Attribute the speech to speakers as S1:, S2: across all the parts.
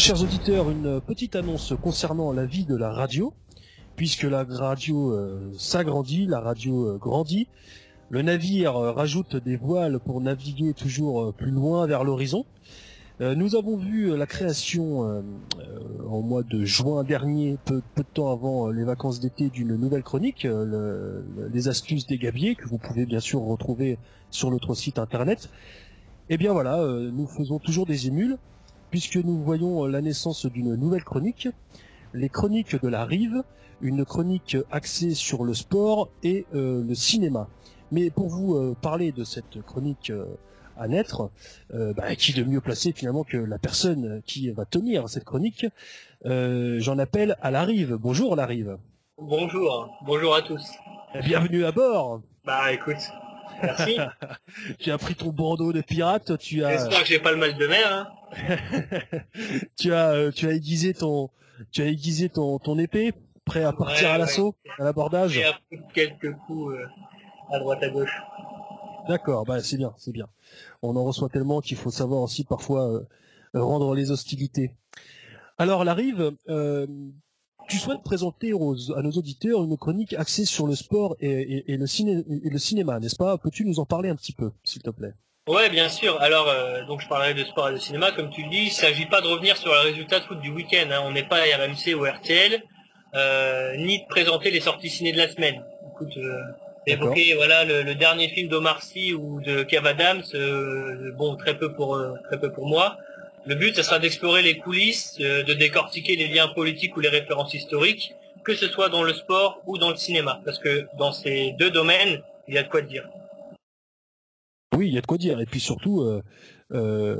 S1: chers auditeurs, une petite annonce concernant la vie de la radio, puisque la radio euh, s'agrandit, la radio euh, grandit. Le navire euh, rajoute des voiles pour naviguer toujours plus loin vers l'horizon. Nous avons vu la création au mois de juin dernier, peu, de temps avant les vacances d'été, d'une nouvelle chronique, le- le- les astuces des gabiers, que vous pouvez bien sûr retrouver sur notre site internet. Et bien voilà, nous faisons toujours des émules, puisque nous voyons euh, la naissance d'une nouvelle chronique, les chroniques de la rive, une chronique axée sur le sport et euh, le cinéma. Mais pour vous euh, parler de cette chronique euh, à naître, bah, qui de mieux placé finalement que la personne qui va tenir cette chronique J'en appelle à la rive. Bonjour la rive.
S2: Bonjour, bonjour à tous.
S1: Bienvenue à bord.
S2: Bah écoute, merci.
S1: Tu as pris ton bandeau de pirate, tu as,
S2: J'espère que j'ai pas le mal de mer. Hein.
S1: tu as, euh, tu as aiguisé ton, tu as aiguisé ton, ton épée, prêt à partir
S2: Ouais,
S1: à
S2: ouais.
S1: l'assaut, à l'abordage.
S2: J'ai appris quelques coups euh, à droite à gauche.
S1: D'accord, bah c'est bien, c'est bien. On en reçoit tellement qu'il faut savoir aussi parfois euh, rendre les hostilités. Alors la rive, euh, tu souhaites présenter aux- à nos auditeurs une chronique axée sur le sport et, et- et le, ciné- et le cinéma, n'est-ce pas? Peux-tu nous en parler un petit peu, s'il te plaît?
S2: Ouais, bien sûr. Alors, euh, donc je parlerai de sport et de cinéma, comme tu le dis. Il s'agit pas de revenir sur le résultat de foot du week-end. hein. On n'est pas à RMC ou RTL, euh, ni de présenter les sorties ciné de la semaine. Écoute, euh, évoquer voilà le, le dernier film d'Omar Sy ou de Kev Adams, euh, bon très peu pour euh, très peu pour moi. Le but, ce sera d'explorer les coulisses, euh, de décortiquer les liens politiques ou les références historiques, que ce soit dans le sport ou dans le cinéma, parce que dans ces deux domaines, il y a de quoi dire.
S1: Oui, il y a de quoi dire. Et puis surtout, euh, euh,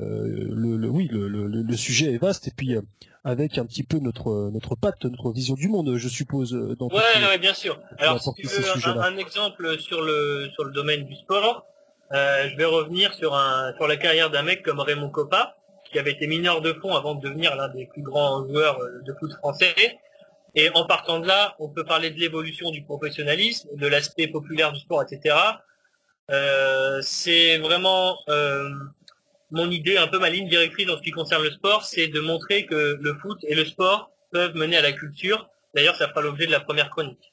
S1: le, le- oui, le, le- le sujet est vaste. Et puis euh, avec un petit peu notre notre patte, notre vision du monde, je suppose. euh, Dans
S2: Ouais, ouais, bien sûr. Alors, si tu veux un exemple sur le sur le domaine du sport, euh, je vais revenir sur un sur la carrière d'un mec comme Raymond Coppa, qui avait été mineur de fond avant de devenir l'un des plus grands joueurs euh, de foot français. Et en partant de là, on peut parler de l'évolution du professionnalisme, de l'aspect populaire du sport, etc. Euh, c'est vraiment euh, mon idée, un peu ma ligne directrice en ce qui concerne le sport, c'est de montrer que le foot et le sport peuvent mener à la culture. D'ailleurs, ça fera l'objet de la première chronique.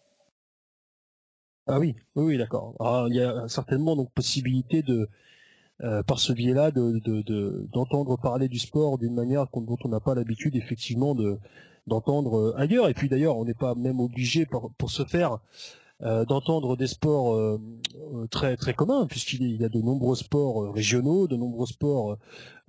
S1: Ah oui, oui, oui, d'accord. Ah, il y a certainement donc possibilité de, euh, par ce biais-là, de, de, de- d'entendre parler du sport d'une manière dont on n'a pas l'habitude effectivement de d'entendre euh, ailleurs. Et puis d'ailleurs, on n'est pas même obligé pour, pour ce faire euh, d'entendre des sports euh, très très communs, puisqu'il y a- de nombreux sports régionaux, de nombreux sports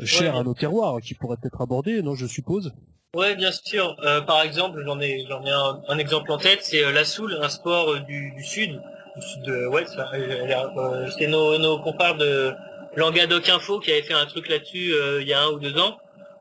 S1: chers
S2: Ouais.
S1: à nos terroirs qui pourraient être abordés, non, je suppose.
S2: Ouais, bien sûr. Euh, par exemple, j'en ai, j'en ai un, un exemple en tête, c'est euh, la soule, un sport euh, du, du sud, du sud-ouest. Euh, c'est nos, nos confrères de Languedoc Info qui avaient fait un truc là-dessus euh, il y a un ou deux ans.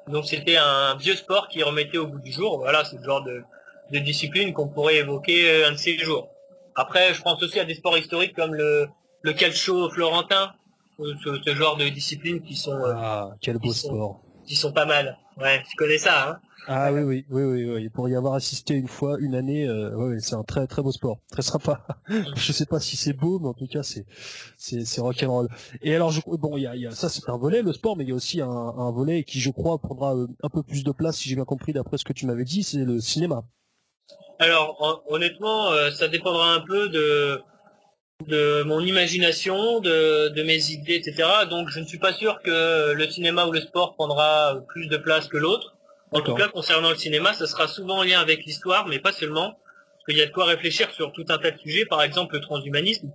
S2: Donc c'était un vieux sport qui remettait au bout du jour. Voilà, c'est le genre de, de discipline qu'on pourrait évoquer euh, un de ces jours. Après, je pense aussi à des sports historiques comme le, le calcio florentin, ce, ce genre de disciplines qui sont, euh,
S1: Ah, quel beau
S2: sont-
S1: sport.
S2: qui sont pas mal. Ouais, tu connais ça, hein?
S1: Ah oui, oui, oui, oui, oui. Pour y avoir assisté une fois, une année, euh, ouais, c'est un très très beau sport, très sympa. je sais pas si c'est beau, mais en tout cas c'est c'est c'est rock'n'roll. Et alors, je, bon, il y a, y a ça, c'est un volet le sport, mais il y a aussi un, un volet qui, je crois, prendra euh, un peu plus de place, si j'ai bien compris d'après ce que tu m'avais dit, c'est le cinéma.
S2: Alors hon- honnêtement, euh, ça dépendra un peu de de mon imagination, de, de mes idées, etc. Donc je ne suis pas sûr que le cinéma ou le sport prendra plus de place que l'autre. En tout cas, concernant le cinéma, ça sera souvent en lien avec l'histoire, mais pas seulement. Parce qu'il y a de quoi réfléchir sur tout un tas de sujets, par exemple le transhumanisme.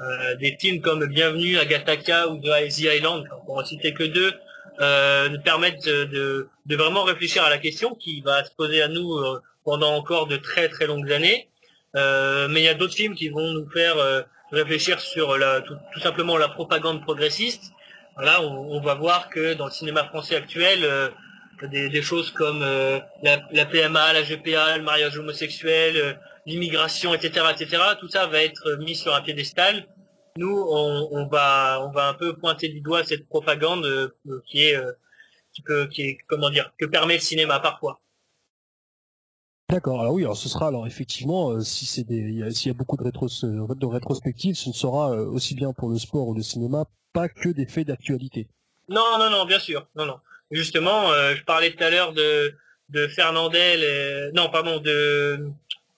S2: Euh, des films comme Bienvenue à Gattaca ou The The Island, pour en citer que deux, euh, nous permettent de, de, de vraiment réfléchir à la question qui va se poser à nous euh, pendant encore de très très longues années. Euh, mais il y a d'autres films qui vont nous faire euh, réfléchir sur la, tout, tout simplement la propagande progressiste. Voilà, on, on va voir que dans le cinéma français actuel, euh, des, des choses comme euh, la, la PMA, la GPA, le mariage homosexuel, euh, l'immigration, etc., etc. Tout ça va être mis sur un piédestal. Nous, on, on va, on va un peu pointer du doigt cette propagande euh, qui est, euh, qui peut, qui est, comment dire, que permet le cinéma parfois.
S1: D'accord. Alors oui, alors ce sera alors effectivement, euh, si c'est des, s'il y a beaucoup de, rétros, de rétrospectives, ce ne sera euh, aussi bien pour le sport ou le cinéma, pas que des faits d'actualité.
S2: Non, non, non, bien sûr, non, non. Justement, je parlais tout à l'heure de, de Fernandel, non, pardon, de,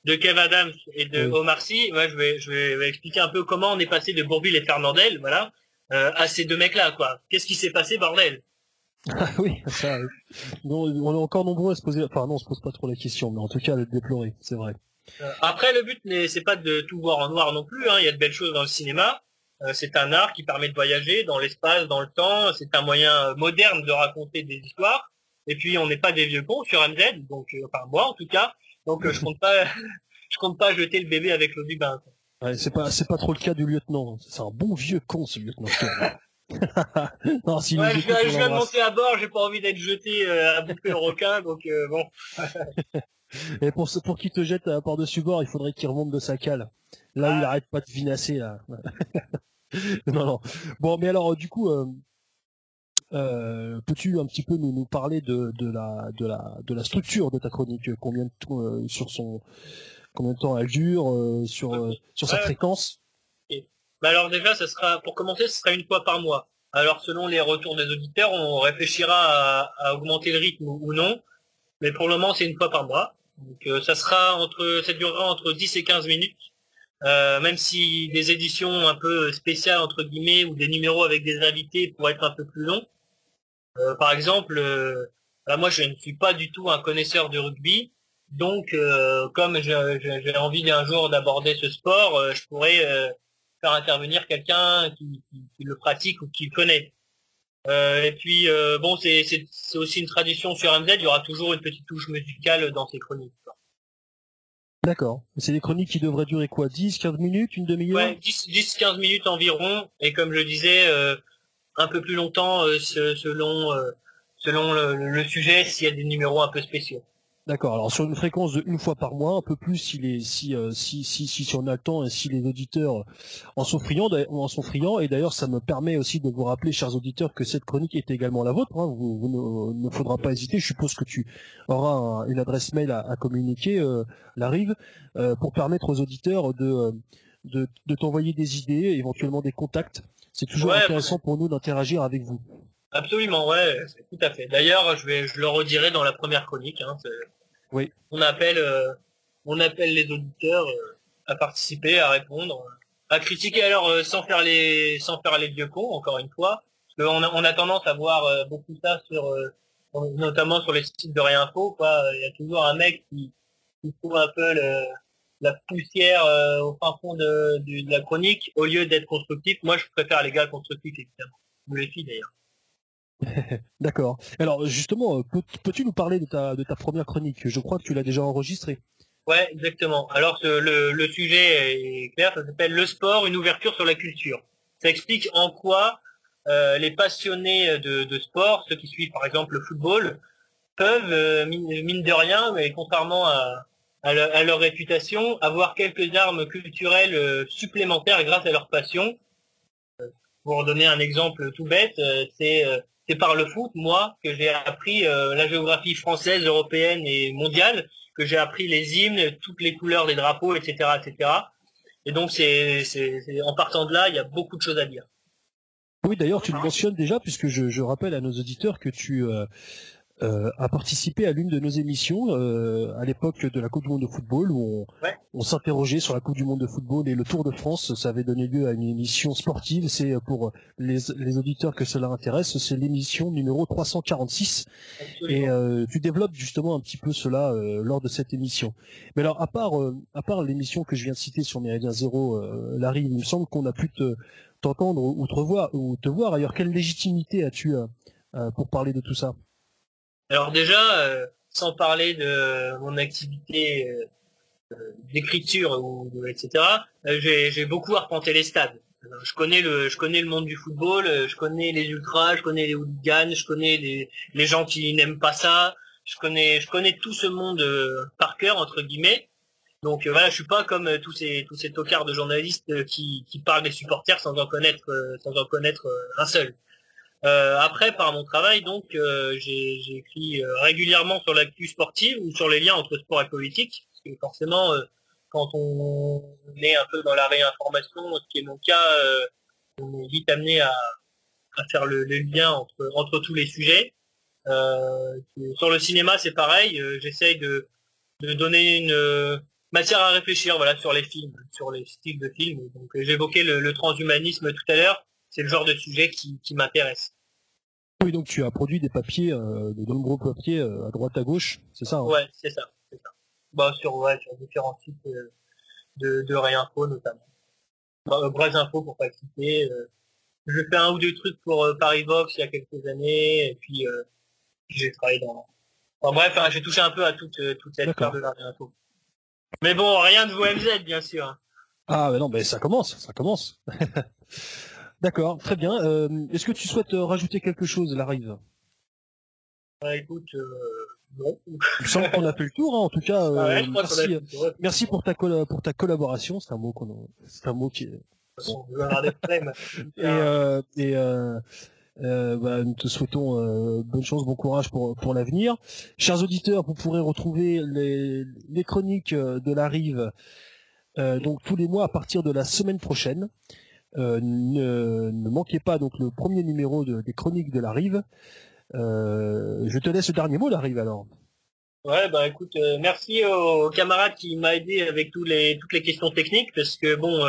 S2: de Kev Adams et de Omar Sy. Moi, je vais, je vais expliquer un peu comment on est passé de Bourville et Fernandel, voilà, à ces deux mecs-là, quoi. Qu'est-ce qui s'est passé, bordel?
S1: Ah oui, ça, on est encore nombreux à se poser, enfin non, on se pose pas trop la question, mais en tout cas à le déplorer, c'est vrai.
S2: Euh, après, le but, c'est pas de tout voir en noir non plus, hein. il y a de belles choses dans le cinéma. Euh, c'est un art qui permet de voyager dans l'espace, dans le temps, c'est un moyen moderne de raconter des histoires. Et puis, on n'est pas des vieux cons sur MZ, donc, euh, enfin, moi en tout cas, donc je compte pas, je compte pas jeter le bébé avec l'eau du bain.
S1: Ouais, c'est pas, c'est pas trop le cas du lieutenant. C'est un bon vieux con, ce lieutenant.
S2: non, si ouais, je, viens, de monter à bord, j'ai pas envie d'être jeté euh, à bouffer le requin, donc euh, bon.
S1: Et pour, pour qu'il te jette par-dessus bord, il faudrait qu'il remonte de sa cale. Là, il ah. arrête pas de vinasser, là. non, non. Bon, mais alors, du coup, euh, euh, peux-tu un petit peu nous, nous parler de, de, la, de, la, de la structure de ta chronique? Combien de temps, sur son, combien de temps elle dure, sur, sur sa fréquence?
S2: bah alors déjà, ça sera pour commencer, ce sera une fois par mois. Alors selon les retours des auditeurs, on réfléchira à, augmenter le rythme ou non, mais pour le moment, c'est une fois par mois. Donc euh, ça sera entre, ça durera entre 10 et 15 minutes. Euh, même si des éditions un peu spéciales entre guillemets ou des numéros avec des invités pourraient être un peu plus longs. Euh, par exemple, bah, moi je ne suis pas du tout un connaisseur de rugby, donc comme j'ai envie d'un jour d'aborder ce sport, je pourrais faire intervenir quelqu'un qui, le pratique ou qui le connaît. Euh, et puis euh, bon, c'est aussi une tradition sur MZ, il y aura toujours une petite touche musicale dans ces chroniques.
S1: D'accord. C'est des chroniques qui devraient durer quoi? 10, 15 minutes, une demi-heure?
S2: Ouais, 10, 15 minutes environ. Et comme je disais, euh, un peu plus longtemps selon, selon le sujet, s'il y a des numéros un peu spéciaux.
S1: D'accord. Alors sur une fréquence de une fois par mois, un peu plus si les si euh, si, si, si on a le temps et si les auditeurs en sont friands, en sont friands. Et d'ailleurs, ça me permet aussi de vous rappeler, chers auditeurs, que cette chronique est également la vôtre. Hein. Vous, ne, faudra pas hésiter. Je suppose que tu auras une adresse mail à, communiquer, euh, la Rive, euh, pour permettre aux auditeurs de de, de t'envoyer des idées, éventuellement des contacts. C'est toujours intéressant pour nous d'interagir avec vous.
S2: Absolument, ouais, tout à fait. D'ailleurs, je vais, je le redirai dans la première chronique. Hein,
S1: oui.
S2: On appelle, euh, on appelle les auditeurs euh, à participer, à répondre, à critiquer. Alors euh, sans faire les, sans faire les vieux cons, encore une fois. Parce on, a, on a tendance à voir beaucoup ça sur, notamment sur les sites de réinfo. Quoi. Il y a toujours un mec qui, qui trouve un peu le, la poussière au fin fond de, de, la chronique au lieu d'être constructif. Moi, je préfère les gars constructifs, évidemment. Ou les filles d'ailleurs.
S1: D'accord. Alors justement, euh, peux-tu nous parler de ta, première chronique? Je crois que tu l'as déjà enregistrée.
S2: Ouais, exactement. Alors le, sujet est clair, ça s'appelle Le sport, une ouverture sur la culture. Ça explique en quoi euh, les passionnés de, sport, ceux qui suivent par exemple le football, peuvent, euh, mine, de rien, mais contrairement à, à, leur réputation, avoir quelques armes culturelles supplémentaires grâce à leur passion. Pour donner un exemple tout bête, c'est c'est par le foot, moi, que j'ai appris euh, la géographie française, européenne et mondiale, que j'ai appris les hymnes, toutes les couleurs des drapeaux, etc., etc. Et donc, c'est, en partant de là, il y a beaucoup de choses à dire.
S1: Oui, d'ailleurs, tu le mentionnes déjà, puisque je, je rappelle à nos auditeurs que tu, euh, euh, a participé à l'une de nos émissions euh, à l'époque de la Coupe du Monde de football où on, s'interrogeait sur la Coupe du Monde de football et le Tour de France. Ça avait donné lieu à une émission sportive. C'est pour les, les, auditeurs que cela intéresse, c'est l'émission numéro 346. Et euh, tu développes justement un petit peu cela euh, lors de cette émission. Mais alors à part euh, à part l'émission que je viens de citer sur Méridien Zéro, Larry, il me semble qu'on a pu te t'entendre ou te voir ou te voir. Ailleurs, quelle légitimité as-tu pour parler de tout ça?
S2: Alors déjà, euh, sans parler de mon activité euh, euh, d'écriture ou etc. J'ai beaucoup arpenté les stades. Je connais le, je connais le monde du football, je connais les ultras, je connais les hooligans, je connais les, les gens qui n'aiment pas ça. Je connais, je connais tout ce monde par cœur entre guillemets. Donc voilà, je suis pas comme tous ces tous ces tocards de journalistes qui, qui parlent des supporters sans en connaître sans en connaître un seul. Euh, après, par mon travail, donc, euh, j'ai écrit euh, régulièrement sur l'actu sportive ou sur les liens entre sport et politique, parce que forcément, quand on est un peu dans la réinformation, ce qui est mon cas, on est vite amené à, à faire le, lien entre, entre tous les sujets. Euh, sur le cinéma, c'est pareil. Euh, J'essaye de, de donner une euh, matière à réfléchir, voilà, sur les films, sur les styles de films. Donc, euh, j'évoquais le, le transhumanisme tout à l'heure. C'est le genre de sujet qui, qui m'intéresse.
S1: Oui, donc tu as produit des papiers, euh, de nombreux papiers euh, à droite à gauche, c'est ça hein?
S2: Ouais, c'est ça, ça. Bah, sur, ouais, sur différents sites euh, de, de Réinfo notamment. Bah, Bras Info pour pas citer. je fais un ou deux trucs pour euh, Paris Vox il y a quelques années, et puis j'ai travaillé dans. Enfin, bref, hein, j'ai touché un peu à toute, toute cette part de la Réinfo. Mais bon, rien de VMZ, bien sûr. hein.
S1: Ah, mais non, mais ça commence, ça commence. D'accord, très bien. Euh, Est-ce que tu souhaites euh, rajouter quelque chose, Larive?
S2: Bah, écoute, euh, bon.
S1: Il me semble qu'on a fait le tour, hein, en tout cas. euh,
S2: Ah ouais, a
S1: merci,
S2: tour. Toute
S1: merci pour ta pour ta collaboration. C'est un mot qu'on, c'est un mot qui
S2: façon, de près, mais-
S1: Et, euh, et euh, euh, bah, nous te souhaitons euh, bonne chance, bon courage pour pour l'avenir. Chers auditeurs, vous pourrez retrouver les, les chroniques euh, de la Rive euh, donc tous les mois à partir de la semaine prochaine. Euh, ne, ne manquez pas donc le premier numéro de- des chroniques de la Rive. Euh, je te laisse le dernier mot, la Rive alors.
S2: Ouais, bah écoute, euh, merci au camarade qui m'a aidé avec tous les, toutes les questions techniques, parce que bon,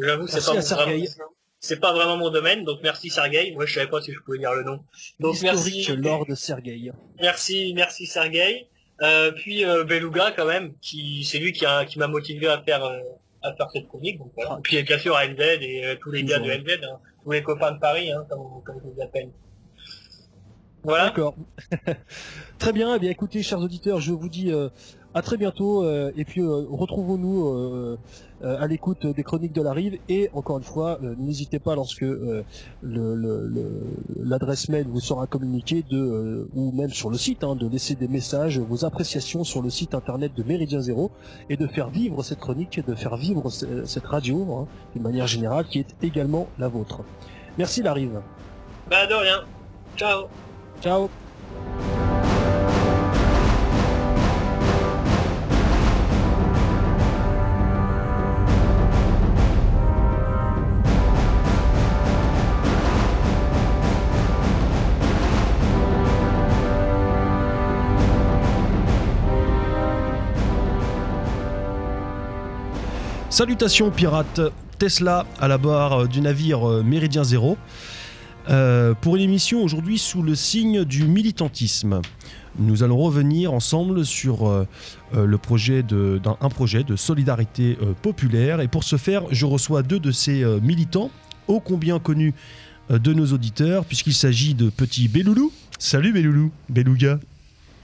S2: j'avoue, c'est pas,
S1: Sergueï.
S2: vraiment- c'est pas vraiment mon domaine, donc merci Sergei. Moi, je savais pas si je pouvais dire le nom. Donc
S1: Historique
S2: merci,
S1: Lord Sergei.
S2: merci, merci Sergei. Euh, puis Beluga quand même, qui c'est lui qui a qui m'a motivé à faire à faire cette chronique. Donc, voilà.
S1: Ah.
S2: Puis bien sûr NZ et euh, tous les gars de. NZ, hein, tous les copains de Paris, hein, comme, comme je les appelle. Voilà.
S1: D'accord. très bien. Eh bien, écoutez, chers auditeurs, je vous dis euh, à très bientôt. euh, et puis, euh, retrouvons-nous euh, à l'écoute des chroniques de la Rive. Et encore une fois, n'hésitez pas lorsque l'adresse mail vous sera communiquée, de, ou même sur le site, hein, de laisser des messages, vos appréciations sur le site internet de Méridien Zéro, et de faire vivre cette chronique, de faire vivre ce- cette radio, hein, d'une manière générale, qui est également la vôtre. Merci, la Rive.
S2: Bah de rien. Ciao.
S1: Ciao.
S3: Salutations pirates, Tesla à la barre du navire euh, Méridien Zéro. Euh, pour une émission aujourd'hui sous le signe du militantisme. Nous allons revenir ensemble sur euh, un projet de solidarité populaire. Et pour ce faire, je reçois deux de ces militants, ô combien connus de nos auditeurs, puisqu'il s'agit de petits Beloulou. Salut Beloulou, Beluga.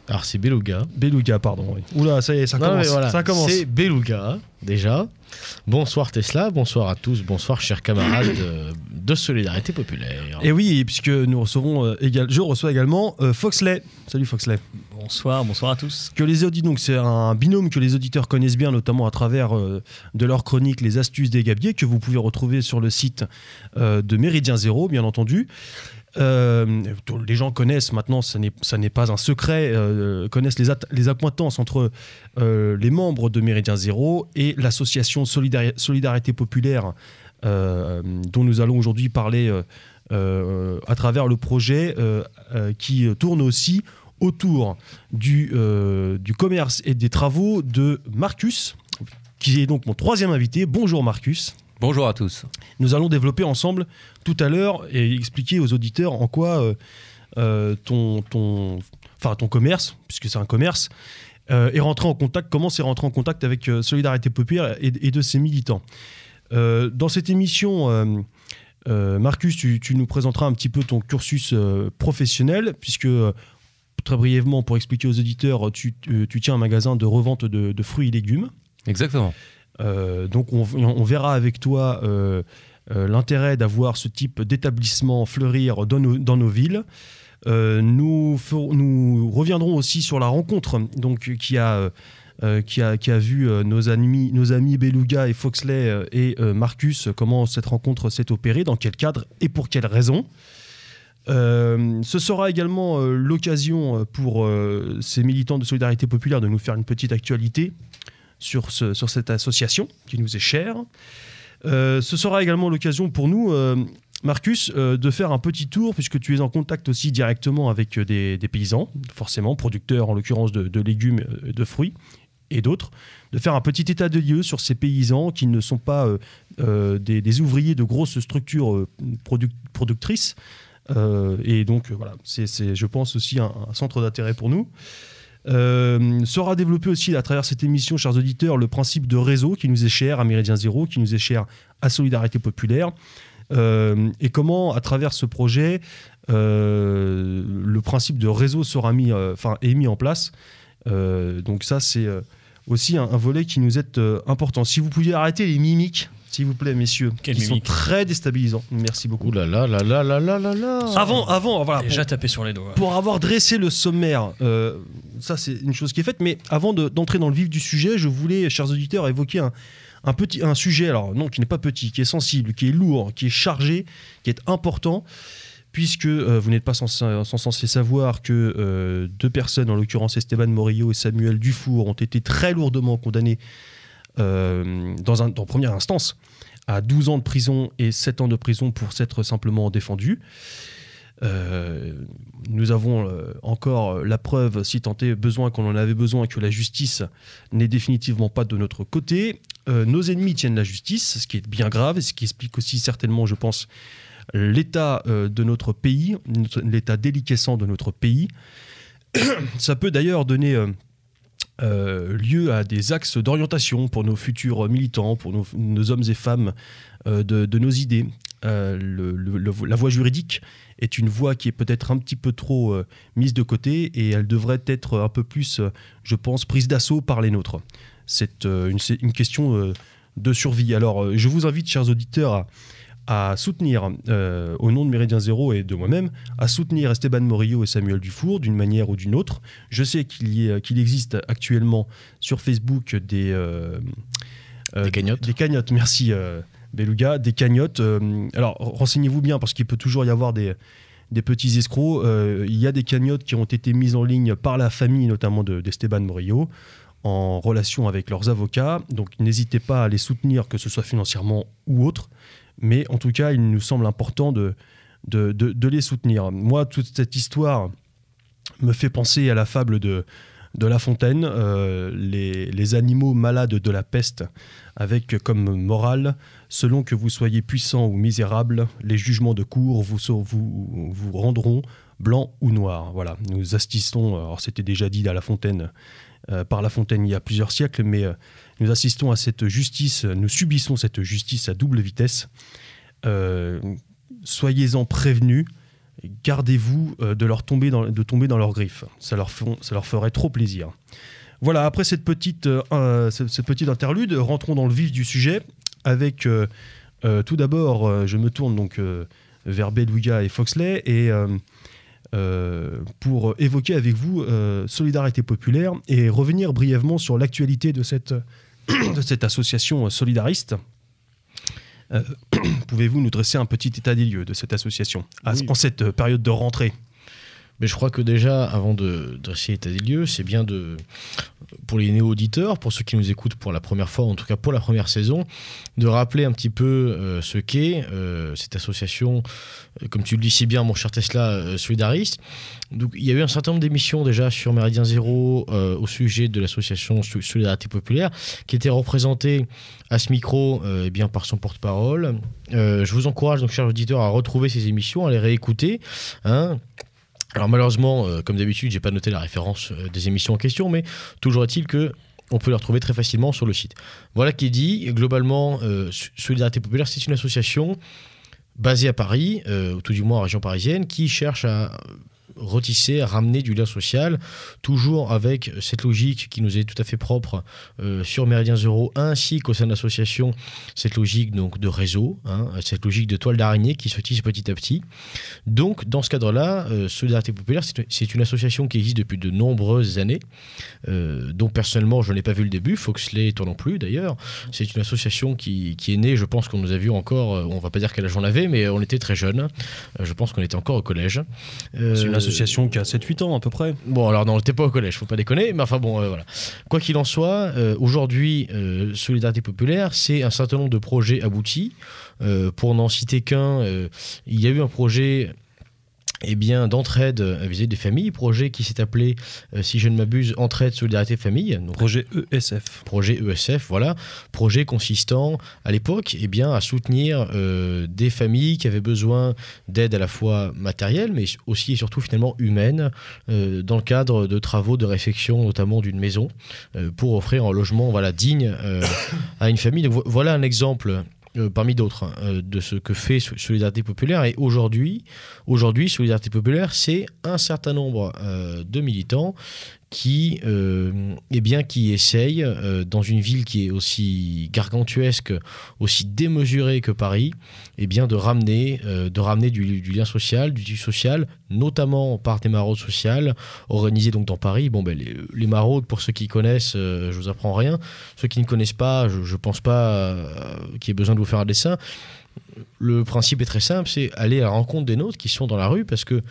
S4: Alors c'est Beluga.
S3: Beluga, pardon. oui. Oula, ça y est, ça
S4: Non,
S3: commence.
S4: mais voilà,
S3: Ça commence.
S4: C'est Beluga, déjà. Bonsoir Tesla, bonsoir à tous, bonsoir chers camarades de, de Solidarité Populaire.
S3: Et oui, puisque nous recevons euh, égal, je reçois également euh, Foxley. Salut Foxley.
S5: Bonsoir, bonsoir à tous.
S3: Que les auditeurs, donc c'est un binôme que les auditeurs connaissent bien, notamment à travers euh, de leur chronique Les Astuces des Gabiers, que vous pouvez retrouver sur le site euh, de Méridien Zéro, bien entendu. Euh, les gens connaissent maintenant, ça n'est pas un secret, euh, connaissent les, les accointances entre euh, les membres de Méridien Zéro et l'association Solidari- Solidarité Populaire, dont nous allons aujourd'hui parler à travers le projet qui tourne aussi autour du commerce et des travaux de Marcus, qui est donc mon troisième invité. Bonjour Marcus.
S6: Bonjour à tous.
S3: Nous allons développer ensemble tout à l'heure et expliquer aux auditeurs en quoi euh, euh, ton, ton, enfin, ton commerce, puisque c'est un commerce, euh, est rentré en contact, comment c'est rentré en contact avec euh, Solidarité Populaire et, et de ses militants. Dans cette émission, Marcus, tu, tu nous présenteras un petit peu ton cursus professionnel, puisque très brièvement, pour expliquer aux auditeurs, tu, tu- tu tiens un magasin de revente de, de fruits et légumes.
S6: Exactement.
S3: Euh, donc on, verra avec toi euh, euh, l'intérêt d'avoir ce type d'établissement fleurir dans nos, villes. Nous, reviendrons aussi sur la rencontre donc, qui, a, vu nos, amis, Beluga et Foxley et Marcus, comment cette rencontre s'est opérée, dans quel cadre et pour quelles raisons. Ce sera également l'occasion pour ces militants de solidarité populaire de nous faire une petite actualité sur, ce- sur cette association qui nous est chère. Euh, ce sera également l'occasion pour nous euh, Marcus, euh, de faire un petit tour, puisque tu es en contact aussi directement avec des, paysans, forcément, producteurs en l'occurrence de, légumes, de fruits et d'autres, de faire un petit état de lieu sur ces paysans qui ne sont pas des, ouvriers de grosses structures produc- productrices. Et donc, voilà, c'est, je pense, aussi un centre d'intérêt pour nous. Euh, sera développé aussi à travers cette émission, chers auditeurs, le principe de réseau qui nous est cher à Méridien Zéro, qui nous est cher à Solidarité Populaire. Euh, et comment, à travers ce projet, euh, le principe de réseau sera mis, est mis en place. Donc ça, c'est aussi un, volet qui nous est important. Si vous pouviez arrêter les mimiques, s'il vous plaît, messieurs,
S5: Quelles
S3: qui sont très déstabilisants. Merci beaucoup.
S4: Ouh là là là là là là là là.
S3: Avant, avant, voilà,
S5: Déjà tapé sur les doigts.
S3: pour avoir dressé le sommaire, euh, ça c'est une chose qui est faite, mais avant de- d'entrer dans le vif du sujet, je voulais, chers auditeurs, évoquer un, un petit, un sujet, alors non, qui n'est pas petit, qui est sensible, qui est lourd, qui est chargé, qui est important, puisque euh, vous n'êtes pas sans, sans censé savoir que euh, deux personnes, en l'occurrence Esteban Morillo et Samuel Dufour, ont été très lourdement condamnés euh, dans, un, dans première instance à 12 ans de prison et 7 ans de prison pour s'être simplement défendus. Euh, nous avons euh, encore la preuve, si tant est besoin qu'on en avait besoin, que la justice n'est définitivement pas de notre côté. Euh, nos ennemis tiennent la justice, ce qui est bien grave et ce qui explique aussi certainement, je pense, l'état euh, de notre pays, l'état déliquescent de notre pays. Ça peut d'ailleurs donner euh, lieu à des axes d'orientation pour nos futurs militants, pour nos, hommes et femmes euh, de, nos idées. Euh, la voie juridique est une voie qui est peut-être un petit peu trop mise de côté et elle devrait être un peu plus, je pense, prise d'assaut par les nôtres. C'est une, une question de survie. Alors, je vous invite, chers auditeurs, à, à soutenir, euh, au nom de Méridien Zéro et de moi-même, à soutenir Esteban Morillo et Samuel Dufour d'une manière ou d'une autre. Je sais qu'il qu'il existe actuellement sur Facebook des, euh, euh,
S4: Des cagnottes.
S3: Des cagnottes, merci Beluga. Des cagnottes. alors, renseignez-vous bien parce qu'il peut toujours y avoir des, des petits escrocs. Il y a des cagnottes qui ont été mises en ligne par la famille, notamment de- d'Esteban Morillo, en relation avec leurs avocats. Donc, n'hésitez pas à les soutenir, que ce soit financièrement ou autre. Mais en tout cas, il nous semble important de, les soutenir. Moi, toute cette histoire me fait penser à la fable de, La Fontaine, euh, les, animaux malades de la peste, avec comme morale, selon que vous soyez puissant ou misérable, les jugements de cour vous, vous rendront blanc ou noir. Voilà, nous assistons, alors c'était déjà dit à La Fontaine, euh, par La Fontaine il y a plusieurs siècles, mais euh, nous assistons à cette justice, nous subissons cette justice à double vitesse. Euh, Soyez-en prévenus, gardez-vous euh, de, tomber dans, leurs griffes. Ça leur, ferait trop plaisir. Voilà, après cette petite, euh, euh, ce, ce petit interlude, rentrons dans le vif du sujet avec tout d'abord, je me tourne donc vers Beluga et Foxley euh, pour évoquer avec vous euh, Solidarité Populaire et revenir brièvement sur l'actualité de cette, de cette association solidariste. Euh, Pouvez-vous nous dresser un petit état des lieux de cette association à- en cette période de rentrée?
S4: Mais je crois que déjà, avant de dresser l'état des lieux, c'est bien de, pour les néo-auditeurs, pour ceux qui nous écoutent pour la première fois, en tout cas pour la première saison, de rappeler un petit peu euh, ce qu'est euh, cette association, euh, comme tu le dis si bien, mon cher Tesla, solidariste. Donc, il y a eu un certain nombre d'émissions déjà sur Méridien Zéro au sujet de l'association Sol- Solidarité Populaire, qui était représentée à ce micro eh bien, par son porte-parole. Je vous encourage, donc, chers auditeurs, à retrouver ces émissions, à les réécouter. hein. Alors malheureusement, euh, comme d'habitude, j'ai pas noté la référence euh, des émissions en question, mais toujours est-il que on peut les retrouver très facilement sur le site. Voilà qui est dit. Globalement, euh, Solidarité Populaire, c'est une association basée à Paris, ou tout du moins en région parisienne, qui cherche à retisser, ramener du lien social, toujours avec cette logique qui nous est tout à fait propre euh, sur Méridien Zéro, ainsi qu'au sein de l'association, cette logique donc de réseau, hein, cette logique de toile d'araignée qui se tisse petit à petit. Donc, dans ce cadre-là, euh, Solidarité Populaire, c'est une association qui existe depuis de nombreuses années, euh, dont personnellement, je n'ai pas vu le début, Foxley, toi non plus d'ailleurs. C'est une association qui, qui est née, je pense qu'on nous a vu encore, on va pas dire quel âge on avait, mais on était très jeunes. Je pense qu'on était encore au collège. Euh,
S3: association qui a 7-8 ans à peu près.
S4: Bon, alors non, on n'était pas au collège, faut pas déconner, mais enfin bon, euh, voilà. Quoi qu'il en soit, euh, aujourd'hui, euh, Solidarité Populaire, c'est un certain nombre de projets aboutis, pour n'en citer qu'un, il y a eu un projet eh bien, d'entraide vis-à-vis des familles, projet qui s'est appelé, euh, si je ne m'abuse, Entraide, Solidarité, Famille. Donc,
S3: Projet ESF.
S4: projet ESF, voilà, projet consistant à l'époque eh bien, à soutenir euh, des familles qui avaient besoin d'aide à la fois matérielle, mais aussi et surtout finalement humaine, euh, dans le cadre de travaux de réfection notamment d'une maison, euh, pour offrir un logement voilà, digne euh, à une famille. Donc, vo- voilà un exemple. Euh, parmi d'autres, hein, euh, de ce que fait So- Solidarité Populaire. Et aujourd'hui, aujourd'hui Solidarité Populaire, c'est un certain nombre euh, de militants qui, euh, eh bien, qui essayent, euh, dans une ville qui est aussi gargantuesque, aussi démesurée que Paris, eh bien, de ramener, euh, de ramener du, lien social, du tissu social, notamment par des maraudes sociales organisées donc dans Paris. Bon, ben, les, les maraudes, pour ceux qui connaissent, je vous apprends rien. Ceux qui ne connaissent pas, je ne pense pas qu'il y ait besoin de vous faire un dessin. Le principe est très simple, c'est aller à la rencontre des nôtres qui sont dans la rue parce que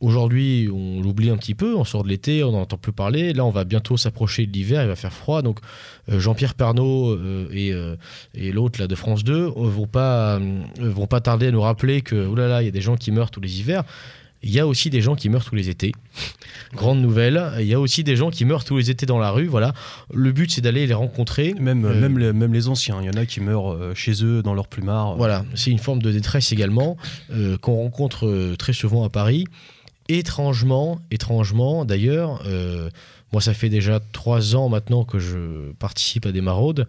S4: Aujourd'hui, on l'oublie un petit peu, on sort de l'été, on n'en entend plus parler. Là, on va bientôt s'approcher de l'hiver, il va faire froid. Donc, euh, Jean-Pierre Pernaud euh, et, euh, et l'autre là, de France 2 euh, vont pas, vont pas tarder à nous rappeler que, oulala, il y a des gens qui meurent tous les hivers. Il y a aussi des gens qui meurent tous les étés. Grande nouvelle. Il y a aussi des gens qui meurent tous les étés dans la rue. Voilà. Le but, c'est d'aller les rencontrer.
S3: Même,
S4: Euh,
S3: même, les, même les anciens. Il y en a qui meurent chez eux, dans leur plumard.
S4: Voilà, c'est une forme de détresse également euh, qu'on rencontre très souvent à Paris. Étrangement, étrangement d'ailleurs, euh, moi ça fait déjà trois ans maintenant que je participe à des maraudes.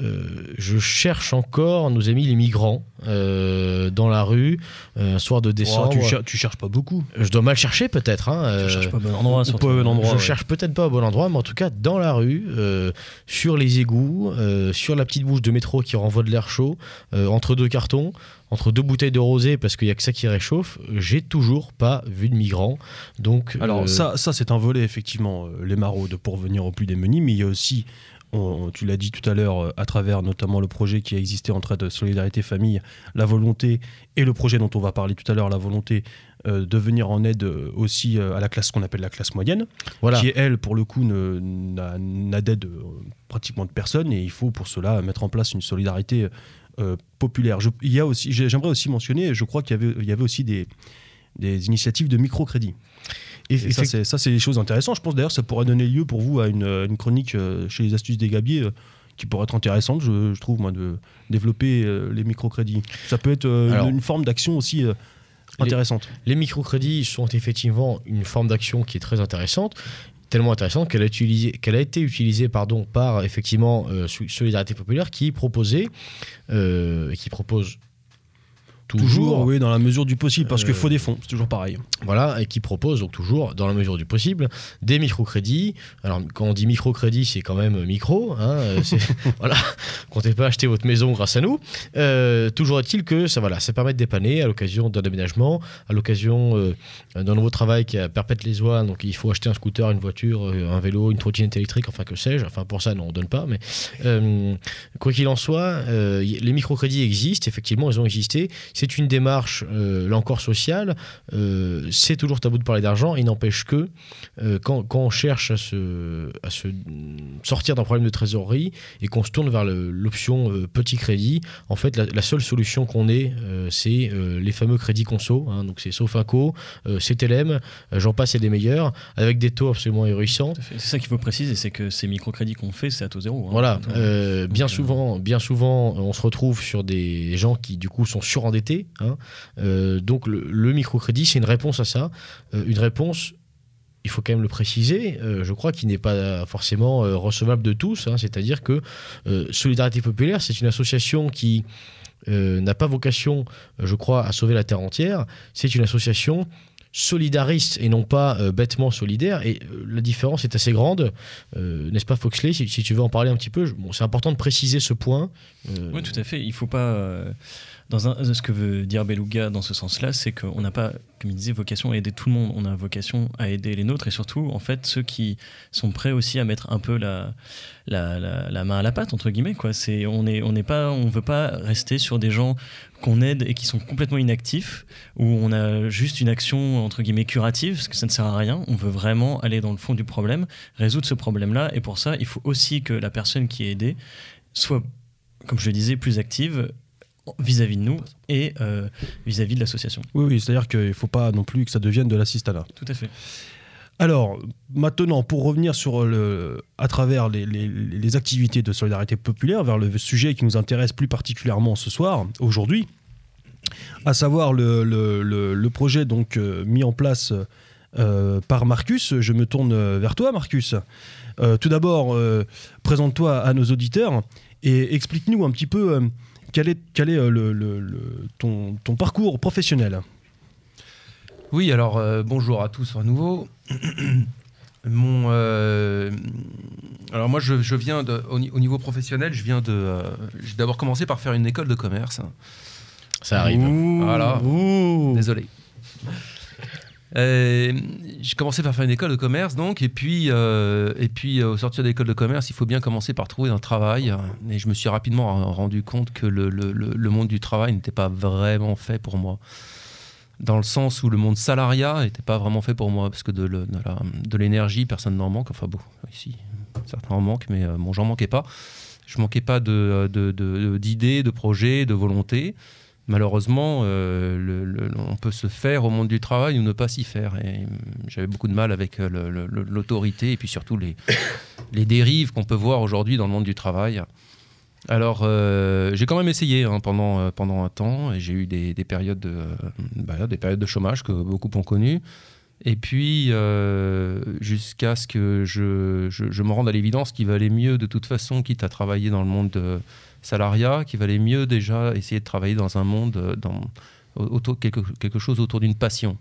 S4: Euh, je cherche encore nos amis les migrants euh, dans la rue, euh, un soir de
S3: Oh,
S4: décembre.
S3: tu, cher- tu cherches pas beaucoup.
S4: Je dois mal chercher peut-être. Hein,
S5: Je
S4: euh,
S5: cherche pas au bon endroit.
S3: pas bon
S4: je
S3: ouais.
S4: cherche peut-être pas au bon endroit, mais en tout cas dans la rue, euh, sur les égouts, euh, sur la petite bouche de métro qui renvoie de l'air chaud, euh, entre deux cartons, entre deux bouteilles de rosé parce qu'il y a que ça qui réchauffe. J'ai toujours pas vu de migrants. Donc
S3: Alors
S4: euh,
S3: ça, ça c'est un volet effectivement, les maraudes pour venir au plus démunis, mais il y a aussi, on- tu l'as dit tout à l'heure, euh, à travers notamment le projet qui a existé entre de Solidarité Famille, la volonté, et le projet dont on va parler tout à l'heure, la volonté euh, de venir en aide euh, aussi à la classe qu'on appelle la classe moyenne,
S4: voilà.
S3: qui elle, pour le coup, n'a d'aide pratiquement de personne, et il faut pour cela mettre en place une solidarité euh, populaire. Je- il y a aussi, j'ai- j'aimerais aussi mentionner, je crois qu'il y avait, il y avait aussi des, des initiatives de microcrédit.
S4: Et-
S3: Et ça, c'est, ça, c'est des choses intéressantes. Je pense d'ailleurs ça pourrait donner lieu pour vous à une, une chronique euh, chez les astuces des gabiers euh, qui pourrait être intéressante, je, je trouve, moi, de développer euh, les microcrédits. Ça peut être
S4: Alors,
S3: une, une forme d'action aussi
S4: les-
S3: intéressante.
S4: Les microcrédits sont effectivement une forme d'action qui est très intéressante, tellement intéressante qu'elle a, utilisé- qu'elle a été utilisée pardon, par effectivement euh, Sol- Solidarité Populaire qui proposait, euh, qui propose toujours,
S3: oui, dans la mesure du possible, parce qu'il
S4: Euh,
S3: faut des fonds, c'est toujours pareil.
S4: voilà, et qui propose donc toujours, dans la mesure du possible, des microcrédits. Alors, quand on dit microcrédit, c'est quand même micro. Hein, euh, voilà, comptez pas acheter votre maison grâce à nous. Euh, toujours est-il que ça, voilà, ça permet de dépanner à l'occasion d'un déménagement, à l'occasion euh, d'un nouveau travail qui est à Perpète-les-Oies. Donc, il faut acheter un scooter, une voiture, un vélo, une trottinette électrique, enfin, que sais-je. Enfin, pour ça, non, on donne pas. Mais euh, quoi qu'il en soit, les microcrédits existent, effectivement, ils ont existé. C'est une démarche, euh, là encore, sociale. Euh, c'est toujours tabou de parler d'argent. Il n'empêche que euh, quand, quand on cherche à se, à se sortir d'un problème de trésorerie et qu'on se tourne vers l'option euh, petit crédit, en fait, la, la seule solution qu'on ait, c'est les fameux crédits conso. hein. donc, c'est Sofinco, CTLM, j'en passe et des meilleurs, avec des taux absolument
S5: fait. C'est ça qu'il faut préciser, c'est que ces microcrédits qu'on fait, c'est à taux zéro. hein.
S4: Voilà, bien souvent, bien souvent, on se retrouve sur des gens qui du coup sont surendettés. Hein. Euh, donc le, microcrédit, c'est une réponse à ça, Euh, une réponse. Il faut quand même le préciser, euh, je crois qu'il n'est pas forcément recevable de tous. hein. C'est-à-dire que Solidarité Populaire, c'est une association qui n'a pas vocation, je crois, à sauver la terre entière. C'est une association solidariste et non pas bêtement solidaire. Et la différence est assez grande, n'est-ce pas Foxley si, tu veux en parler un petit peu, bon, c'est important de préciser ce point.
S5: Oui, tout à fait. Il faut pas. Dans ce que veut dire Beluga dans ce sens-là, c'est qu'on n'a pas, comme il disait, vocation à aider tout le monde. On a vocation à aider les nôtres et surtout, en fait, ceux qui sont prêts aussi à mettre un peu la, main à la pâte entre guillemets. On est, on n'est veut pas rester sur des gens qu'on aide et qui sont complètement inactifs où on a juste une action entre guillemets curative parce que ça ne sert à rien. On veut vraiment aller dans le fond du problème, résoudre ce problème-là et pour ça, il faut aussi que la personne qui est aidée soit, comme je le disais, plus active. Vis-à-vis de nous et euh, vis-à-vis de l'association.
S3: Oui, oui, c'est-à-dire qu'il ne faut pas non plus que ça devienne de l'assistanat.
S5: Tout à fait.
S3: Alors, maintenant, pour revenir sur le, à travers les, les- les activités de solidarité populaire, vers le sujet qui nous intéresse plus particulièrement ce soir, aujourd'hui, à savoir le, le- le- projet donc euh, mis en place euh, par Marcus. Je me tourne vers toi, Marcus. Tout d'abord, présente-toi à nos auditeurs et explique-nous un petit peu quel est, quel est euh, le, le- le- ton, ton parcours professionnel.
S6: Oui, alors euh, bonjour à tous à nouveau. Mon, euh, alors moi, je, je viens de, au, ni- au niveau professionnel, je viens de. euh, j'ai d'abord commencé par faire une école de commerce.
S4: Ça arrive.
S6: Voilà.
S3: Ouh.
S6: Désolé. Euh, j'ai commencé par faire une école de commerce, donc, et puis, euh, et puis euh, au sortir de l'école de commerce, il faut bien commencer par trouver un travail. Et je me suis rapidement rendu compte que le, le- le- monde du travail n'était pas vraiment fait pour moi. Dans le sens où le monde salariat n'était pas vraiment fait pour moi, parce que de, de de l'énergie, personne n'en manque. Enfin bon, ici, certains en manquent, mais bon, j'en manquais pas. Je manquais pas de, de- de- d'idées, de projets, de volonté malheureusement, euh, on peut se faire au monde du travail ou ne pas s'y faire. Et hum, j'avais beaucoup de mal avec euh, l'autorité et puis surtout les, dérives qu'on peut voir aujourd'hui dans le monde du travail. Alors, euh, j'ai quand même essayé hein, pendant, euh, pendant un temps et j'ai eu des, des périodes de, euh, bah, des périodes de chômage que beaucoup ont connues. Et puis, euh, jusqu'à ce que je me rende à l'évidence qu'il valait mieux, de toute façon, quitte à travailler dans le monde de salariat, qu'il valait mieux déjà essayer de travailler dans un monde, euh, dans, autour, quelque, quelque chose autour d'une passion.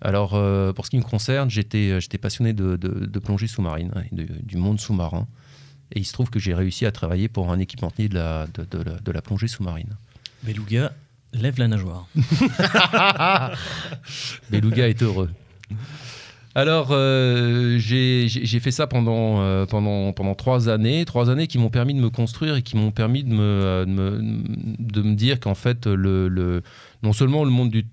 S6: Alors, euh, pour ce qui me concerne, j'étais j'étais passionné de, de- de plongée sous-marine, hein, de- du monde sous-marin. Et il se trouve que j'ai réussi à travailler pour un équipementier de la, de, de la, de la plongée sous-marine.
S5: Beluga, lève la nageoire.
S6: Beluga est heureux. Alors, euh, j'ai fait ça pendant, euh, pendant, pendant trois années, trois années qui m'ont permis de me construire et qui m'ont permis de me, euh, de me, de me dire qu'en fait, le, le- non seulement le monde du.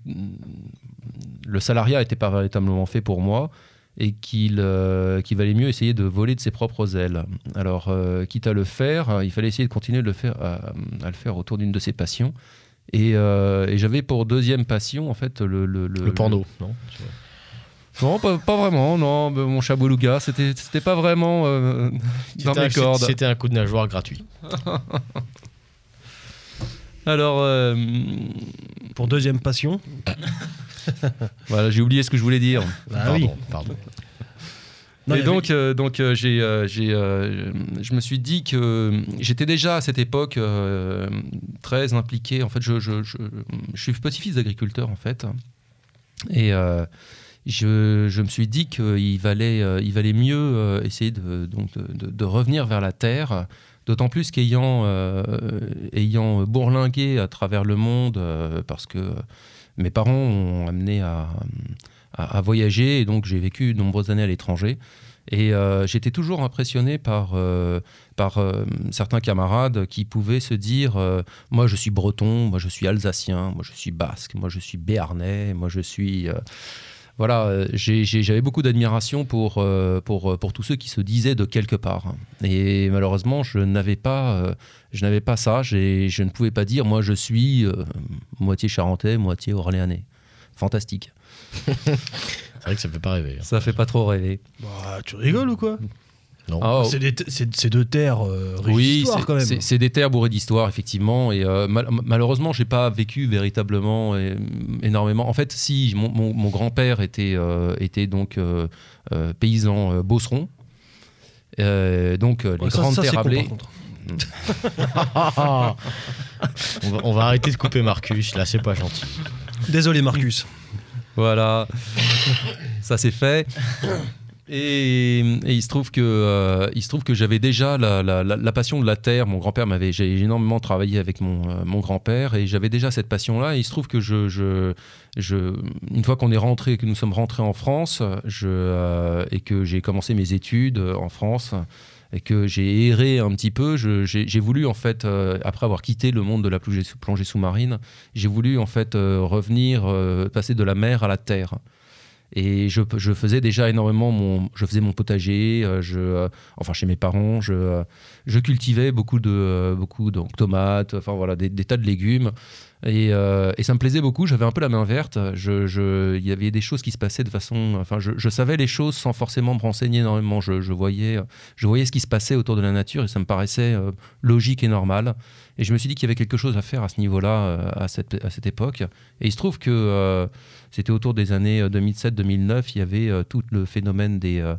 S6: Le salariat n'était pas véritablement fait pour moi et qu'il valait mieux essayer de voler de ses propres ailes. Alors, quitte à le faire, il fallait essayer de continuer de le faire, à, à le faire autour d'une de ses passions. Et, et j'avais pour deuxième passion, en fait, le, le,
S4: Le porno, non
S6: non, pas, pas vraiment, non. Mon chaboulouga, c'était c'était pas vraiment euh, dans
S4: C'était un-
S6: mes cordes.
S4: C'était un coup de nageoire gratuit.
S6: Alors, euh,
S3: Pour deuxième passion.
S6: voilà, j'ai oublié ce que je voulais dire.
S3: Ah
S4: pardon,
S3: oui.
S4: pardon.
S3: Non,
S6: et
S3: avait-
S6: donc, euh, donc euh, j'ai, euh, j'ai, euh, je me suis dit que j'étais déjà à cette époque euh, très impliqué. En fait, je, je, je, je suis petit-fils d'agriculteur, en fait. Et euh, je, me suis dit qu'il valait, euh, mieux euh, essayer de, revenir vers la terre. D'autant plus qu'ayant euh, bourlingué à travers le monde, parce que mes parents ont amené à, voyager et donc j'ai vécu de nombreuses années à l'étranger. Et j'étais toujours impressionné par, certains camarades qui pouvaient se dire Moi je suis breton, moi je suis alsacien, moi je suis basque, moi je suis béarnais, moi je suis. Euh, voilà, euh, j'avais beaucoup d'admiration pour, euh, pour, pour tous ceux qui se disaient de quelque part. Et malheureusement, je n'avais pas, euh, je n'avais pas ça. Je ne pouvais pas dire Moi je suis euh, moitié charentais, moitié orléanais. Fantastique.
S4: C'est vrai que ça fait pas rêver. hein.
S6: Ça fait pas trop rêver.
S3: Bah, tu rigoles ou quoi?
S4: Non.
S6: Ah,
S3: C'est des- C'est c'est deux terres euh, riches
S6: Oui,
S3: d'histoire,
S6: c'est-
S3: quand même.
S6: c'est- c'est des terres bourrées d'histoire, effectivement. Et euh, mal- malheureusement, j'ai pas vécu véritablement euh, énormément. En fait, si mon, mon- mon grand-père était, euh, était donc euh, euh, paysan euh, beauceron. Euh, donc les
S3: Ouais,
S6: grandes
S3: ça,
S6: terres
S3: contre.
S4: on, va, on va arrêter de couper Marcus, là c'est pas gentil.
S3: Désolé, Marcus.
S6: Voilà, ça c'est fait. Et, il se trouve que euh, il se trouve que j'avais déjà la, passion de la terre. Mon grand-père m'avait j'ai énormément travaillé avec mon, euh, mon grand-père et j'avais déjà cette passion-là. Et il se trouve que je, une fois qu'on est rentré, que nous sommes rentrés en France, euh, et que j'ai commencé mes études en France et que j'ai erré un petit peu, j'ai voulu en fait après avoir quitté le monde de la plongée, sous- plongée sous-marine, j'ai voulu en fait revenir, passer de la mer à la terre. Et je, faisais déjà énormément mon, je faisais mon potager, euh, je, euh, enfin chez mes parents, je, euh, cultivais beaucoup de, beaucoup donc tomates, enfin voilà des, tas de légumes. Et, et ça me plaisait beaucoup. J'avais un peu la main verte. Il y avait des choses qui se passaient de façon, enfin je, je savais les choses sans forcément me renseigner énormément. Je, voyais, je voyais ce qui se passait autour de la nature et ça me paraissait logique et normal. Et je me suis dit qu'il y avait quelque chose à faire à ce niveau-là, euh, à, cette, à cette époque. Et il se trouve que euh, c'était autour des années 2007-2009, il y avait euh, tout le phénomène des, euh,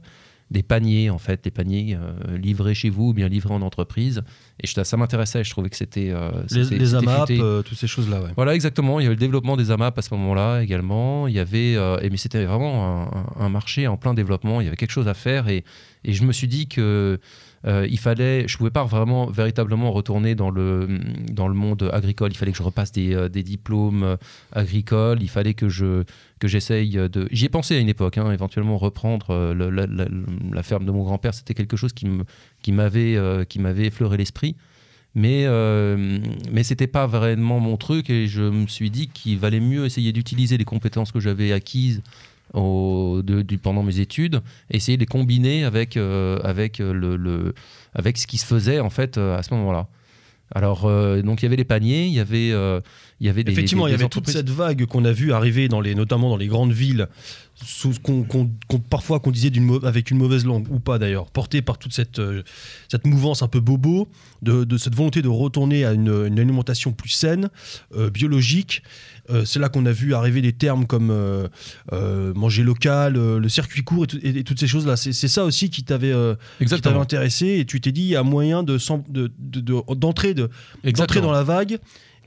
S6: des paniers, en fait, des paniers euh, livrés chez vous ou bien livrés en entreprise. Et je- ça m'intéressait, je trouvais que c'était... euh,
S3: Les, AMAP, euh, toutes ces choses-là, ouais.
S6: Voilà, exactement. Il y avait le développement des AMAP à ce moment-là également. Il y avait, euh, et mais c'était vraiment un, un- un marché en plein développement. Il y avait quelque chose à faire et, et je me suis dit que euh, il fallait, je pouvais pas vraiment véritablement retourner dans le dans le monde agricole. Il fallait que je repasse des, euh, diplômes euh, agricoles. Il fallait que je que j'essaye de. J'y ai pensé à une époque, hein, éventuellement reprendre euh, la, ferme de mon grand-père. C'était quelque chose qui qui m'avait qui m'avait effleuré l'esprit mais euh, mais c'était pas vraiment mon truc et je me suis dit qu'il valait mieux essayer d'utiliser les compétences que j'avais acquises au, pendant mes études essayer de les combiner avec euh, avec le, le- avec ce qui se faisait en fait euh, à ce moment-là. Alors euh, donc il y avait les paniers il y avait euh, il y avait des
S3: Effectivement,
S6: des-
S3: il y avait toute cette vague qu'on a vu arriver dans les, notamment dans les grandes villes, sous, qu'on, qu'on- qu'on- parfois qu'on disait d'une avec une mauvaise langue ou pas d'ailleurs, portée par toute cette, euh, cette mouvance un peu bobo, de, de cette volonté de retourner à une, une alimentation plus saine, euh, biologique. Euh, c'est là qu'on a vu arriver des termes comme euh, manger local, le circuit court et, tout- et- et toutes ces choses-là. C'est, c'est ça aussi qui t'avait, qui t'avait intéressé et tu t'es dit il y a moyen de, de- de- de- d'entrer, de, d'entrer
S6: exactement
S3: dans la vague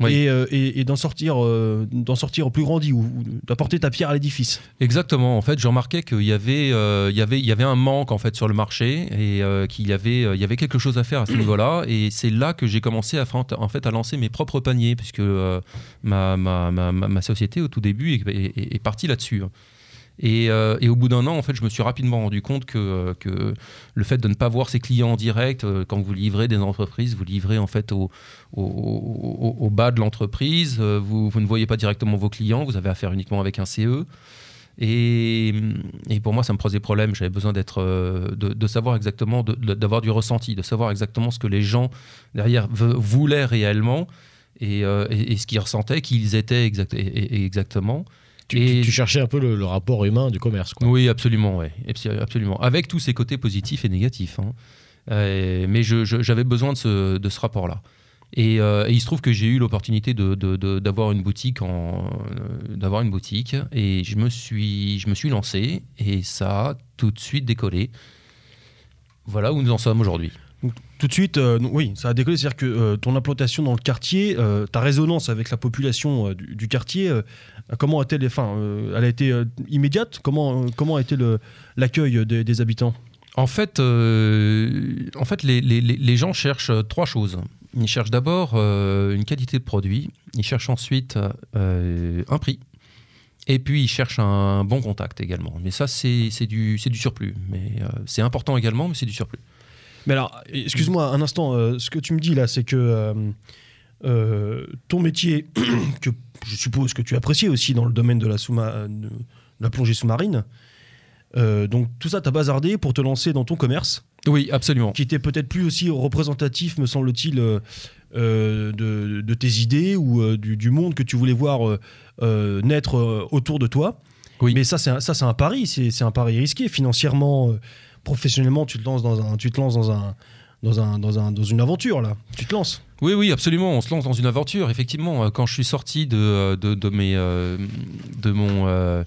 S6: Oui.
S3: et, euh, et- et d'en sortir, euh, d'en sortir au plus grandi ou, ou d'apporter ta pierre à l'édifice.
S6: Exactement. En fait, j'ai remarqué qu'il y avait, euh, il y avait, il y avait un manque en fait sur le marché et qu'il y avait, il y avait quelque chose à faire à ce niveau-là. Et c'est là que j'ai commencé à, en fait à lancer mes propres paniers, puisque ma, ma, ma, ma- ma société au tout début est, est- est partie là-dessus. Et, euh, et au bout d'un an, en fait, je me suis rapidement rendu compte que, euh, que le fait de ne pas voir ses clients en direct, euh, quand vous livrez des entreprises, vous livrez en fait au, bas de l'entreprise, vous, vous ne voyez pas directement vos clients, vous avez affaire uniquement avec un CE. Et, et pour moi, ça me posait problème. J'avais besoin d'être, de, savoir exactement, d'avoir du ressenti, de savoir exactement ce que les gens derrière voulaient réellement et, et- ce qu'ils ressentaient, qui ils étaient exact- exactement.
S4: Tu,
S6: Et-
S4: tu- tu cherchais un peu le, le rapport humain du commerce. Quoi.
S6: Oui, absolument, ouais. Abs- absolument. Avec tous ses côtés positifs et négatifs. hein. Euh, mais j'avais besoin de ce, de ce rapport-là. Et, euh, et il se trouve que j'ai eu l'opportunité de, de- de- d'avoir une boutique en, euh, d'avoir une boutique et je me suis, je me suis lancé et ça a tout de suite décollé. Voilà où nous en sommes aujourd'hui.
S3: Tout de suite, euh, oui, ça a décollé. C'est-à-dire que euh, ton implantation dans le quartier, euh, ta résonance avec la population euh, du, du quartier, euh, comment a-t-elle, enfin, euh, elle a été euh, immédiate? Comment, euh, comment a été l'accueil des, des habitants?
S6: En fait, euh, en fait les, les- les- les gens cherchent euh, trois choses. Ils cherchent d'abord euh, une qualité de produit, ils cherchent ensuite euh, un prix, et puis ils cherchent un bon contact également. Mais ça, c'est c'est du, c'est du surplus. Mais euh, c'est important également, mais c'est du surplus.
S3: Mais alors, excuse-moi un instant, euh, ce que tu me dis là, c'est que euh, euh, ton métier, que je suppose que tu apprécies aussi dans le domaine de la, de la plongée sous-marine, euh, donc tout ça, t'as bazardé pour te lancer dans ton commerce,
S6: Oui, absolument.
S3: qui était peut-être plus aussi représentatif, me semble-t-il, euh, euh, de, de tes idées ou euh, du, du monde que tu voulais voir euh, euh, naître euh, autour de toi.
S6: Oui.
S3: Mais ça, c'est un, ça, c'est un pari, c'est un pari risqué financièrement, euh, professionnellement. Tu te lances dans un, tu te lances dans un, dans un, dans un, dans une aventure là. Tu te lances.
S6: Oui, oui, absolument. On se lance dans une aventure. Effectivement, Euh, quand je suis sorti de, de, de mes, euh, de mon, euh,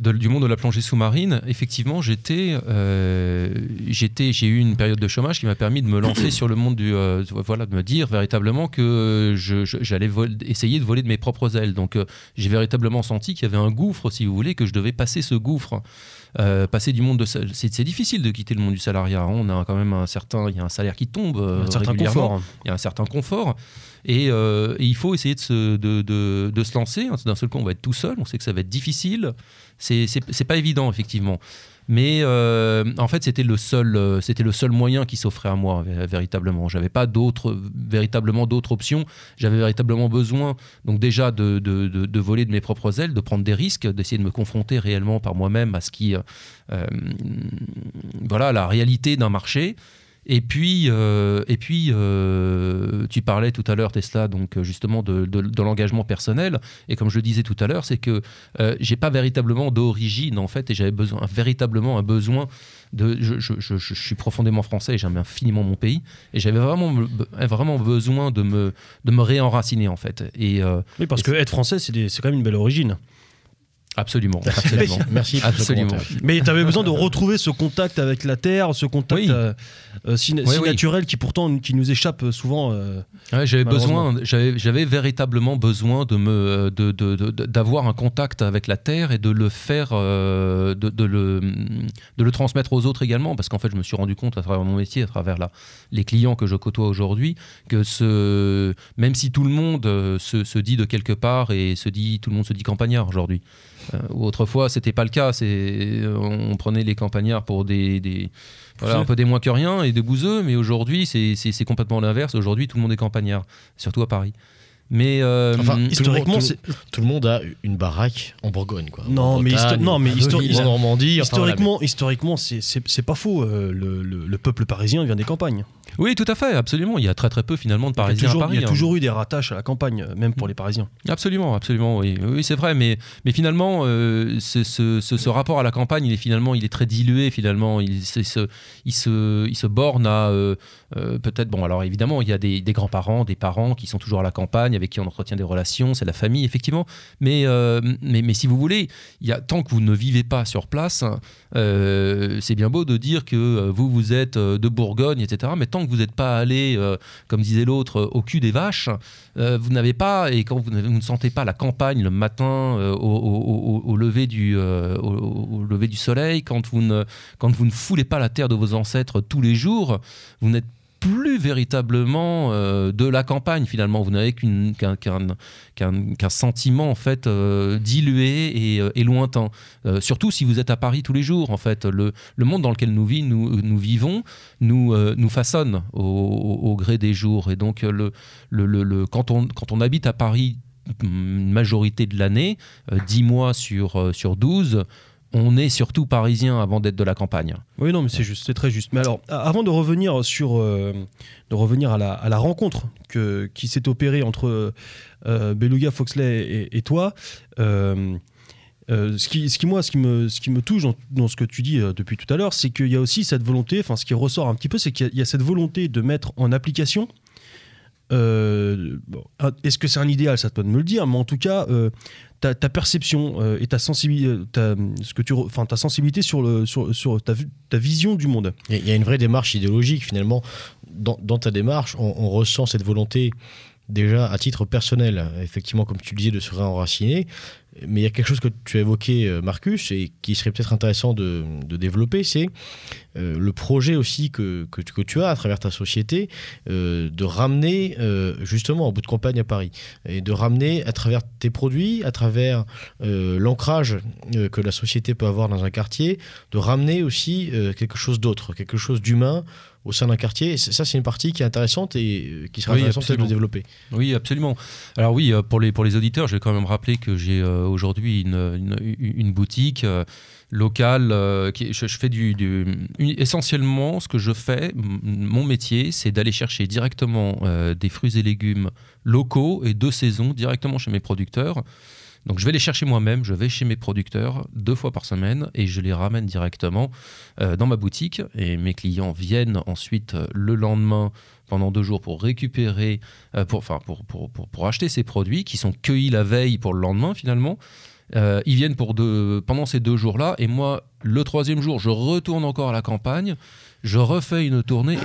S6: du monde de la plongée sous-marine, effectivement, j'étais, euh, j'étais, j'ai eu une période de chômage qui m'a permis de me lancer sur le monde du, euh, voilà, de me dire véritablement que je- j'allais essayer de voler de mes propres ailes. Donc, euh, j'ai véritablement senti qu'il y avait un gouffre, si vous voulez, que je devais passer ce gouffre. Euh, passer du monde de c'est difficile de quitter le monde du salariat hein. on a quand même un certain il y a un salaire qui tombe euh,
S3: un certain
S6: régulièrement
S3: confort.
S6: il y a un certain confort. Et, euh, et il faut essayer de se, de, de- de se lancer. D'un seul coup, on va être tout seul. On sait que ça va être difficile. C'est pas évident, effectivement. Mais euh, en fait, c'était le seul, euh, c'était le seul moyen qui s'offrait à moi vé- véritablement. J'avais pas d'autres, véritablement d'autres options. J'avais véritablement besoin, donc déjà de, de, de- voler de mes propres ailes, de prendre des risques, d'essayer de me confronter réellement par moi-même à ce qui, euh, voilà, la réalité d'un marché. Et puis, euh, et puis euh, tu parlais tout à l'heure, Tesla, donc euh, justement de, de- de l'engagement personnel. Et comme je le disais tout à l'heure, c'est que euh, j'ai pas véritablement d'origine en fait, et j'avais besoin, véritablement un besoin de. Je, je- je- je suis profondément français et j'aime infiniment mon pays, et j'avais vraiment, me- vraiment besoin de me, de me réenraciner en fait. Et
S1: Oui, parce que être français, c'est quand même une belle origine.
S6: Absolument, absolument.
S4: Merci
S6: Absolument.
S1: Mais tu avais besoin de retrouver ce contact avec la terre, ce contact
S6: Oui.
S1: euh, euh, si,
S6: Oui,
S1: si
S6: oui.
S1: naturel qui pourtant qui nous échappe souvent. euh,
S6: Ouais, j'avais besoin, j'avais, véritablement besoin de me, de, de- de- de- d'avoir un contact avec la terre et de le faire, euh, de, le, de le transmettre aux autres également, parce qu'en fait, je me suis rendu compte à travers mon métier, à travers la, les clients que je côtoie aujourd'hui, que ce, même si tout le monde se, se dit de quelque part et se dit, tout le monde se dit campagnard aujourd'hui. Euh, ou autrefois, c'était pas le cas. C'est, on prenait les campagnards pour des, des voilà, un peu des moins que rien et des bouseux, mais aujourd'hui, c'est complètement l'inverse. Aujourd'hui, tout le monde est campagnard, surtout à Paris. Mais euh,
S4: Enfin,
S1: historiquement,
S4: tout, le monde a une baraque en Bourgogne. Quoi.
S1: Non, mais
S4: Bretagne,
S1: non, mais
S4: à
S1: histo-
S4: Deauville, en Normandie. enfin, voilà,
S1: historiquement, historiquement, c'est- c'est c'est pas faux. euh, le, le- le peuple parisien vient des campagnes.
S6: oui, tout à fait, absolument. Il y a très très peu finalement de Parisiens
S1: toujours,
S6: à Paris.
S1: il y a
S6: hein.
S1: toujours eu des rattaches à la campagne, même pour les Parisiens.
S6: Absolument, absolument, oui, oui c'est vrai, mais, mais finalement, euh, ce, ce- ce- ce rapport à la campagne, il est finalement, il est très dilué finalement, il, se, il, se, il se borne à euh, euh, peut-être, bon, alors évidemment, il y a des, des grands-parents, des parents qui sont toujours à la campagne, avec qui on entretient des relations, c'est la famille, effectivement, mais, euh, mais, mais si vous voulez, y a, tant que vous ne vivez pas sur place, euh, c'est bien beau de dire que euh, vous, vous êtes de Bourgogne, etc., mais tant que vous n'êtes pas allé, comme disait l'autre, au cul des vaches, vous n'avez pas, et quand vous, ne sentez pas la campagne le matin au, lever du, au lever du soleil, quand vous, ne, quand vous ne foulez pas la terre de vos ancêtres tous les jours, vous n'êtes plus véritablement euh, de la campagne finalement. Vous n'avez qu'un qu'un- qu'un sentiment en fait euh, dilué et, euh, lointain. Surtout si vous êtes à Paris tous les jours en fait. Le, le monde dans lequel nous, vi- nous, nous vivons nous, nous façonne au, gré des jours. Et donc le, le, quand, on, quand on habite à Paris une majorité de l'année, euh, 10 mois sur, sur 12, on est surtout parisien avant d'être de la campagne.
S1: Oui, non, mais c'est juste, c'est très juste. Mais alors, avant de revenir sur, euh, de revenir à la, rencontre que, qui s'est opérée entre euh, Beluga, Foxley et, toi, euh, ce, qui, ce qui moi, ce qui me, ce qui me touche dans, ce que tu dis depuis tout à l'heure, c'est qu'il y a aussi cette volonté. Enfin, ce qui ressort un petit peu, c'est qu'il y, a cette volonté de mettre en application. Euh, un- Est-ce que c'est un idéal Ça te de me le dire, mais en tout cas, euh, ta, perception euh, et ta sensibilité, ce que tu, enfin, ta sensibilité sur ta, vi- ta vision du monde.
S4: Il y a- une vraie démarche idéologique finalement. Dans, ta démarche, on ressent cette volonté déjà à titre personnel, effectivement, comme tu disais, de se réenraciner. Mais il y a quelque chose que tu as évoqué, euh, Marcus, et qui serait peut-être intéressant de, développer, c'est euh, le projet aussi que, que, tu- as à travers ta société euh, de ramener justement en bout de campagne à Paris et de ramener à travers tes produits, à travers l'ancrage que la société peut avoir dans un quartier, de ramener aussi quelque chose d'autre, quelque chose d'humain au sein d'un quartier. Et ça, c'est une partie qui est intéressante et euh, qui sera
S6: Oui,
S4: intéressante de développer.
S6: Oui, absolument. Alors oui, euh, pour les, pour les auditeurs, je vais quand même rappeler que j'ai euh, aujourd'hui une, une, une boutique locale. qui, je, je fais du, essentiellement ce que je fais, mon métier, c'est d'aller chercher directement des fruits et légumes locaux et de saison directement chez mes producteurs. Donc je vais les chercher moi-même, je vais chez mes producteurs deux fois par semaine et je les ramène directement euh, dans ma boutique et mes clients viennent ensuite euh, le lendemain pendant deux jours pour récupérer, euh, pour, enfin acheter ces produits qui sont cueillis la veille pour le lendemain finalement. Ils viennent pendant ces deux jours-là et moi le troisième jour je retourne encore à la campagne, je refais une tournée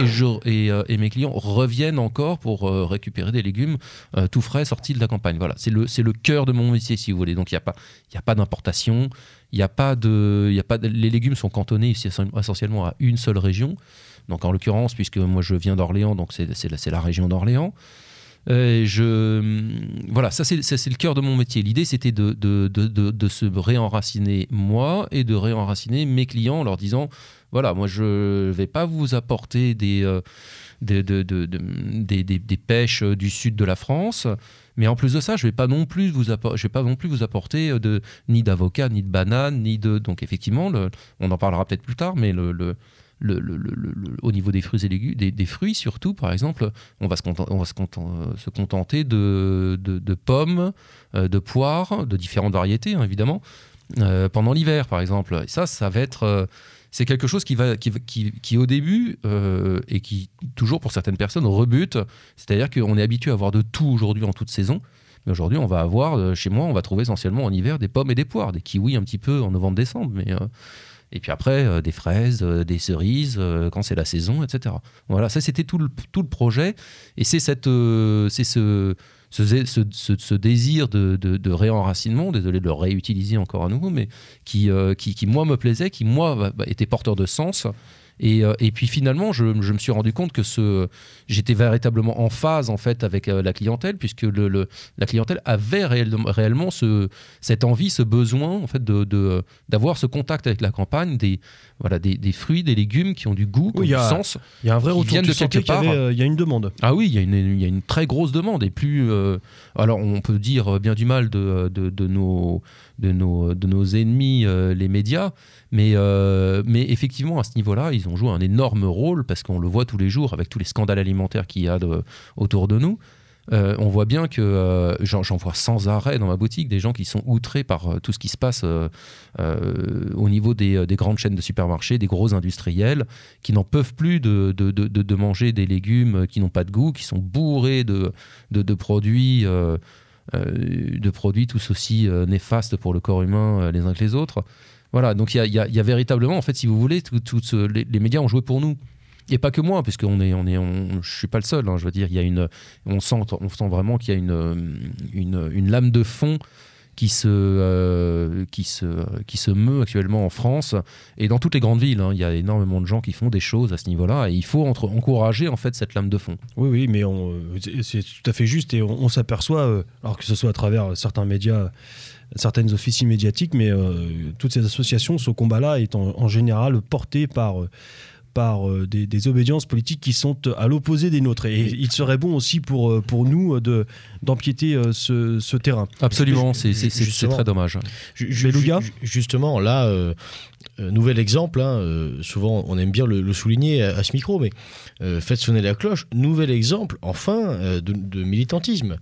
S6: euh, et mes clients reviennent encore pour euh, récupérer des légumes euh, tout frais sortis de la campagne. Voilà, c'est le, cœur de mon métier si vous voulez. Donc il n'y a pas, d'importation, il a a pas de- les légumes sont cantonnés essentiellement à une seule région. Donc en l'occurrence, puisque moi je viens d'Orléans, donc c'est la région d'Orléans. Euh, je, voilà, ça c'est le cœur de mon métier. L'idée c'était de, de, de, de, se réenraciner moi et de réenraciner mes clients en leur disant voilà, moi je vais pas vous apporter des, euh, des, de- de- de- des, des- pêches du sud de la France. Mais en plus de ça, je vais pas non plus vous appor- je vais pas non plus vous apporter euh, de ni d'avocat, ni de banane, ni de donc effectivement, on en parlera peut-être plus tard, mais le- au niveau des fruits et légumes, des, fruits surtout, par exemple, on va se, se contenter de, pommes, euh, de poires, de différentes variétés, hein, évidemment, euh, pendant l'hiver, par exemple. Et ça, ça va être. euh, c'est quelque chose qui, va, qui, qui, au début, euh, et qui, toujours pour certaines personnes, rebute. C'est-à-dire qu'on est habitué à avoir de tout aujourd'hui en toute saison. Mais aujourd'hui, on va avoir, euh, chez moi, on va trouver essentiellement en hiver des pommes et des poires, des kiwis un petit peu en novembre-décembre. Mais, euh, et puis après, euh, des fraises, euh, des cerises, euh, quand c'est la saison, etc. Voilà, ça c'était tout le, tout le projet. Et c'est ce, ce, ce, ce- désir de, de, réenracinement, désolé de le réutiliser encore à nouveau, mais qui, qui, qui, moi me plaisait, qui moi bah, bah, était porteur de sens. Et, euh, et puis finalement, je, je me suis rendu compte que ce, j'étais véritablement en phase en fait avec euh, la clientèle, puisque le, le- la clientèle avait réellement, réellement ce, cette envie, ce besoin en fait de, d'avoir ce contact avec la campagne, des, voilà, des, des fruits, des légumes qui ont du goût, qui
S3: Oui,
S6: ont
S3: a-
S6: du sens.
S3: Il y a un vrai retour.
S6: de quelque part.
S3: euh, Il y a une demande.
S6: Ah oui, il y, a une- il y a une très grosse demande. Et plus. euh, alors, on peut dire bien du mal de, de, de nos, de, nos, de nos ennemis, euh, les médias. Mais, euh, mais effectivement, à ce niveau-là, ils ont joué un énorme rôle parce qu'on le voit tous les jours avec tous les scandales alimentaires qu'il y a autour de nous. Euh, on voit bien que j'en vois sans arrêt dans ma boutique des gens qui sont outrés par tout ce qui se passe au niveau des, des grandes chaînes de supermarchés, des gros industriels, qui n'en peuvent plus de, de, de- de- manger des légumes qui n'ont pas de goût, qui sont bourrés de, produits, de produits tous aussi euh, néfastes pour le corps humain euh, les uns que les autres. Voilà, donc il y a, véritablement, en fait, si vous voulez, tout, tout ce- les, médias ont joué pour nous. Et pas que moi, parce qu'on est, on est, on, je suis pas le seul. hein, je veux dire, il y a une, on sent, on sent vraiment qu'il y a une, une lame de fond qui se, euh, qui, se, qui se meut actuellement en France et dans toutes les grandes villes. hein. Il y a énormément de gens qui font des choses à ce niveau-là et il faut encourager en fait cette lame de fond.
S3: Oui, oui, mais euh, c'est- tout à fait juste et on, s'aperçoit, euh, alors que ce soit à travers certains médias, certaines officines médiatiques, mais toutes ces associations, ce combat-là est en, général porté par, par euh, des, des obédiences politiques qui sont euh, à l'opposé des nôtres. Et il serait bon aussi pour, euh, pour nous de, d'empiéter ce, ce terrain.
S6: Absolument, c'est c'est- c'est- très dommage.
S4: Ju- Justement, là, euh, nouvel exemple, hein, euh, souvent on aime bien le, le souligner à, à ce micro, mais euh, faites sonner la cloche, nouvel exemple, enfin, de, de militantisme.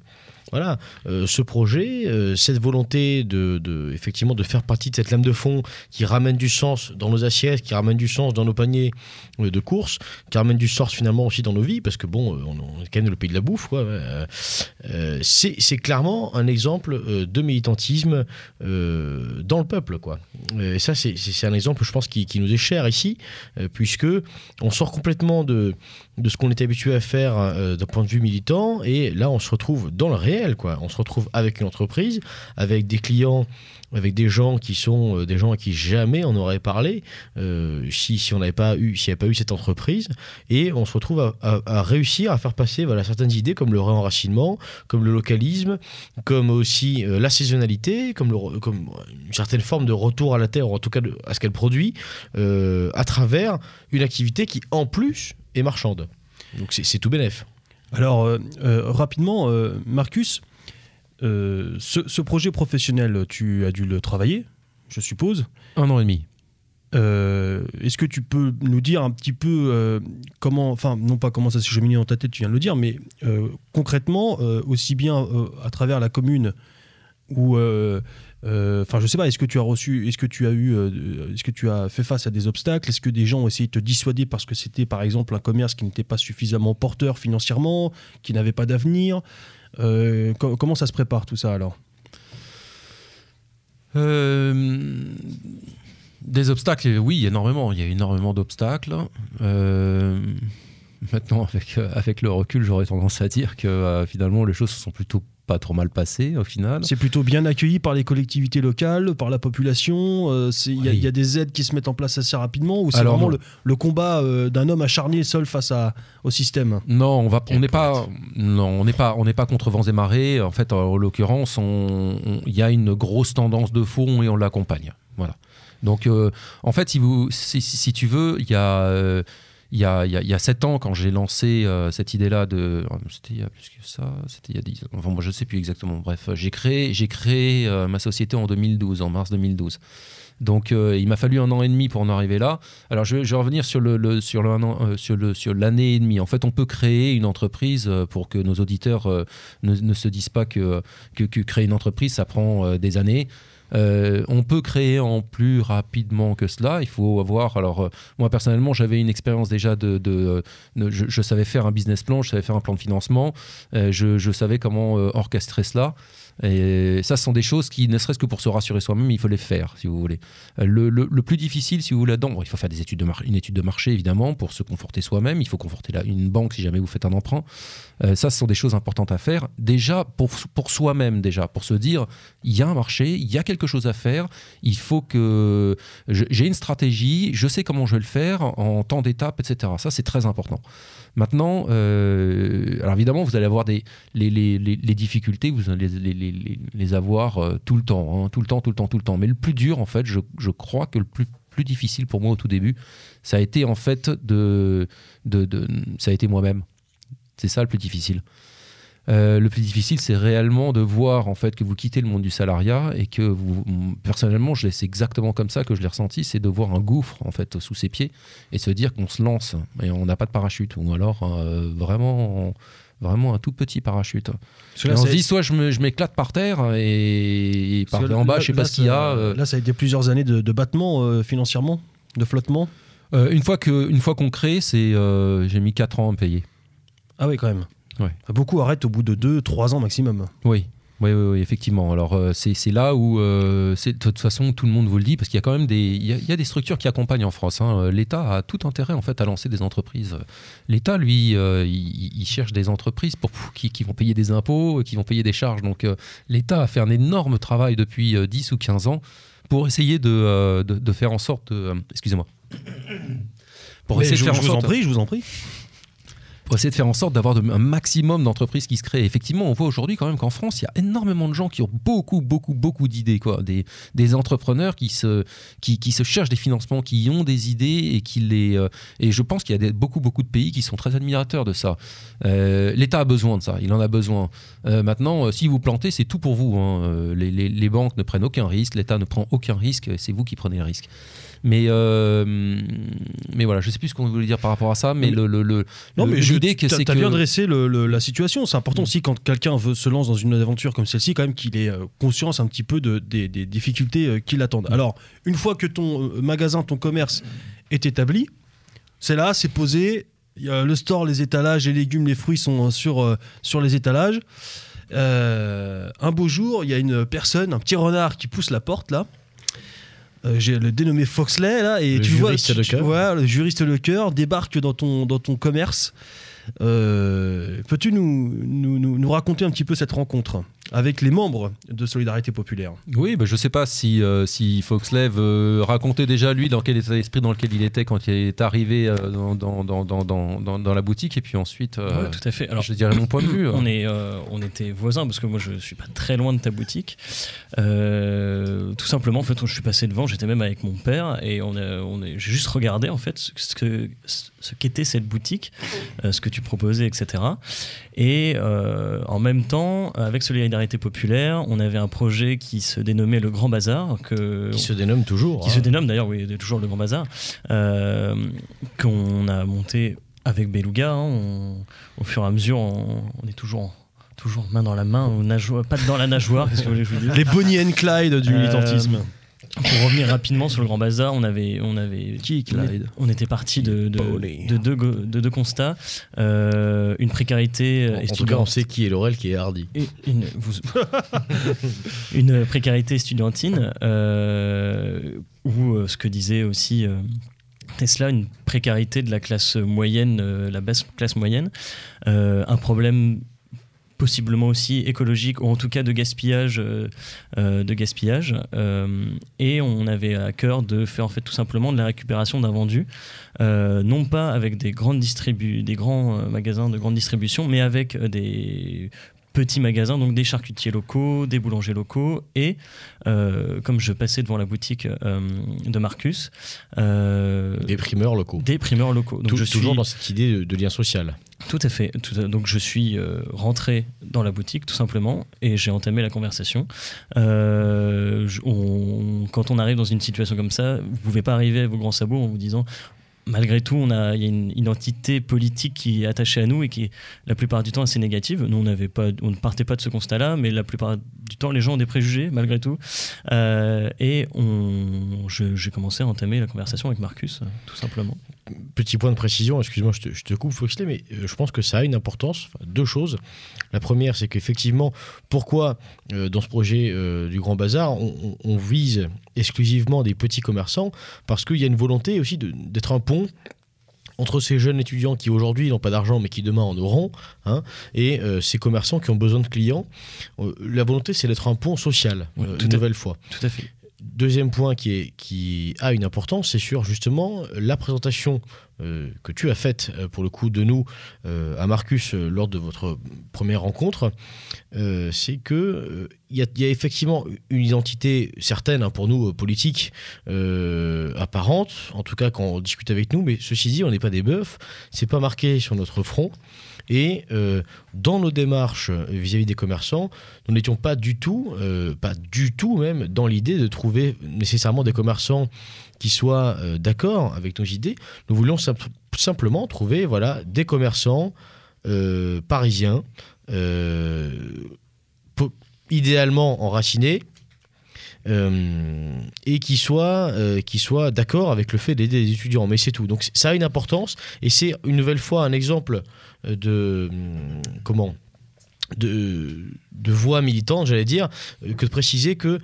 S4: Voilà, euh, ce projet, euh, cette volonté de, effectivement de faire partie de cette lame de fond qui ramène du sens dans nos assiettes, qui ramène du sens dans nos paniers euh, de courses, qui ramène du sens finalement aussi dans nos vies, parce que bon, on, on est quand même le pays de la bouffe, quoi. c'est clairement un exemple de militantisme dans le peuple, quoi. Et ça, c'est- un exemple, je pense, qui, qui nous est cher ici, puisque on sort complètement de, de ce qu'on est habitué à faire euh, d'un point de vue militant, et là, on se retrouve dans le réel, quoi. On se retrouve avec une entreprise, avec des clients, avec des gens qui sont euh, des gens à qui jamais on aurait parlé euh, si, si on n'avait pas eu, s'il n'y avait pas eu cette entreprise, et on se retrouve à, réussir à faire passer voilà, certaines idées comme le réenracinement, comme le localisme, comme aussi la saisonnalité, comme, une certaine forme de retour à la terre, ou en tout cas à ce qu'elle produit, à travers une activité qui en plus est marchande. Donc c'est tout bénef.
S3: Alors, euh, euh, rapidement, euh, Marcus, euh, ce, ce projet professionnel, tu as dû le travailler, je suppose.
S6: Un an et demi.
S3: Euh, Est-ce que tu peux nous dire un petit peu euh, comment, enfin non pas comment ça s'est cheminé dans ta tête, tu viens de le dire, mais euh, concrètement, euh, aussi bien euh, à travers la commune ou, enfin je sais pas, est-ce que tu as reçu, est-ce que tu as eu, euh, est-ce que tu as fait face à des obstacles, est-ce que des gens ont essayé de te dissuader parce que c'était par exemple un commerce qui n'était pas suffisamment porteur financièrement, qui n'avait pas d'avenir, Euh, co- comment ça se prépare tout ça alors?
S6: Euh, des obstacles, oui, énormément. Il y a énormément d'obstacles. Euh, maintenant, avec, euh, avec le recul, j'aurais tendance à dire que euh, finalement, les choses se sont plutôt pas trop mal passé au final.
S3: C'est plutôt bien accueilli par les collectivités locales, par la population. euh, Il y, a-
S6: Oui.
S3: il y a des aides qui se mettent en place assez rapidement ou c'est vraiment le, le combat euh, d'un homme acharné seul face à, au système?
S6: Non, on va,
S4: Quel
S6: on n'est pas,
S4: poète.
S6: non, on n'est pas, on n'est pas contre vents et marées. En fait, en l'occurrence, il y a une grosse tendance de fond et on l'accompagne. Voilà. Donc, euh, en fait, si vous, si, si- si tu veux, il y a, euh, il y a, il ans quand j'ai lancé euh, cette idée-là de, oh, c'était il y a plus que ça, c'était il y a dix. Enfin, moi, je sais plus exactement. Bref, j'ai créé, créé euh, ma société en 2012, en mars 2012. Donc, euh, il m'a fallu un an et demi pour en arriver là. Alors, je, vais- revenir sur le, sur le sur le sur l'année et demie. En fait, on peut créer une entreprise pour que nos auditeurs ne, ne se disent pas que, que, créer une entreprise ça prend des années. Euh, on peut créer en plus rapidement que cela. Il faut avoir. Alors, euh, moi personnellement, j'avais une expérience déjà de. de- je, savais faire un business plan, je savais faire un plan de financement, euh, je, savais comment euh, orchestrer cela. Et ça, ce sont des choses qui, ne serait-ce que pour se rassurer soi-même, il faut les faire, si vous voulez. Euh, Le, plus difficile, si vous voulez, là-dedans, il faut faire des études de une étude de marché, évidemment, pour se conforter soi-même. Il faut conforter une banque si jamais vous faites un emprunt. Euh, ça, ce sont des choses importantes à faire. Déjà, pour, pour soi-même, déjà, pour se dire, il y a un marché, il y a quelque chose à faire, il faut que j'ai une stratégie, je sais comment je vais le faire en temps d'étape, etc. Ça, c'est très important. Maintenant, euh, alors évidemment, vous allez avoir des, les, les- les- difficultés, vous allez les- les avoir euh, tout le temps, hein, tout le temps, tout le temps, tout le temps. Mais le plus dur, en fait, je, je crois que le plus, plus difficile pour moi au tout début, ça a été en fait de, de, de- ça a été moi-même. C'est ça le plus difficile. Euh, le plus difficile, c'est réellement de voir en fait que vous quittez le monde du salariat et que vous, personnellement, je c'est exactement comme ça que je l'ai ressenti, c'est de voir un gouffre en fait sous ses pieds et de se dire qu'on se lance et on n'a pas de parachute ou alors euh, vraiment, vraiment un tout petit parachute. Et
S3: là,
S6: on se dit soit je m'éclate par terre et, et par
S3: que
S6: en bas,
S3: là-
S6: je sais
S3: là,
S6: pas ce qu'il y a. euh,
S3: Là, ça a été plusieurs années de, de battement euh, financièrement, de flottement.
S6: une fois que, une fois qu'on crée, c'est, j'ai mis 4 ans à me payer.
S3: Ah oui, quand même.
S6: Ouais.
S3: Beaucoup arrêtent au bout de 2-3 ans maximum.
S6: Oui. Oui, oui, oui, effectivement. Alors, euh, c'est là où, euh, de toute façon, tout le monde vous le dit, parce qu'il y a quand même des, il y a, il y a des structures qui accompagnent en France. hein. L'État a tout intérêt, en fait, à lancer des entreprises. L'État, lui, euh, il, il cherche des entreprises pour, qui, qui vont payer des impôts, qui vont payer des charges. Donc, l'État a fait un énorme travail depuis euh, 10 ou 15 ans pour essayer de, de, de faire en sorte de... Excusez-moi. Pour
S3: Mais
S6: essayer
S3: je,
S6: de faire
S3: je
S6: en
S3: vous en prie, je vous en prie.
S6: Pour de faire en sorte d'avoir un maximum d'entreprises qui se créent. Effectivement, on voit aujourd'hui quand même qu'en France, il y a énormément de gens qui ont beaucoup, beaucoup, beaucoup d'idées. Des, des entrepreneurs qui se, qui, qui se cherchent des financements, qui ont des idées et qui les. euh, et je pense qu'il y a beaucoup, beaucoup de pays qui sont très admirateurs de ça. Euh, L'État a besoin de ça, il en a besoin. Euh, maintenant, si vous plantez, c'est tout pour vous. hein. Les, les- les banques ne prennent aucun risque, l'État ne prend aucun risque, c'est vous qui prenez le risque. Mais, euh, mais voilà, je sais plus ce qu'on voulait dire par rapport à ça, mais le, le, le-
S3: Non, mais je-
S6: l'idée que c'est que
S3: bien dressé le- le- la situation. C'est important aussi quand quelqu'un veut se lance dans une aventure comme celle-ci, quand même qu'il ait euh, conscience un petit peu de, des, des difficultés euh, qui l'attendent. Alors, une fois que ton magasin, ton commerce est établi, c'est là, c'est posé. Le store, les étalages, les légumes, les fruits sont sur, sur les étalages. Euh, un beau jour, il y a une personne, un petit renard qui pousse la porte là. Euh, J'ai le dénommé Foxley là et
S4: Le
S3: tu vois,
S4: juriste
S3: tu- tu
S4: cœur.
S3: vois, le juriste le cœur débarque dans ton dans ton commerce. Euh, Peux-tu nous, nous, nous, nous raconter un petit peu cette rencontre? Avec les membres de Solidarité Populaire
S6: Oui, bah, je sais pas si, euh, si Foxley veut raconter déjà lui dans quel état d'esprit dans lequel il était quand il est arrivé euh, dans, dans, dans, dans, dans, dans- dans la boutique et puis ensuite euh,
S5: Ouais, tout à fait. Alors,
S6: je dirais mon point de vue.
S5: on, est, euh, on était voisins parce que moi je suis pas très loin de ta boutique. Euh, tout simplement, en fait, je suis passé devant, j'étais même avec mon père et on a, on est, j'ai juste regardé en fait ce, ce que ce qu'était cette boutique, euh, ce que tu proposais, etc. Et euh, en même temps, avec Solidarité Populaire, on avait un projet qui se dénommait le Grand Bazar que
S4: Qui se dénomme toujours.
S5: qui
S4: hein.
S5: se dénomme d'ailleurs, oui, toujours le Grand Bazar, euh, qu'on a monté avec Beluga. hein, on- au fur et à mesure, on, on est toujours, toujours main dans la main, au nageoire, pas dans la nageoire, que vous voulez je vous
S3: Les Bonnie and Clyde du
S5: Euh,
S3: militantisme.
S5: Pour revenir rapidement sur le Grand Bazar, on avait, on avait,
S3: Qui, Clyde
S5: on était parti de, de,
S3: Bonnie.
S5: de deux, go- de deux constats, Euh, une précarité euh,
S4: En tout cas, on sait qui est Laurel, qui est Hardy.
S5: une, une- vous- une précarité estudiantine euh, ou euh, ce que disait aussi euh, Tesla, une précarité de la classe moyenne, euh, la basse classe moyenne, euh, un problème possiblement aussi écologique ou en tout cas de gaspillage, euh, euh, de gaspillage. Euh, et on avait à cœur de faire en fait tout simplement de la récupération d'un vendu, non pas avec des grandes distribu des grands magasins de grande distribution, mais avec des petits magasins, donc des charcutiers locaux, des boulangers locaux, et euh, comme je passais devant la boutique euh, de Marcus, euh,
S4: Des primeurs locaux.
S5: des primeurs locaux. Donc
S4: Tou-
S5: je suis
S4: Toujours dans cette idée de, de lien social.
S5: tout à fait. Tout à- donc je suis rentré dans la boutique tout simplement et j'ai entamé la conversation. Je- on- quand on arrive dans une situation comme ça, vous pouvez pas arriver à vos grands sabots en vous disant malgré tout, on a, il y a une identité politique qui est attachée à nous et qui est la plupart du temps assez négative. Nous, on ne partait pas de ce constat-là, mais la plupart du temps, les gens ont des préjugés malgré tout. Euh, et j'ai commencé à entamer la conversation avec Marcus, tout simplement.
S4: Petit point de précision, excuse-moi, je te, je te coupe, Foxley, mais euh, je pense que ça a une importance. Enfin, deux choses. La première, c'est qu'effectivement, pourquoi euh, dans ce projet euh, du Grand Bazar, on, vise exclusivement des petits commerçants? Parce qu'il y a une volonté aussi d'être un pont entre ces jeunes étudiants qui aujourd'hui n'ont pas d'argent mais qui demain en auront, hein, et euh, ces commerçants qui ont besoin de clients. Euh, la volonté, c'est d'être un pont social,
S5: Oui,
S4: euh, une
S5: à-
S4: nouvelle fois.
S5: Tout à fait.
S4: Deuxième point qui, a une importance, c'est sur justement la présentation euh, que tu as faite euh, pour le coup de nous euh, à Marcus lors de votre première rencontre. C'est que il y, a- effectivement une identité certaine hein, pour nous politique apparente, en tout cas quand on discute avec nous. Mais ceci dit, on n'est pas des bœufs, c'est pas marqué sur notre front. Et euh, dans nos démarches vis-à-vis des commerçants, nous n'étions pas du tout, euh, pas du tout même, dans l'idée de trouver nécessairement des commerçants qui soient euh, d'accord avec nos idées. Nous voulions simp- simplement trouver voilà, des commerçants parisiens, idéalement enracinés, et qui soient, euh, qui soient d'accord avec le fait d'aider les étudiants. Mais c'est tout. Donc ça a une importance, et c'est une nouvelle fois un exemple euh, de... comment de, de voix militante, j'allais dire, euh, que de préciser que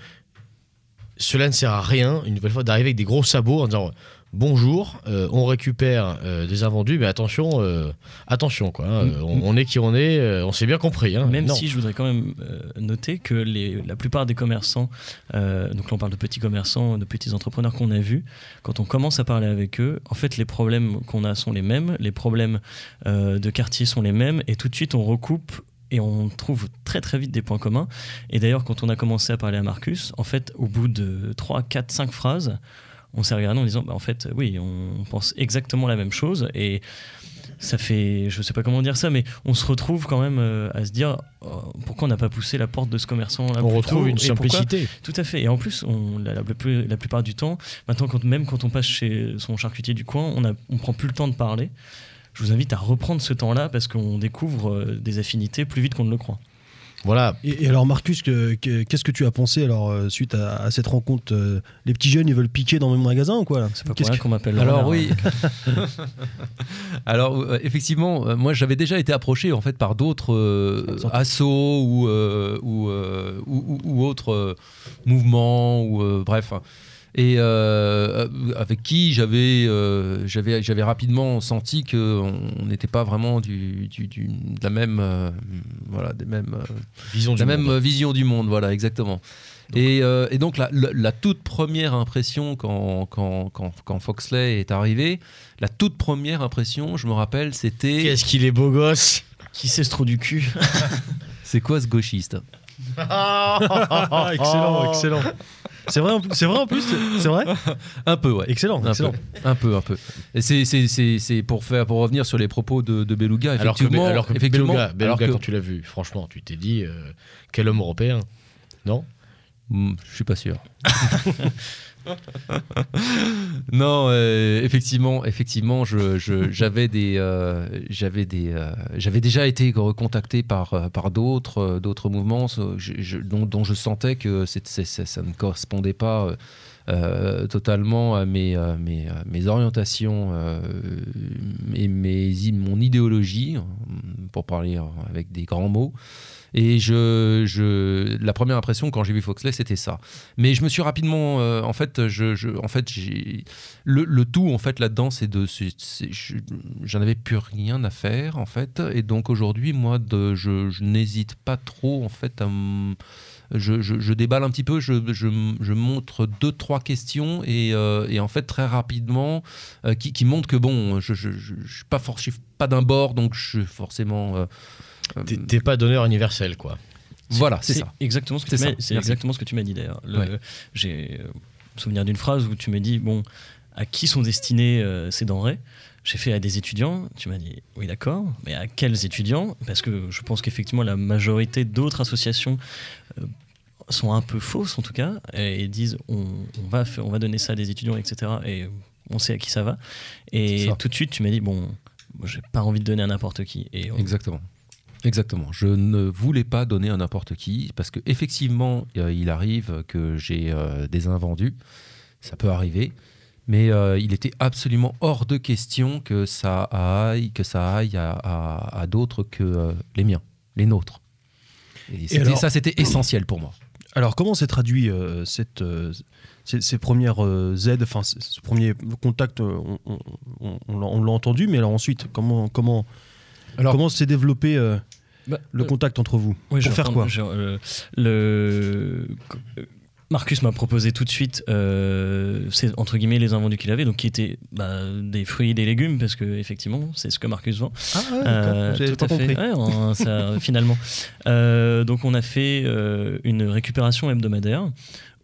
S4: cela ne sert à rien, une nouvelle fois, d'arriver avec des gros sabots en disant bonjour, euh, on récupère euh, des invendus, mais attention, euh, attention, quoi. hein, euh, on, on est qui on est, on s'est bien compris. hein.
S5: Même
S4: Non.
S5: si je voudrais quand même noter que les, la plupart des commerçants, donc là on parle de petits commerçants, de petits entrepreneurs qu'on a vus, quand on commence à parler avec eux, en fait les problèmes qu'on a sont les mêmes, les problèmes de quartier sont les mêmes, et tout de suite on recoupe et on trouve très très vite des points communs. Et d'ailleurs quand on a commencé à parler à Marcus, en fait au bout de 3, 4, 5 phrases, on s'est regardé en disant, bah, en fait oui, on pense exactement la même chose, et ça fait, je sais pas comment dire ça, mais on se retrouve quand même euh, à se dire oh, pourquoi on n'a pas poussé la porte de ce commerçant là
S4: On retrouve
S5: tôt
S4: une simplicité.
S5: Tout à fait. Et en plus, on, la, la plupart du temps, maintenant, quand, même quand on passe chez son charcutier du coin, on, a, on prend plus le temps de parler. Je vous invite à reprendre ce temps-là parce qu'on découvre euh, des affinités plus vite qu'on ne le croit.
S4: Voilà,
S1: Et, et alors Marcus, que- que- qu'est-ce que tu as pensé alors euh, suite à, à cette rencontre euh, Les petits jeunes, ils veulent piquer dans mon magasin ou quoi
S5: C'est pas pour
S1: Qu'est-ce
S5: rien qu'on m'appelle
S6: Alors oui. Alors euh, effectivement, moi j'avais déjà été approché en fait par d'autres euh, assos ou euh, ou, euh, ou, ou- ou autres euh, mouvements ou euh, bref. Et euh, euh, avec qui j'avais euh, j'avais j'avais rapidement senti que on n'était pas vraiment du, du- du- de la même euh, voilà des mêmes euh,
S4: vision du
S6: la même
S4: monde.
S6: vision du monde, voilà, exactement. et, euh, et donc, la, la- la toute première impression quand, quand, quand, quand Foxley est arrivé, la toute première impression, je me rappelle, c'était
S4: Qu'est-ce qu'il est beau gosse
S5: Qui sait ce trou du cul?
S6: C'est quoi ce gauchiste?
S1: excellent, excellent. C'est vrai, en plus- c'est vrai en plus, c'est- vrai.
S6: Un peu, ouais.
S1: Excellent,
S6: Un
S1: excellent.
S6: peu, un peu, un peu. Et c'est, c'est, c'est, c'est pour faire, pour revenir sur les propos de, de Beluga,
S4: Alors que,
S6: effectivement.
S4: alors que
S6: effectivement,
S4: Beluga, Beluga,
S6: alors que-
S4: quand tu l'as vu, franchement, tu t'es dit, euh, quel homme européen Non?
S6: Hmm, Je suis pas sûr. non, euh, effectivement, effectivement, j'avais des, euh, j'avais des, euh, j'avais déjà été recontacté par par d'autres, d'autres mouvements dont, dont je sentais que ça ne correspondait pas. totalement à mes, mes, mes orientations euh, et mes, mon idéologie, pour parler avec des grands mots. Et je, je, la première impression quand j'ai vu Foxley, c'était ça. Mais je me suis rapidement, euh, en fait, je, en fait, le, le tout en fait là-dedans, c'est de, j'en avais plus rien à faire en fait, et donc aujourd'hui, moi, je, n'hésite pas trop en fait je, je- déballe un petit peu, je, je, montre deux trois questions et, euh, et en fait très rapidement euh, qui, qui montrent que bon, je, je suis pas for- je suis pas d'un bord, donc je suis forcément
S4: T'es- T'es pas donneur universel, quoi.
S6: voilà, c'est ça.
S5: Exactement ce que
S6: C'est
S5: exactement ce que tu m'as dit d'ailleurs. Le-
S6: Ouais.
S5: J'ai euh, souvenir d'une phrase où tu m'as dit bon, à qui sont destinées euh, ces denrées? J'ai fait à des étudiants. Tu m'as dit oui d'accord, mais à quels étudiants? Parce que je pense qu'effectivement la majorité d'autres associations euh, sont un peu fausses en tout cas et, et disent on, on va faire- on va donner ça à des étudiants etc. Et on sait à qui ça va. Et tout de suite tu m'as dit bon, j'ai pas envie de donner à n'importe qui. Et on-
S6: Exactement. Exactement. Je ne voulais pas donner à n'importe qui parce que effectivement, euh, il arrive que j'ai euh, des invendus. Ça peut arriver. Mais euh, il était absolument hors de question que ça aille, que ça aille à, à- à d'autres que euh, les miens, les nôtres. Et,
S3: alors-
S6: ça, c'était essentiel pour moi.
S3: Alors, comment s'est traduit cette, ces, ces premières Z, enfin, ce premier contact, on, on- on- on l'a- on l'a entendu, mais alors ensuite, comment, comment,
S6: Alors-
S3: comment s'est développé euh,
S5: Bah,
S3: le
S5: euh,
S3: contact entre vous
S5: Oui,
S3: Pour faire quoi
S5: euh, le... Marcus m'a proposé tout de suite, euh, c'est entre guillemets les invendus qu'il avait, donc qui étaient bah, des fruits et des légumes, parce que effectivement, c'est ce que Marcus vend.
S3: Ah,
S5: Euh,
S3: j'avais
S5: tout
S3: pas
S5: à fait. Ouais, on- ça, finalement. Euh, donc on a fait une récupération hebdomadaire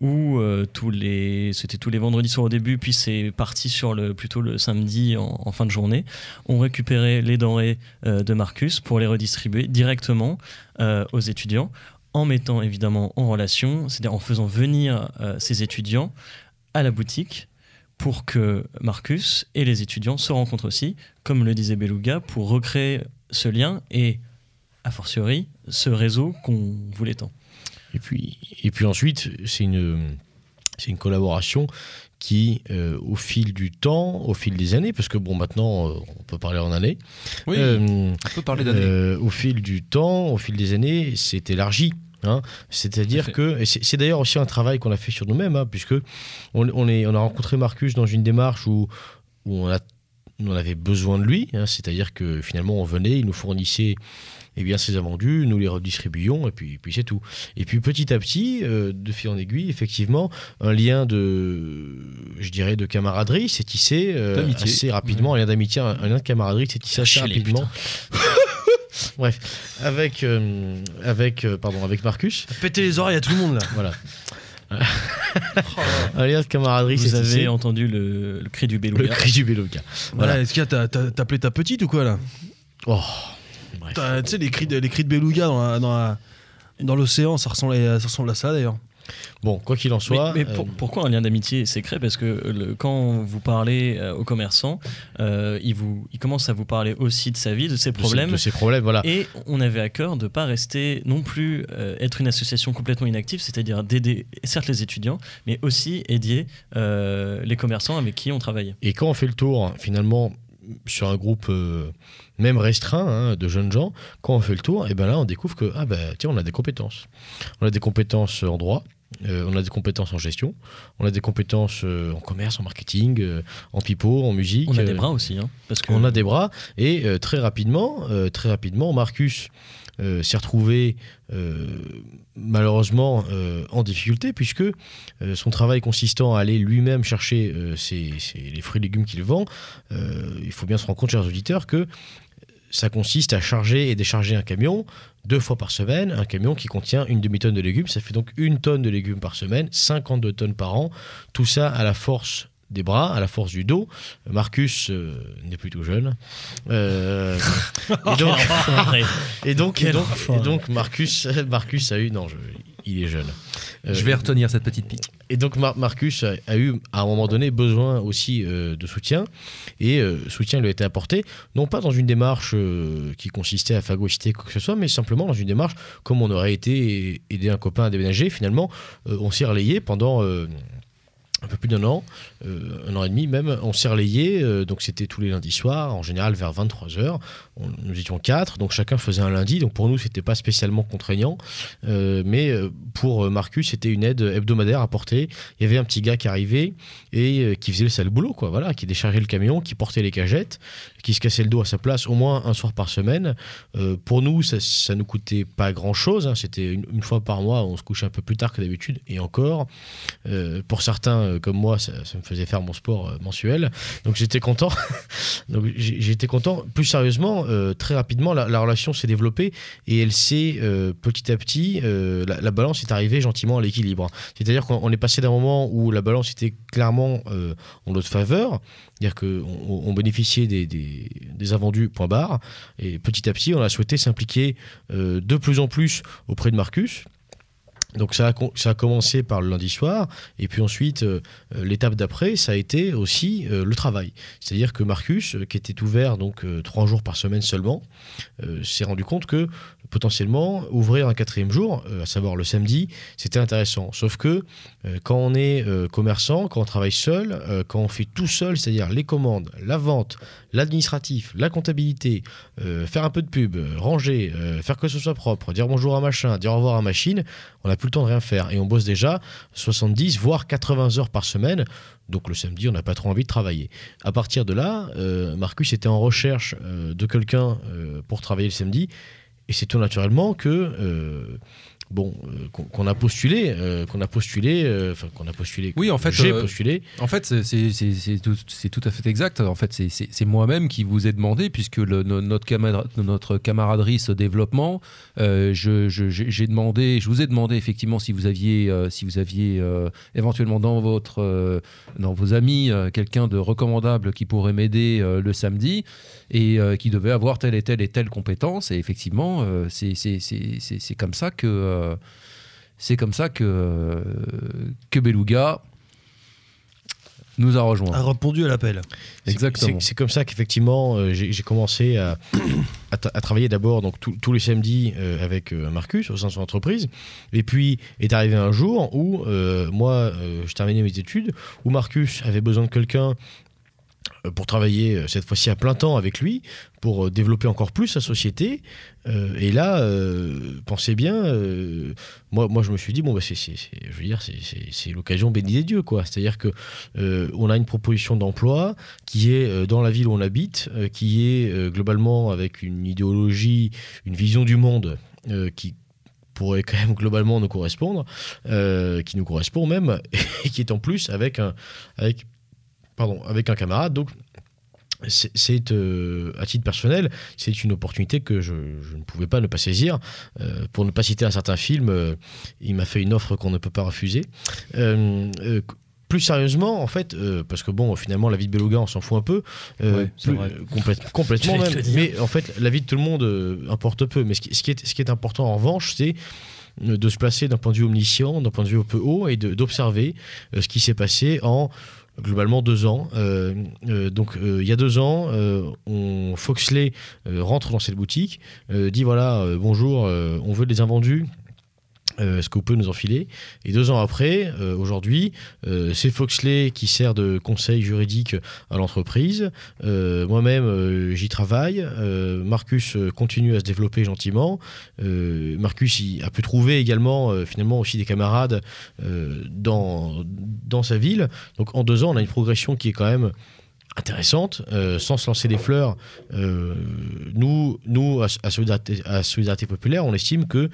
S5: où euh, tous les, c'était tous les vendredis soirs au début, puis c'est parti sur le plutôt le samedi en, fin de journée. On récupérait les denrées euh, de Marcus pour les redistribuer directement euh, aux étudiants en mettant évidemment en relation, c'est-à-dire en faisant venir ces étudiants à la boutique pour que Marcus et les étudiants se rencontrent aussi, comme le disait Beluga, pour recréer ce lien et, a fortiori, ce réseau qu'on voulait tant.
S4: Et puis, et puis ensuite, c'est une, c'est une collaboration qui, euh, au fil du temps, au fil des années, parce que bon, maintenant, euh, on peut parler en années,
S6: Oui,
S4: euh,
S6: on peut parler d'années.
S4: au fil du temps, au fil des années, c'est élargi. hein. C'est-à-dire que c'est d'ailleurs aussi un travail qu'on a fait sur nous-mêmes, hein, puisque on, on est, on a rencontré Marcus dans une démarche où, où on, a, on avait besoin de lui. hein. C'est-à-dire que finalement, on venait, il nous fournissait eh bien, ses invendus, nous les redistribuions, et puis, puis c'est tout. Et puis petit à petit, euh, de fil en aiguille, effectivement, un lien de, je dirais, de camaraderie s'est tissé euh, assez rapidement, un lien d'amitié, un, un lien de camaraderie s'est tissé assez rapidement. Bref, avec, euh, avec, euh, pardon, avec Marcus,
S3: Péter les oreilles à tout le monde là.
S4: voilà. un lien de camaraderie
S5: Vous avez
S4: tissé.
S5: entendu le, le cri du
S4: Le
S5: Beluga.
S4: cri du Beluga.
S3: Voilà.
S4: Voilà.
S3: Est-ce qu'il y a t'as- appelé ta petite ou quoi là?
S4: Oh,
S3: Tu sais les cris de les cris de beluga dans la- dans la- dans l'océan, ça ressemble à, ça ressemble à ça d'ailleurs.
S4: Bon, quoi qu'il en soit.
S5: mais pour-
S4: euh,
S5: pourquoi un lien d'amitié créé parce que le- quand vous parlez euh, aux commerçants, euh, il, vous, il commence à vous parler aussi de sa vie, de ses
S4: de
S5: problèmes.
S4: de ces problèmes, voilà.
S5: Et on avait à cœur de pas rester non plus euh, être une association complètement inactive, c'est-à-dire d'aider certes les étudiants, mais aussi aider euh, les commerçants avec qui on travaillait.
S4: Et quand on fait le tour, finalement, sur un groupe euh, même restreint hein, de jeunes gens, quand on fait le tour, et ben là, on découvre que ah ben tiens, on a des compétences. On a des compétences en droit. euh, on a des compétences en gestion, on a des compétences euh, en commerce, en marketing, euh, en pipeau, en musique.
S5: On a des bras aussi, hein, parce que
S4: On a des bras et très rapidement, très rapidement, Marcus s'est retrouvé malheureusement en difficulté puisque son travail consistant à aller lui-même chercher ses- ses- les fruits et légumes qu'il vend, il faut bien se rendre compte, chers auditeurs, que ça consiste à charger et décharger un camion deux fois par semaine, un camion qui contient une demi-tonne de légumes. Ça fait donc une tonne de légumes par semaine, 52 tonnes par an. Tout ça à la force des bras, à la force du dos. Marcus euh, n'est plus tout jeune. Euh, et donc, et donc, et
S5: Quel
S4: donc,
S5: enfoiré.
S4: et donc Marcus, Marcus a eu, non, je- il est jeune. Euh,
S6: Je vais retenir cette petite pique.
S4: et donc Mar- Marcus a, a eu à un moment donné besoin aussi euh, de soutien et euh, soutien lui a été apporté non pas dans une démarche euh, qui consistait à phagocyter quoi que ce soit mais simplement dans une démarche comme on aurait été aider un copain à déménager finalement on s'est relayé pendant un peu plus d'un an, euh, un an et demi même, on s'est relayé, euh, donc c'était tous les lundis soirs, en général vers 23h, nous étions quatre, donc chacun faisait un lundi, donc pour nous c'était pas spécialement contraignant, euh, mais pour Marcus c'était une aide hebdomadaire apportée, il y avait un petit gars qui arrivait et qui faisait le sale boulot, quoi, voilà, qui déchargeait le camion, qui portait les cagettes, qui se cassait le dos à sa place au moins un soir par semaine. Euh, pour nous, ça, ça nous coûtait pas grand chose. C'était une, fois par mois, on se couchait un peu plus tard que d'habitude, et encore. Euh, pour certains euh, comme moi, ça, me faisait faire mon sport mensuel. Donc j'étais content. J'étais content. Plus sérieusement, très rapidement, la, la relation s'est développée et elle s'est petit à petit, la, la balance est arrivée gentiment à l'équilibre. C'est-à-dire qu'on on est passé d'un moment où la balance était clairement en notre faveur, c'est-à-dire qu'on on bénéficiait des invendus point barre, et petit à petit, on a souhaité s'impliquer euh, de plus en plus auprès de Marcus. Donc ça a, a commencé par le lundi soir, et puis ensuite, euh, euh, l'étape d'après, ça a été aussi euh, le travail. C'est-à-dire que Marcus, qui était ouvert donc trois jours par semaine seulement, s'est rendu compte que potentiellement ouvrir un quatrième jour, à savoir le samedi, c'était intéressant. Sauf que quand on est commerçant, quand on travaille seul, quand on fait tout seul, c'est-à-dire les commandes, la vente, l'administratif, la comptabilité, faire un peu de pub, ranger, faire que ce soit propre, dire bonjour à machin, dire au revoir à machine, on n'a plus le temps de rien faire. Et on bosse déjà 70, voire 80 heures par semaine. Donc le samedi, on n'a pas trop envie de travailler. À partir de là, euh, Marcus était en recherche euh, de quelqu'un euh, pour travailler le samedi. Et c'est tout naturellement que bon euh, qu'on a postulé, euh, qu'on a postulé, euh, enfin qu'on a postulé.
S6: Oui, en fait,
S4: j'ai postulé.
S6: En fait, c'est- tout, à fait exact. En fait, c'est- moi-même qui vous ai demandé, puisque le- notre, notre camaraderie ce développement, je- je- j'ai j'ai demandé, je vous ai demandé effectivement si vous aviez, si vous aviez éventuellement dans votre, dans vos amis, quelqu'un de recommandable qui pourrait m'aider le samedi et euh, qui devait avoir telle et telle et telle compétence. Et effectivement, euh, c'est c'est- c'est- c'est- c'est comme ça que euh, c'est comme ça que euh, que Beluga nous a rejoint.
S3: A répondu à l'appel.
S4: C'est-
S6: Exactement.
S4: C'est comme ça qu'effectivement euh, j'ai commencé à, à, tra- à travailler d'abord donc tous- tous les samedis euh, avec euh, Marcus au sein de son entreprise. Et puis est arrivé un jour où euh, moi euh, je terminais mes études, où Marcus avait besoin de quelqu'un euh, pour travailler euh, cette fois-ci à plein temps avec lui, pour euh, développer encore plus sa société. Euh, et là, euh, pensez bien, euh, moi, moi je me suis dit, bon, bah, c'est, je veux dire, c'est, l'occasion bénie des dieux, quoi. C'est-à-dire que euh, on a une proposition d'emploi qui est euh, dans la ville où on habite, euh, qui est euh, globalement avec une idéologie, une vision du monde euh, qui pourrait quand même globalement nous correspondre, euh, qui nous correspond même, et qui est en plus avec, pardon, avec un camarade. Donc, c'est, euh, à titre personnel, c'est une opportunité que je, je ne pouvais pas ne pas saisir. Euh, pour ne pas citer un certain film, euh, il m'a fait une offre qu'on ne peut pas refuser. Plus sérieusement, en fait, parce que bon, finalement, la vie de Beluga, on s'en fout un peu,
S5: Ouais, c'est
S4: plus-
S5: vrai.
S4: complète- complètement même. Mais en fait, la vie de tout le monde importe peu. Mais ce qui, ce qui est, ce qui est important en revanche, c'est de se placer d'un point de vue omniscient, d'un point de vue un peu haut, et d'observer ce qui s'est passé en globalement deux ans. Euh, euh, donc euh, il y a deux ans, on, Foxley rentre dans cette boutique, dit voilà, bonjour, on veut des invendus. Euh, Est-ce que vous pouvez nous enfiler Et deux ans après, euh, aujourd'hui, euh, c'est Foxley qui sert de conseil juridique à l'entreprise. Euh, Moi-même, j'y travaille. Marcus continue à se développer gentiment. Marcus a pu trouver également, finalement, aussi des camarades dans, dans sa ville. Donc en deux ans, on a une progression qui est quand même intéressante, sans se lancer des fleurs. Nous, nous à Solidarité Populaire, on estime que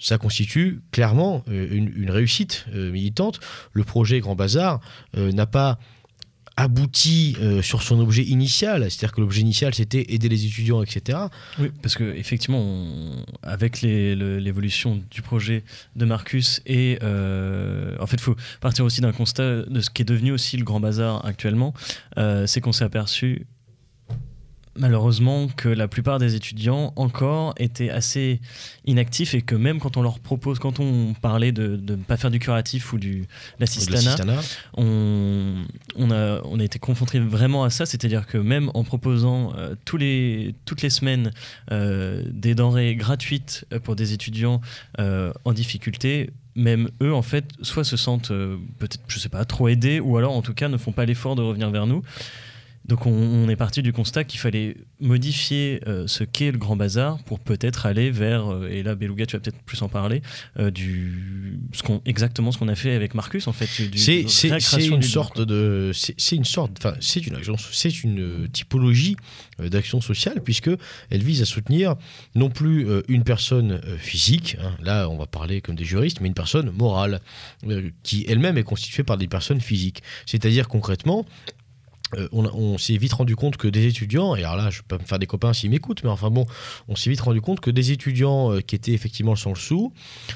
S4: ça constitue clairement euh, une, réussite euh, militante. Le projet Grand Bazar euh, n'a pas abouti sur son objet initial, c'est-à-dire que l'objet initial c'était aider les étudiants, etc.
S5: Oui, parce que effectivement, avec l'évolution du projet de Marcus et en fait, faut partir aussi d'un constat de ce qui est devenu aussi le Grand Bazar actuellement, c'est qu'on s'est aperçu malheureusement que la plupart des étudiants encore étaient assez inactifs et que même quand on leur propose, quand on parlait de de ne pas faire du curatif ou du
S4: De
S5: l'assistanat, on, on, a, on a été confronté vraiment à ça, c'est-à-dire que même en proposant euh, tous les, toutes les semaines euh, des denrées gratuites euh, pour des étudiants euh, en difficulté, même eux, en fait, soit se sentent peut-être, je sais pas, trop aidés, ou alors en tout cas ne font pas l'effort de revenir vers nous. Donc on, on est parti du constat qu'il fallait modifier euh, ce qu'est le Grand Bazar pour peut-être aller vers, euh, et là Beluga tu vas peut-être plus en parler, euh, du, ce qu'on, exactement ce qu'on a fait avec Marcus en fait.
S4: C'est une sorte de c'est une sorte enfin c'est une action c'est une typologie d'action sociale puisque elle vise à soutenir non plus une personne physique hein, là on va parler comme des juristes mais une personne morale qui elle-même est constituée par des personnes physiques c'est-à-dire concrètement euh, on, s'est vite rendu compte que des étudiants, et alors là, je vais pas me faire des copains s'ils m'écoutent, mais enfin bon, on s'est vite rendu compte que des étudiants euh, qui étaient effectivement sans le sou,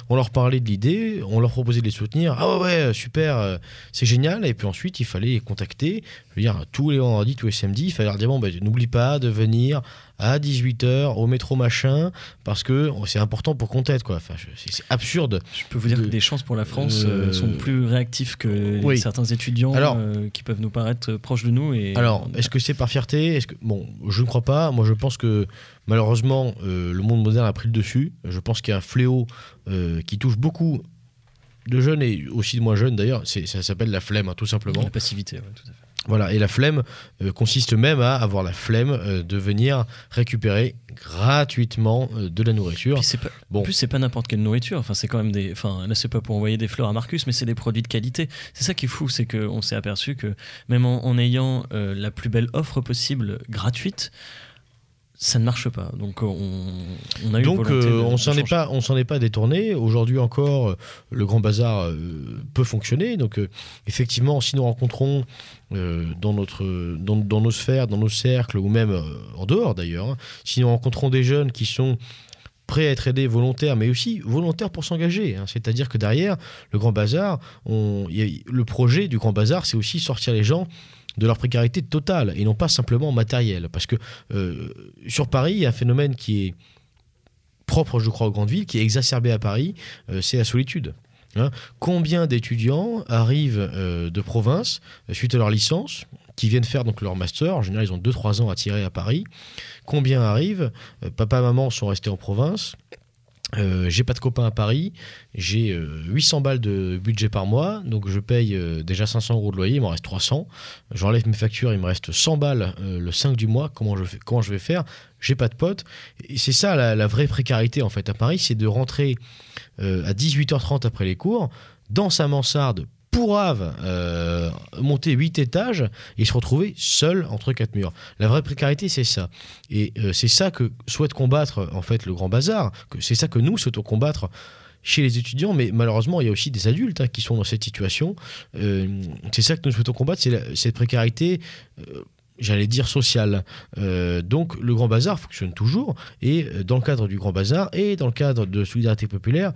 S4: on leur parlait de l'idée, on leur proposait de les soutenir. Ah ouais, ouais, super, euh, c'est génial. Et puis ensuite, il fallait les contacter. Je veux dire, tous les vendredis, tous les samedis, il fallait leur dire bon, ben, n'oublie pas de venir à 18h au métro machin, parce que c'est important pour qu'on t'aide, quoi. Enfin, je- c'est absurde.
S5: Je peux vous dire
S4: de-
S5: que les chances pour la France euh,
S4: Euh,
S5: sont plus réactifs que
S4: oui.
S5: certains étudiants
S4: Alors-
S5: euh, qui peuvent nous paraître proches de nous. Et
S4: Alors, est-ce que c'est par fierté? Est-ce que bon, je ne crois pas. Moi, je pense que malheureusement, euh, le monde moderne a pris le dessus. Je pense qu'il y a un fléau qui touche beaucoup de jeunes et aussi de moins jeunes d'ailleurs. Ça s'appelle la flemme, hein, tout simplement.
S5: la passivité, ouais, tout à fait.
S4: Voilà, et la flemme euh, consiste même à avoir la flemme euh, de venir récupérer gratuitement euh, de la nourriture.
S5: Pas,
S4: Bon.
S5: En plus, c'est pas n'importe quelle nourriture. Enfin, c'est quand même des. Enfin, là, c'est pas pour envoyer des fleurs à Marcus, mais c'est des produits de qualité. C'est ça qui est fou, c'est qu'on s'est aperçu que même en, en ayant la plus belle offre possible gratuite, ça ne marche pas. Donc, on, on a eu
S4: Donc
S5: volonté
S4: euh, on s'en est pas on s'en est pas détourné. Aujourd'hui encore, le Grand Bazar euh, peut fonctionner. Donc euh, effectivement, si nous rencontrons dans notre dans, dans nos sphères, dans nos cercles ou même euh, en dehors d'ailleurs, hein, si nous rencontrons des jeunes qui sont prêts à être aidés volontaires, mais aussi volontaires pour s'engager. hein. C'est-à-dire que derrière le Grand Bazar, le projet du Grand Bazar, c'est aussi sortir les gens de leur précarité totale et non pas simplement matérielle. Parce que euh, sur Paris, il y a un phénomène qui est propre, je crois, aux grandes villes, qui est exacerbé à Paris, euh, c'est la solitude. Hein. Combien d'étudiants arrivent euh, de province euh, suite à leur licence, qui viennent faire donc leur master, en général ils ont 2-3 ans à tirer à Paris, combien arrivent, euh, papa, maman sont restés en province, euh, j'ai pas de copains à Paris, j'ai euh, 800 balles de budget par mois, donc je paye euh, déjà 500 euros de loyer, il m'en reste 300. J'enlève mes factures, il me reste 100 balles euh, le 5 du mois. Comment je, vais faire? J'ai pas de potes. C'est ça la, la vraie précarité en fait à Paris, c'est de rentrer euh, à 18h30 après les cours dans sa mansarde pourrave, euh, monter 8 étages et se retrouver seul entre quatre murs. La vraie précarité, c'est ça. Et euh, c'est ça que souhaite combattre en fait le Grand Bazar, c'est ça que nous souhaitons combattre chez les étudiants, mais malheureusement, il y a aussi des adultes hein, qui sont dans cette situation. Euh, c'est ça que nous souhaitons combattre, c'est cette précarité. J'allais dire sociale. Euh, donc le Grand Bazar fonctionne toujours et dans le cadre du Grand Bazar et dans le cadre de Solidarité Populaire,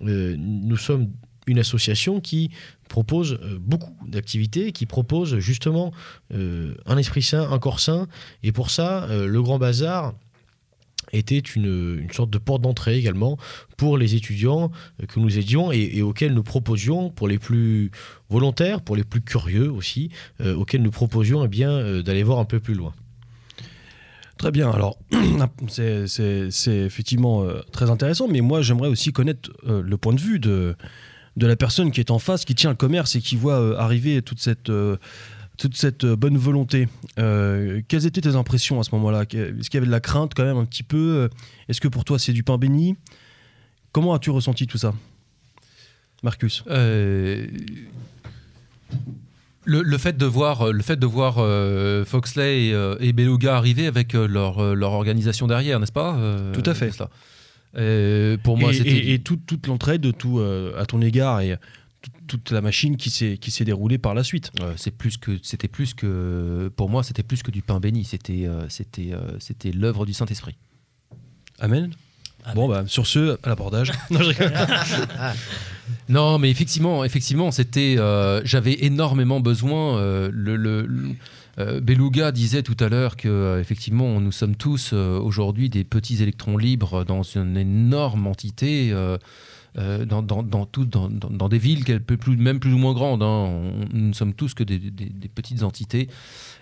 S4: nous sommes une association qui propose euh, beaucoup d'activités, qui propose justement euh, un esprit sain, un corps sain. Et pour ça, euh, le Grand Bazar était une, une sorte de porte d'entrée également pour les étudiants que nous aidions et, auxquels nous proposions, pour les plus volontaires, pour les plus curieux aussi, auxquels nous proposions eh bien, d'aller voir un peu plus loin.
S3: Très bien, alors c'est- effectivement très intéressant, mais moi j'aimerais aussi connaître le point de vue de, de la personne qui est en face, qui tient le commerce et qui voit euh, arriver toute cette, euh, toute cette euh, bonne volonté. Quelles étaient tes impressions à ce moment-là? Est-ce qu'il y avait de la crainte quand même un petit peu? Est-ce que pour toi c'est du pain béni? Comment as-tu ressenti tout ça? Marcus
S6: le, le fait de voir, le fait de voir euh, Foxley et, euh, et Beluga arriver avec euh, leur, leur organisation derrière, n'est-ce pas?
S3: Tout à fait.
S6: cela. Euh, pour moi,
S3: et,
S6: c'était.
S3: et- et toute, toute l'entraide tout, euh, à ton égard et toute- la machine qui s'est qui s'est déroulée par la suite.
S6: Euh, c'est plus que c'était plus que pour moi c'était plus que du pain béni c'était euh, c'était euh, c'était l'œuvre du Saint Esprit
S3: Amen. Bon, bah, sur ce, à l'abordage. Non,
S6: mais effectivement effectivement c'était euh, j'avais énormément besoin euh, le, le- le- euh, Beluga disait tout à l'heure que euh, nous sommes tous euh, aujourd'hui des petits électrons libres dans une énorme entité dans, dans, dans, des villes qu'elle peut même plus ou moins grandes. hein. Nous ne sommes tous que des, petites entités.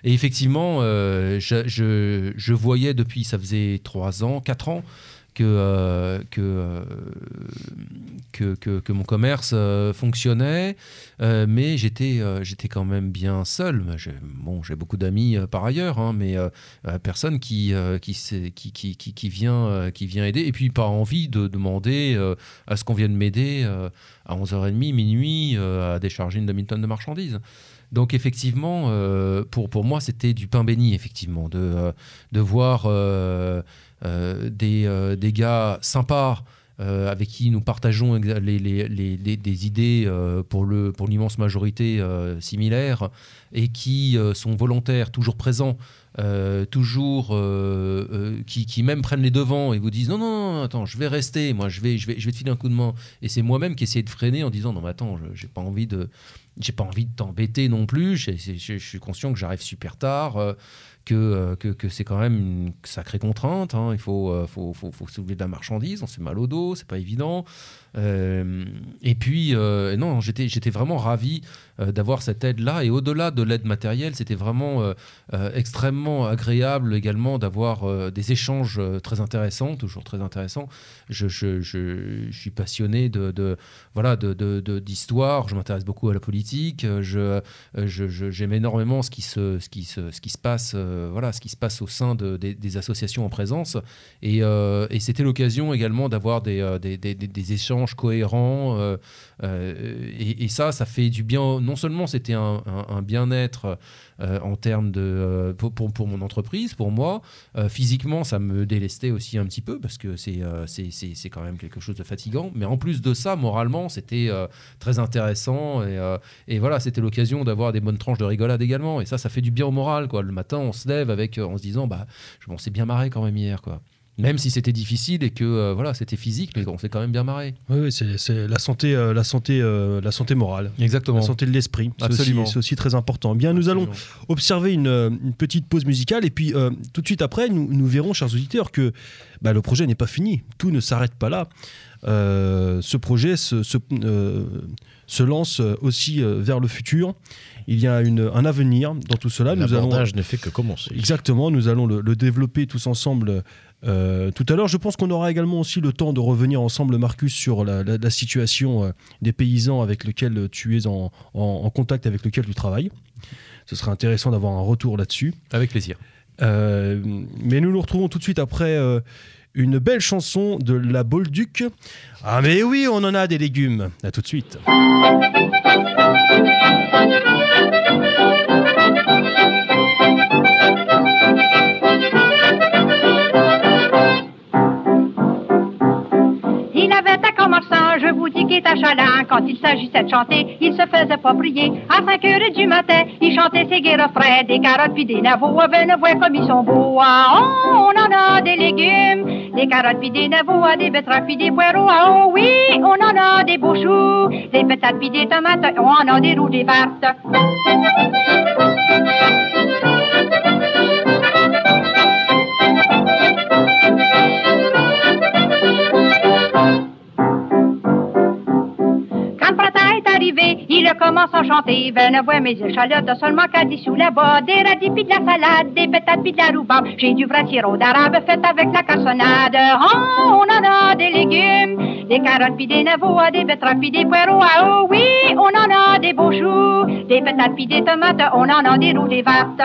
S6: Et effectivement, je, je- je voyais depuis, ça faisait trois ans, quatre ans, que, euh, euh, que, que, que mon commerce euh, fonctionnait, mais j'étais j'étais quand même bien seul. J'ai- Bon, j'ai beaucoup d'amis par ailleurs, hein, mais personne qui, qui, qui, qui, qui, vient, qui vient aider, et puis pas envie de demander à ce qu'on vienne m'aider à 11h30, minuit, à décharger une demi-tonne de marchandises. Donc effectivement, pour, pour moi, c'était du pain béni, effectivement, de, de voir des, euh, des gars sympas euh, avec qui nous partageons les, les- des idées euh, pour le pour l'immense majorité euh, similaires et qui euh, sont volontaires, toujours présents, euh, toujours euh, euh, qui, qui même prennent les devants et vous disent non non, attends je vais rester moi je vais je vais je vais te filer un coup de main. Et c'est moi-même qui essaie de freiner en disant non mais attends j'ai pas envie de j'ai pas envie de t'embêter non plus je, suis conscient que j'arrive super tard euh, que, euh, que, que c'est quand même une sacrée contrainte. hein. Il faut, euh, faut, faut, faut soulever de la marchandise, on se mal au dos, c'est pas évident. Euh, et puis, non, j'étais vraiment ravi d'avoir cette aide-là. Et au-delà de l'aide matérielle, c'était vraiment euh, euh, extrêmement agréable également d'avoir euh, des échanges euh, très intéressants, toujours très intéressants. Je, je, je, suis passionné de, de voilà de, de- de- d'histoire. Je m'intéresse beaucoup à la politique. euh, Je, euh, j'aime énormément ce qui se, ce qui se, ce qui se passe, euh, voilà, ce qui se passe au sein de- des, des associations en présence. Et, euh, et c'était l'occasion également d'avoir euh, des- des- des échanges cohérents. Euh, et, ça, ça fait du bien. Non seulement c'était un, bien-être euh, en termes de euh, pour, pour, mon entreprise, pour moi. Physiquement, ça me délestait aussi un petit peu parce que c'est c'est- quand même quelque chose de fatigant. Mais en plus de ça, moralement, c'était très intéressant et, et voilà, c'était l'occasion d'avoir des bonnes tranches de rigolade également. Et ça, ça fait du bien au moral. Quoi. Le matin, on se lève avec, en se disant, bah, je m'en s'est bien marré quand même hier. Quoi. Même si c'était difficile et que euh, voilà, c'était physique, mais on s'est quand même bien marré.
S3: Oui, oui, c'est c'est la santé, euh, la santé, euh, la santé morale.
S6: Exactement.
S3: La santé de l'esprit, c'est aussi,
S6: Absolument.
S3: c'est aussi très important. Bien, nous allons observer une, une petite pause musicale et puis euh, tout de suite après, nous, nous verrons, chers auditeurs, que bah, le projet n'est pas fini. Tout ne s'arrête pas là. Euh, ce projet se, se, euh, se lance aussi vers le futur. Il y a une, un avenir dans tout cela. Nous allons
S4: L'abordage ne fait que commencer.
S3: Exactement, nous allons le, le développer tous ensemble euh, tout à l'heure. Je pense qu'on aura également aussi le temps de revenir ensemble, Marcus, sur la, la- la situation euh, des paysans avec lesquels tu es en, en- en contact, avec lesquels tu travailles. Ce serait intéressant d'avoir un retour là-dessus.
S6: Avec plaisir.
S3: Euh, mais nous nous retrouvons tout de suite après une belle chanson de la Bolduc. Ah mais oui, on en a des légumes. À tout de suite.
S7: Je vous dis qu'il est achalant. Quand il s'agissait de chanter, il se faisait pas prier. À 5 heures du matin, il chantait ses gai refrains, des carottes puis des navots, avec une voix comme ils sont beaux. Ah, oh, on en a des légumes, des carottes puis des navots, ah, des betteraves puis des poireaux. Ah, oh oui, on en a des beaux choux, des patates puis des tomates, on en a des roues, des vertes. Il commence à chanter. Ben, voix mes échalotes, seulement qu'à dix sous là-bas. Des radis pis de la salade, des patates pis de la rhubarbe. J'ai du vrai sirop d'arabe fait avec la cassonade. Oh, on en a des légumes, des carottes pis des navots, ah, des betteraves pis des poireaux. Ah, oh oui, on en a des beaux choux, des patates pis des tomates, on en a des roues, des vertes.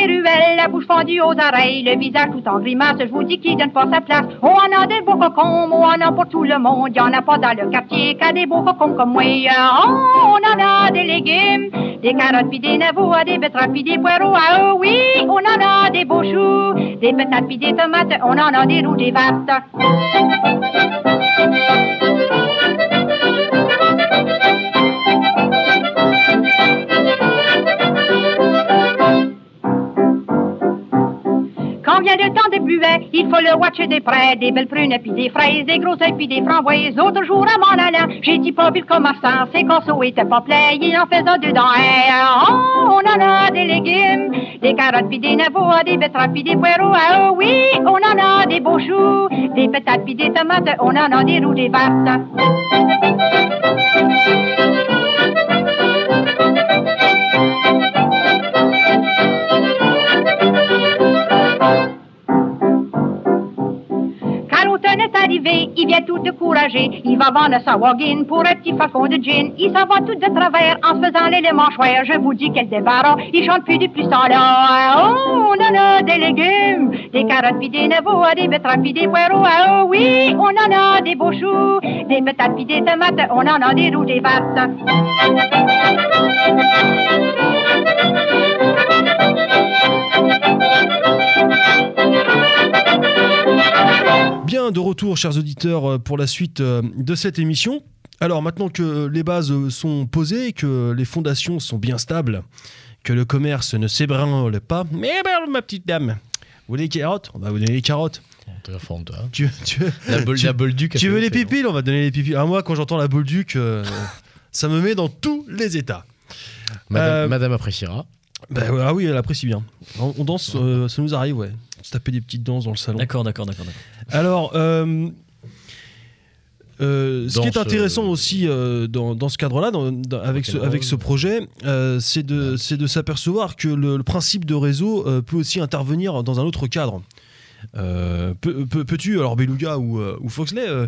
S7: Les ruelles, la bouche fendue aux oreilles, le visage tout en grimace, je vous dis qu'il donne pas sa place. On en a des beaux cocons, on en a pour tout le monde, y en a pas dans le quartier qu'à des beaux cocons comme moi. On en a des légumes, des carottes puis des navots, des betteraves puis des poireaux. Ah oui, on en a des beaux choux, des patates puis des tomates, on en a des roues, des vertes. Il faut le watcher des près, des belles prunes puis des fraises, des grosses puis des framboises. L'autre jour à m'en allant, j'ai dit pas vu le commerçant, ses consos étaient pas pleins, il en faisait dedans. Oh, on en a des légumes, des carottes puis des navots, des betteraves puis des poireaux. Ah oh oui, on en a des beaux choux, des patates puis des tomates, on en a des roues, des vertes. Il vient tout découragé. Il va vendre sa wagon pour un petit flacon de gin. Il s'en va tout de travers en faisant les mâchoires. Je vous dis quel débarras, il chante plus ce temps-là. Oh, on en a des légumes, des carottes puis des navaux, des betteraves des poireaux. Ah, oh oui, on en a des beaux choux, des patates des tomates, on en a des roues, des vertes.
S3: Bien, de retour, chers auditeurs, euh, pour la suite euh, de cette émission. Alors, maintenant que les bases euh, sont posées, que les fondations sont bien stables, que le commerce ne s'ébranle pas, mais ben, ma petite dame, vous voulez les carottes? On va vous donner les carottes.
S4: Toi.
S3: Tu, tu,
S4: La, bol,
S3: Tu-
S4: la Bolduc
S3: tu veux les pipiles On va donner les pipiles. Ah, moi, quand j'entends la Bolduc, euh, ça me met dans tous les états.
S4: Madame,
S3: Euh,
S4: Madame appréciera.
S3: Ben, ah oui, elle apprécie bien. On, on danse, euh, ça nous arrive, ouais. Se taper des petites danses dans le salon.
S5: D'accord, d'accord, d'accord.
S3: Alors, euh, euh, ce qui est
S4: ce-
S3: intéressant aussi euh, dans, dans ce cadre-là, avec, ce,
S4: Rock'n'roll.
S3: avec ce projet, euh, c'est de, s'apercevoir que le, le principe de réseau euh, peut aussi intervenir dans un autre cadre. Euh, peux- peux- Peux-tu, alors Beluga ou, euh, ou Foxley, euh,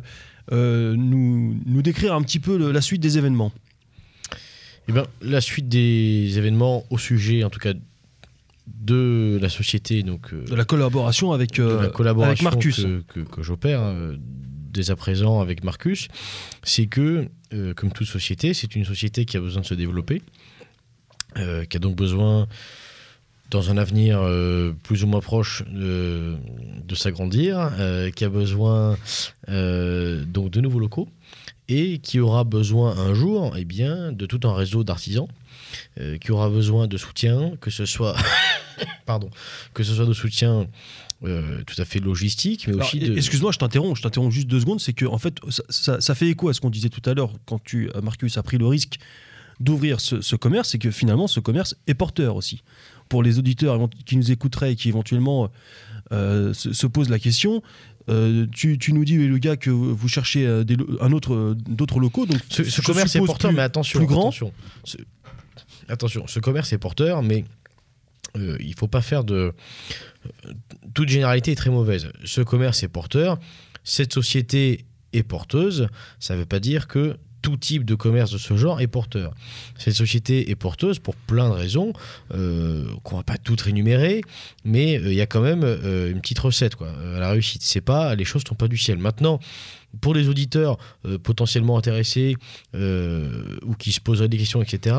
S3: euh, nous, nous décrire un petit peu le- la suite des événements?
S4: Eh ben, la suite des événements au sujet, en tout cas, de la société, donc euh,
S3: De la collaboration avec,
S4: de
S3: euh,
S4: la collaboration
S3: avec Marcus.
S4: que, que- que j'opère euh, dès à présent avec Marcus, c'est que, comme toute société, c'est une société qui a besoin de se développer, qui a donc besoin, dans un avenir euh, plus ou moins proche, de, de s'agrandir, euh, qui a besoin donc de nouveaux locaux et qui aura besoin un jour eh bien, de tout un réseau d'artisans euh, qui aura besoin de soutien, que ce soit, pardon, que ce soit de soutien euh, tout à fait logistique, mais
S3: Alors,
S4: aussi de...
S3: Excuse-moi, je t'interromps, je t'interromps juste deux secondes. C'est que en fait, ça, ça- ça fait écho à ce qu'on disait tout à l'heure quand tu, euh, Marcus, a pris le risque d'ouvrir ce, ce commerce, c'est que finalement, ce commerce est porteur aussi. Pour les auditeurs qui nous écouteraient et qui éventuellement euh, se, se posent la question, euh, tu, tu nous dis, le gars, que vous cherchez des un autre, d'autres locaux. Donc,
S4: Ce, commerce est porteur,
S3: plus-
S4: mais attention,
S3: plus grand.
S4: attention. Attention, ce commerce est porteur, mais euh, il faut pas faire de... Toute généralité est très mauvaise. Ce commerce est porteur, cette société est porteuse, ça ne veut pas dire que tout type de commerce de ce genre est porteur. Cette société est porteuse pour plein de raisons euh, qu'on va pas toutes rémunérer, mais euh, il y a quand même euh, une petite recette la réussite. C'est pas les choses tombent pas du ciel. Maintenant, pour les auditeurs euh, potentiellement intéressés euh, ou qui se poseraient des questions, etc.,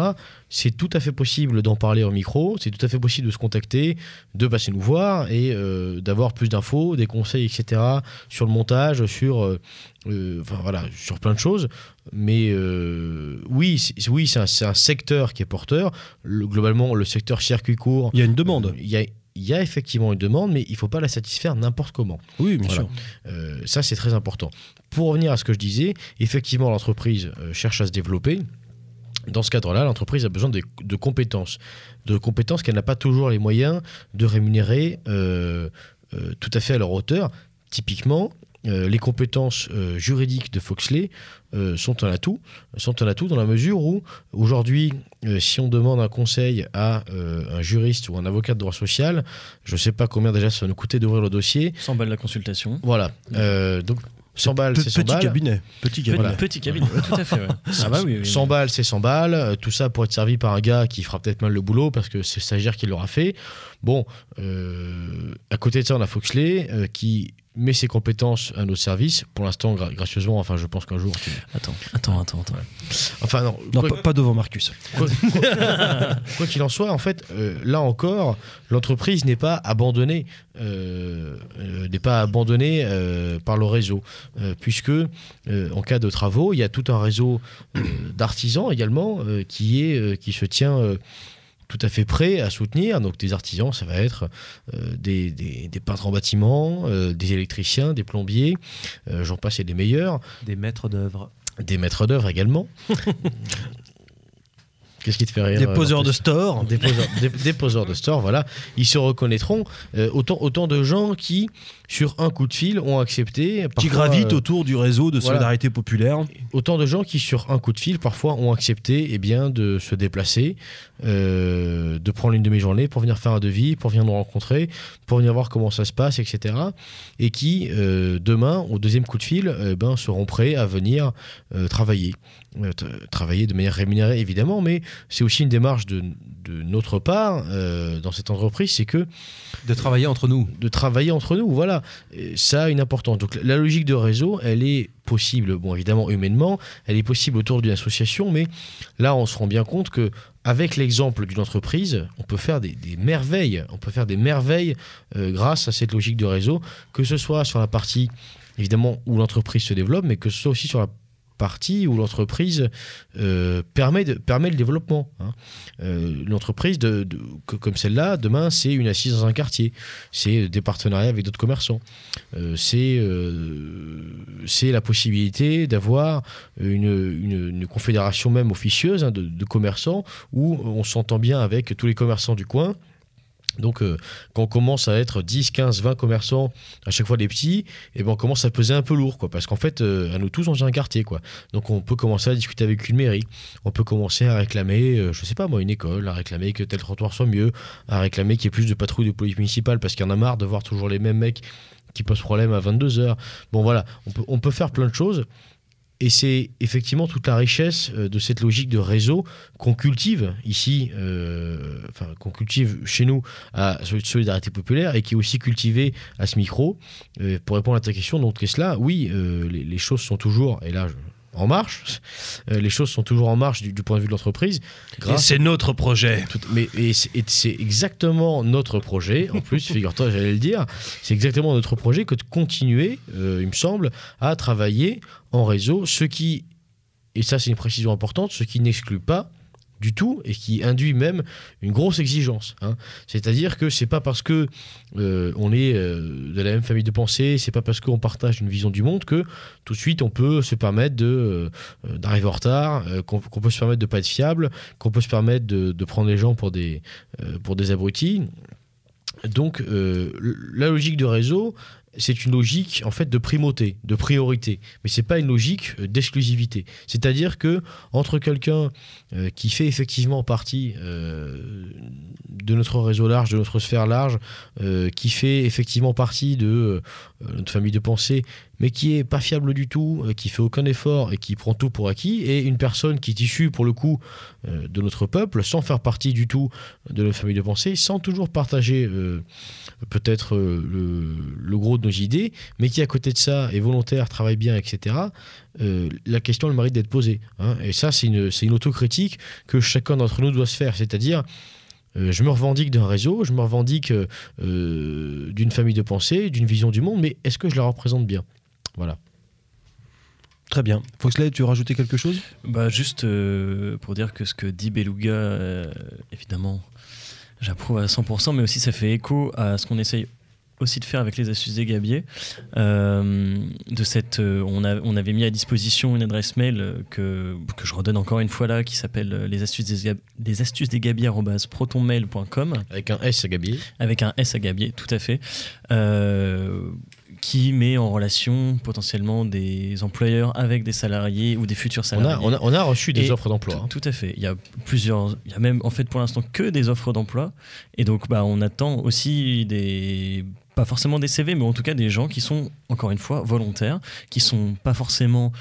S4: c'est tout à fait possible d'en parler au micro, c'est tout à fait possible de se contacter, de passer nous voir et euh, d'avoir plus d'infos, des conseils, etc., sur le montage, sur, enfin, voilà, sur plein de choses. Mais oui, c'est, oui c'est, un, c'est un secteur qui est porteur. Le- globalement, le secteur circuit court,
S3: Il y a une demande.
S4: il y a, il y a effectivement une demande, mais il ne faut pas la satisfaire n'importe comment.
S3: oui, bien
S4: voilà.
S3: sûr.
S4: Euh, ça, c'est très important. Pour revenir à ce que je disais, effectivement, l'entreprise euh, cherche à se développer. Dans ce cadre-là, l'entreprise a besoin de, de compétences, de compétences qu'elle n'a pas toujours les moyens de rémunérer euh, euh, tout à fait à leur hauteur. Typiquement, euh, les compétences euh, juridiques de Foxley euh, sont un atout, sont un atout dans la mesure où aujourd'hui, si on demande un conseil à un juriste ou un avocat de droit social, je ne sais pas combien déjà ça va nous coûter d'ouvrir le dossier.
S5: 100 balles la consultation.
S4: Voilà. Donc 100 balles, c'est 100
S3: petit
S4: balles.
S3: cabinet. Petit cabinet.
S5: petit cabinet, tout à fait. ouais. Ah bah oui, oui,
S4: 100 balles, c'est 100 balles. Euh, Tout ça pour être servi par un gars qui fera peut-être mal le boulot parce que c'est le stagiaire qui l'aura fait. Bon, euh, à côté de ça, on a Foxley euh, qui met ses compétences à notre service. Pour l'instant, gra- gracieusement, enfin, je pense qu'un jour. tu-
S5: Attends, attends, attends, attends.
S4: Enfin, non.
S3: Non,
S4: quoi-
S3: pas, devant Marcus.
S4: quoi qu'il en soit, en fait, euh, là encore, l'entreprise n'est pas abandonnée, euh, euh, n'est pas abandonnée euh, par le réseau, euh, puisque euh, en cas de travaux, il y a tout un réseau euh, d'artisans également euh, qui est euh, qui se tient. Tout à fait prêt à soutenir. Donc des artisans, ça va être euh, des, des- des peintres en bâtiment, euh, des électriciens, des plombiers, euh, j'en passe et des meilleurs,
S6: Des maîtres d'œuvre.
S4: des maîtres d'œuvre également. Qu'est-ce qui te fait rire
S3: Des poseurs de store.
S4: des poseurs, des- des poseurs de store, voilà, ils se reconnaîtront. Autant, autant de gens qui, sur un coup de fil, ont accepté.
S3: Qui gravitent
S4: euh,
S3: autour du réseau de
S4: voilà.
S3: solidarité populaire.
S4: autant de gens qui, sur un coup de fil, parfois ont accepté eh bien, de se déplacer, euh, de prendre une demi-journée pour venir faire un devis, pour venir nous rencontrer, pour venir voir comment ça se passe, etc. Et qui, euh, demain, au deuxième coup de fil, eh ben, seront prêts à venir euh, travailler. Travailler de manière rémunérée, évidemment, mais c'est aussi une démarche de, de notre part euh, dans cette entreprise, c'est que
S6: De travailler entre nous.
S4: de travailler entre nous. Voilà, Ça a une importance. Donc la logique de réseau, elle est possible, bon évidemment humainement, elle est possible autour d'une association, mais là on se rend bien compte que avec l'exemple d'une entreprise, on peut faire des, des merveilles. On peut faire des merveilles euh, grâce à cette logique de réseau, que ce soit sur la partie évidemment où l'entreprise se développe, mais que ce soit aussi sur la partie où l'entreprise euh, permet, permet le développement. hein. Euh, l'entreprise de, comme celle-là, demain, c'est une assise dans un quartier c'est des partenariats avec d'autres commerçants. Euh, c'est euh, la possibilité d'avoir une, une- confédération même officieuse hein, de commerçants où on s'entend bien avec tous les commerçants du coin. Donc, euh, quand on commence à être 10, 15, 20 commerçants, à chaque fois des petits, et ben on commence à peser un peu lourd, quoi. Parce qu'en fait, euh, à nous tous, on est un quartier, quoi. Donc, on peut commencer à discuter avec une mairie. On peut commencer à réclamer, euh, je sais pas moi, une école, à réclamer que tel trottoir soit mieux, à réclamer qu'il y ait plus de patrouilles de police municipale, parce qu'il y en a marre de voir toujours les mêmes mecs qui posent problème à 22h. Bon, voilà, on peut faire plein de choses. Et c'est effectivement toute la richesse euh, de cette logique de réseau qu'on cultive ici, euh, enfin qu'on cultive chez nous à Solidarité Populaire et qui est aussi cultivée à ce micro. Euh, pour répondre à ta question, donc qu'est-ce là Oui, euh, les, les choses sont toujours, et là, je- en marche. Euh, les choses sont toujours en marche du, du point de vue de l'entreprise.
S3: Et c'est notre projet.
S4: tout- mais c'est et c'est exactement notre projet. En plus, figure-toi, j'allais le dire, c'est exactement notre projet que de continuer, euh, il me semble, à travailler en réseau, ce qui, et ça c'est une précision importante, ce qui n'exclut pas du tout et qui induit même une grosse exigence. hein. C'est-à-dire que c'est pas parce que euh, on est euh, de la même famille de pensée, c'est pas parce qu'on partage une vision du monde que tout de suite on peut se permettre de euh, d'arriver en retard, qu'on peut se permettre de pas être fiable, qu'on peut se permettre de, de prendre les gens pour des pour des abrutis. Donc la logique de réseau, c'est une logique en fait de primauté, de priorité, mais c'est pas une logique euh, d'exclusivité. C'est-à-dire que entre quelqu'un euh, qui fait effectivement partie euh, de notre réseau large, de notre sphère large, qui fait effectivement partie de notre famille de pensée, mais qui est pas fiable du tout, euh, qui fait aucun effort et qui prend tout pour acquis, et une personne qui est issue pour le coup euh, de notre peuple, sans faire partie du tout de notre famille de pensée, sans toujours partager euh, peut-être le, le gros de nos idées, mais qui à côté de ça est volontaire, travaille bien, etc. la question elle mérite d'être posée. hein. Et ça, c'est une, une autocritique que chacun d'entre nous doit se faire. C'est-à-dire, je me revendique d'un réseau, je me revendique d'une famille de pensée, d'une vision du monde, mais est-ce que je la représente bien? Voilà.
S3: Très bien. Foxley, tu veux rajouter quelque chose?
S5: Bah juste euh, pour dire que ce que dit Beluga, euh, évidemment, j'approuve à 100%, mais aussi ça fait écho à ce qu'on essaye aussi de faire avec les astuces des gabiers. Euh, de cette, euh, on, a- on avait mis à disposition une adresse mail que, que je redonne encore une fois là, qui s'appelle les astuces des, gab- les astuces des gabiers protonmail.com
S4: Avec un S à Gabier.
S5: avec un S à gabier, tout à fait, euh, qui met en relation potentiellement des employeurs avec des salariés ou des futurs
S4: On
S5: salariés.
S4: a, on, a, on a reçu des
S5: Et
S4: offres d'emploi. hein.
S5: Tout, tout à fait. Il y a plusieurs. Il y a même en fait pour l'instant que des offres d'emploi. Et donc bah, on attend aussi des. Pas forcément des CV, mais en tout cas des gens qui sont, encore une fois, volontaires, qui sont pas forcément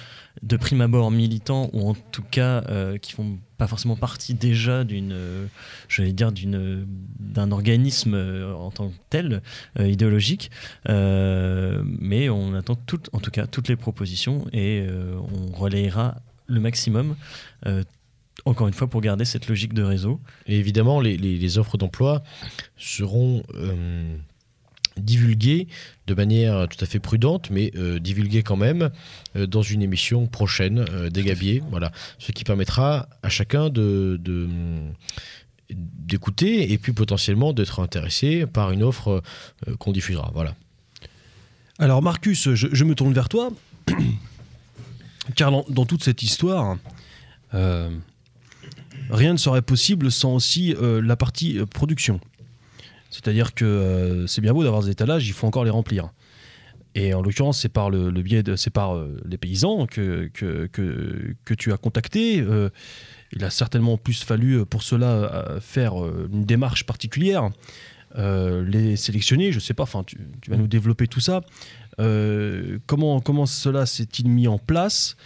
S5: de prime abord militants, ou en tout cas euh, qui font pas forcément partie déjà d'une, euh, j'allais dire, d'une, d'un organisme euh, en tant que tel, euh, idéologique. Mais on attend toutes, en tout cas toutes les propositions et on relayera le maximum. encore une fois, pour garder cette logique de réseau.
S4: Évidemment, les, offres d'emploi seront divulguées de manière tout à fait prudente, mais euh, divulguées quand même euh, dans une émission prochaine euh, des Gabiers. Voilà. Ce qui permettra à chacun de. de, d'écouter et puis potentiellement d'être intéressé par une offre euh, qu'on diffusera. Voilà.
S3: Alors Marcus, je, je me tourne vers toi, car dans, dans toute cette histoire, rien ne serait possible sans aussi la partie production. C'est-à-dire que euh, c'est bien beau d'avoir des étalages, il faut encore les remplir. Et en l'occurrence, c'est par le, biais de, c'est par euh, les paysans que, que, que, tu as contacté. Euh, il a certainement plus fallu pour cela faire une démarche particulière, les sélectionner, je sais pas, enfin tu, vas nous développer tout ça. Comment, comment cela s'est-il mis en place?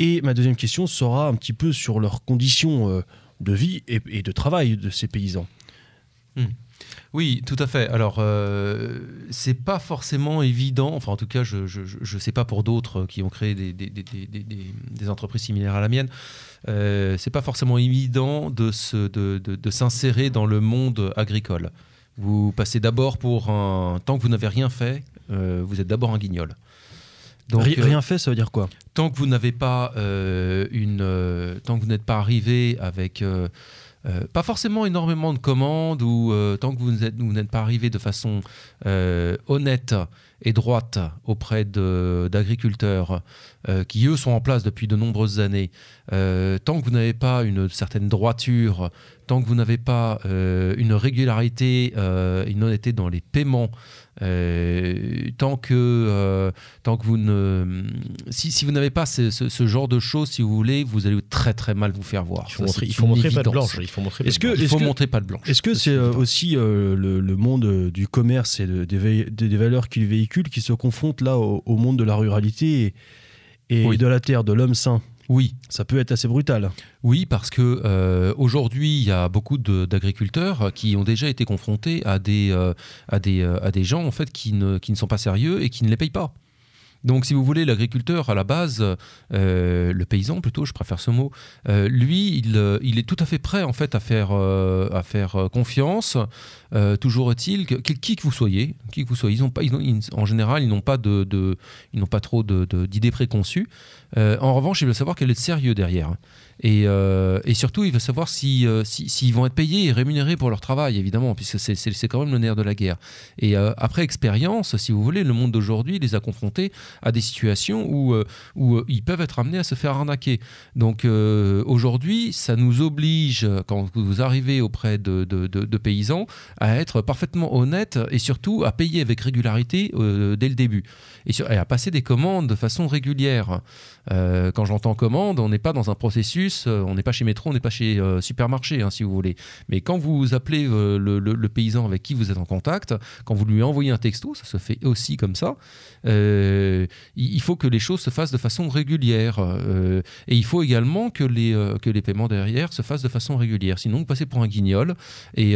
S3: Et ma deuxième question sera un petit peu sur leurs conditions de vie et, et de travail de ces paysans.
S6: Oui, tout à fait. Alors, euh, c'est pas forcément évident. Enfin, en tout cas, je ne sais pas pour d'autres qui ont créé des, entreprises similaires à la mienne. Euh, c'est pas forcément évident de se- de, de- de s'insérer dans le monde agricole. Vous passez d'abord pour un. Tant que vous n'avez rien fait, euh, vous êtes d'abord un guignol. Donc, euh,
S3: rien fait, ça veut dire quoi?
S6: tant que vous n'avez pas euh, une, tant que vous n'êtes pas arrivé avec euh, pas forcément énormément de commandes ou euh, tant que vous n'êtes, pas arrivé de façon euh, honnête et droite auprès d'agriculteurs qui eux sont en place depuis de nombreuses années, tant que vous n'avez pas une certaine droiture, tant que vous n'avez pas une régularité, une honnêteté dans les paiements, euh, tant que euh, tant que vous ne si, si vous n'avez pas ce, ce- ce genre de choses, si vous voulez, vous allez très très mal vous faire voir.
S4: Il faut
S6: Ça,
S4: montrer, il faut montrer pas de blanche. Il faut montrer
S3: Est-ce que-
S6: Il faut
S3: que-
S6: montrer pas de blanche.
S3: Est-ce que c'est euh, aussi euh, le, le monde du commerce et de- des, des- valeurs qu'il véhicule qui se confrontent là au, au monde de la ruralité et, et
S6: Oui.
S3: de la terre, de l'homme sain?
S6: Oui,
S3: Ça peut être assez brutal.
S6: Oui, parce que euh, aujourd'hui, il y a beaucoup d'agriculteurs qui ont déjà été confrontés à des, euh, à des, euh, à des gens en fait qui ne, qui ne sont pas sérieux et qui ne les payent pas. Donc, si vous voulez, l'agriculteur à la base, euh, le paysan plutôt, je préfère ce mot, euh, lui, il, euh, il est tout à fait prêt en fait à faire, à faire confiance. Toujours est-il que, que- qui que vous soyez, qui vous soyez, ils ont pas, en général, ils n'ont pas de, ils n'ont pas trop d'idées préconçues. En revanche, ils veulent savoir quel est le sérieux derrière. Et, euh, et surtout, il veut savoir euh, si- s'ils vont être payés et rémunérés pour leur travail, évidemment, puisque c'est, quand même le nerf de la guerre. Et euh, après expérience, si vous voulez, le monde d'aujourd'hui les a confrontés à des situations où, ils peuvent être amenés à se faire arnaquer. Donc aujourd'hui, ça nous oblige, quand vous arrivez auprès de, paysans, à être parfaitement honnête et surtout à payer avec régularité dès le début. Et à passer des commandes de façon régulière. Euh, quand j'entends commande, on n'est pas dans un processus, euh, on n'est pas chez Métro, on n'est pas chez euh, Supermarché, hein, si vous voulez. Mais quand vous appelez le, paysan avec qui vous êtes en contact, quand vous lui envoyez un texto, ça se fait aussi comme ça, il faut que les choses se fassent de façon régulière. et il faut également que les, que les paiements derrière se fassent de façon régulière. Sinon, vous passez pour un guignol. Et,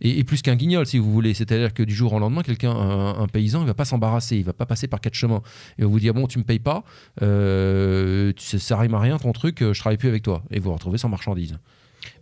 S6: et, plus qu'un guignol, si vous voulez. C'est-à-dire que du jour au lendemain, quelqu'un, un, paysan, il va pas s'embarrasser, il va pas passer par quatre chemins. Il va vous dire bon, tu me payes pas, euh, ça rime à rien ton truc, euh, je travaille plus avec toi. Et vous vous retrouvez sans marchandise.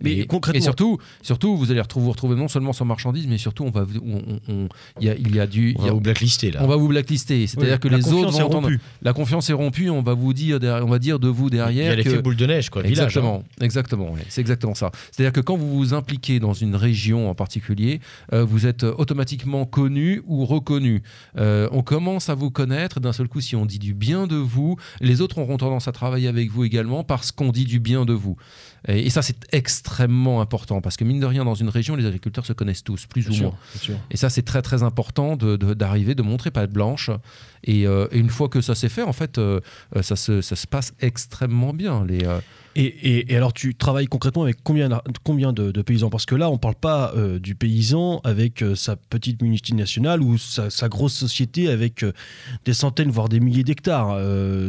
S3: Mais
S6: et,
S3: concrètement-
S6: et surtout, surtout, vous allez retrouver, vous retrouver non seulement sans marchandise, mais surtout, on va, on, on- il y a, il y a du,
S4: On
S6: il y
S4: va
S6: a-
S4: vous blacklister là.
S6: on va vous blacklister. C'est-à-dire
S3: Oui,
S6: que les autres vont entendre- la confiance est rompue. On va vous dire, derrière- on va dire de vous
S4: Il y
S6: derrière
S4: a l'effet
S6: que
S4: boule de neige, quoi. Village, hein.
S6: Exactement, exactement, ouais, c'est exactement ça. C'est-à-dire que quand vous vous impliquez dans une région en particulier, euh, vous êtes automatiquement connu ou reconnu. Euh, on commence à vous connaître. D'un seul coup, si on dit du bien de vous, les autres auront tendance à travailler avec vous également parce qu'on dit du bien de vous. Et, et ça, c'est extrêmement important parce que mine de rien, dans une région, les agriculteurs se connaissent tous, plus
S3: Bien
S6: ou
S3: sûr,
S6: moins. Et ça, c'est très très important de- de- d'arriver, de, montrer patte blanche. Et, euh, et une fois que ça s'est fait, en fait, euh, euh, ça, se, ça se passe extrêmement bien. Les,
S3: Et, et- et alors, tu travailles concrètement avec combien, de, de paysans? Parce que là, on parle pas euh, du paysan avec euh, sa petite multinationale ou sa, sa grosse société avec euh, des centaines, voire des milliers d'hectares.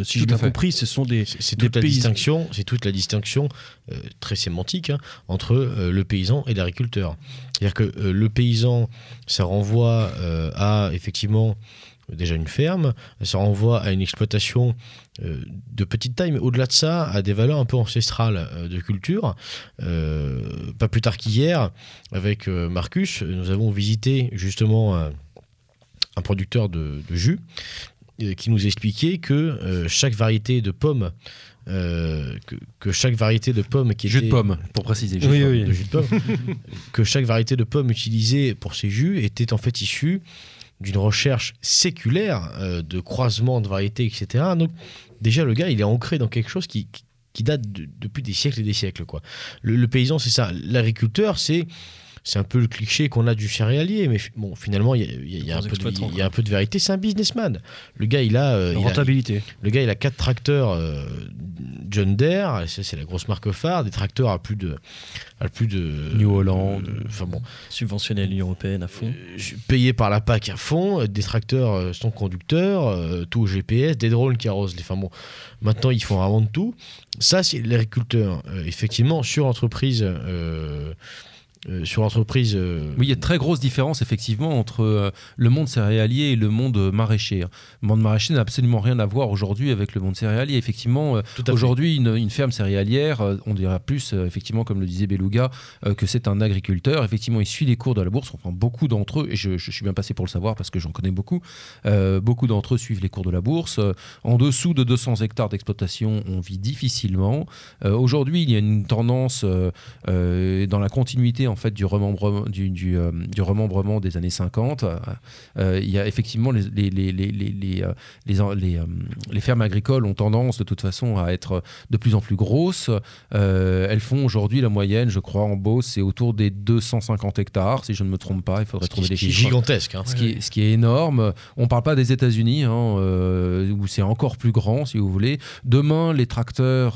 S3: Si j'ai bien
S6: fait.
S3: compris, ce sont des.
S4: C'est toute la distinction, c'est toute la distinction très sémantique hein, entre le paysan et l'agriculteur. C'est-à-dire que le paysan, ça renvoie à effectivement déjà une ferme, ça renvoie à une exploitation euh, de petite taille, mais au-delà de ça, à des valeurs un peu ancestrales euh, de culture. Euh, pas plus tard qu'hier, avec Marcus, nous avons visité justement un, producteur de, de jus qui nous expliquait que chaque variété de pommes euh, que, que chaque variété de pommes qui
S6: jus de
S4: était-
S6: pomme, pour préciser. jus de
S3: Oui,
S6: pomme.
S3: oui.
S4: de jus de pomme, que chaque variété de pommes utilisée pour ces jus était en fait issue d'une recherche séculaire euh, de croisement de variétés, etc. Donc déjà le gars il est ancré dans quelque chose qui, qui- date de- depuis des siècles et des siècles. Quoi. Le paysan, c'est ça. L'agriculteur, c'est c'est un peu le cliché qu'on a du céréalier, mais bon, finalement, il y a, y y un peu de- vérité. C'est un businessman. Le gars, il a, euh, il a-
S3: Rentabilité.
S4: le gars, il a quatre tracteurs euh, John Deere, c'est la grosse marque phare, des tracteurs à plus de, à plus de
S6: New Holland.
S4: euh, Enfin bon,
S5: Subventionner à l'Union Européenne à fond.
S4: euh, payé par la PAC à fond, des tracteurs sans conducteur, tout au GPS, des drones qui arrosent les. Enfin bon, maintenant ils font vraiment de tout. Ça, c'est l'agriculteur. Effectivement, sur l'entreprise. euh, euh, sur l'entreprise. euh,
S6: Oui, il y a de très grosses différences effectivement entre euh, le monde céréalier et le monde euh, maraîcher. hein. Le monde maraîcher n'a absolument rien à voir aujourd'hui avec le monde céréalier. Effectivement, aujourd'hui, une, une ferme céréalière, on dirait plus, effectivement, comme le disait Beluga, que c'est un agriculteur. Effectivement, il suit les cours de la bourse. Enfin, beaucoup d'entre eux, et je, je suis bien passé pour le savoir parce que j'en connais beaucoup, beaucoup d'entre eux suivent les cours de la bourse. En dessous de 200 hectares d'exploitation, on vit difficilement. Aujourd'hui, il y a une tendance dans la continuité en fait du remembrement, du, du, euh, du remembrement des années 50. euh, il y a effectivement les, les, les, les, les, les, les, en- les, les fermes agricoles ont tendance de toute façon à être de plus en plus grosses. Euh, elles font aujourd'hui la moyenne, je crois, en Beauce, c'est autour des 250 hectares, si je ne me trompe pas. Il faudrait
S4: ce qui,
S6: trouver
S4: ce
S6: les
S4: qui est
S6: chiffres.
S4: gigantesque. hein.
S6: Ce qui, est, ce qui est énorme. On ne parle pas des États-Unis, hein, où c'est encore plus grand, si vous voulez. Demain, les tracteurs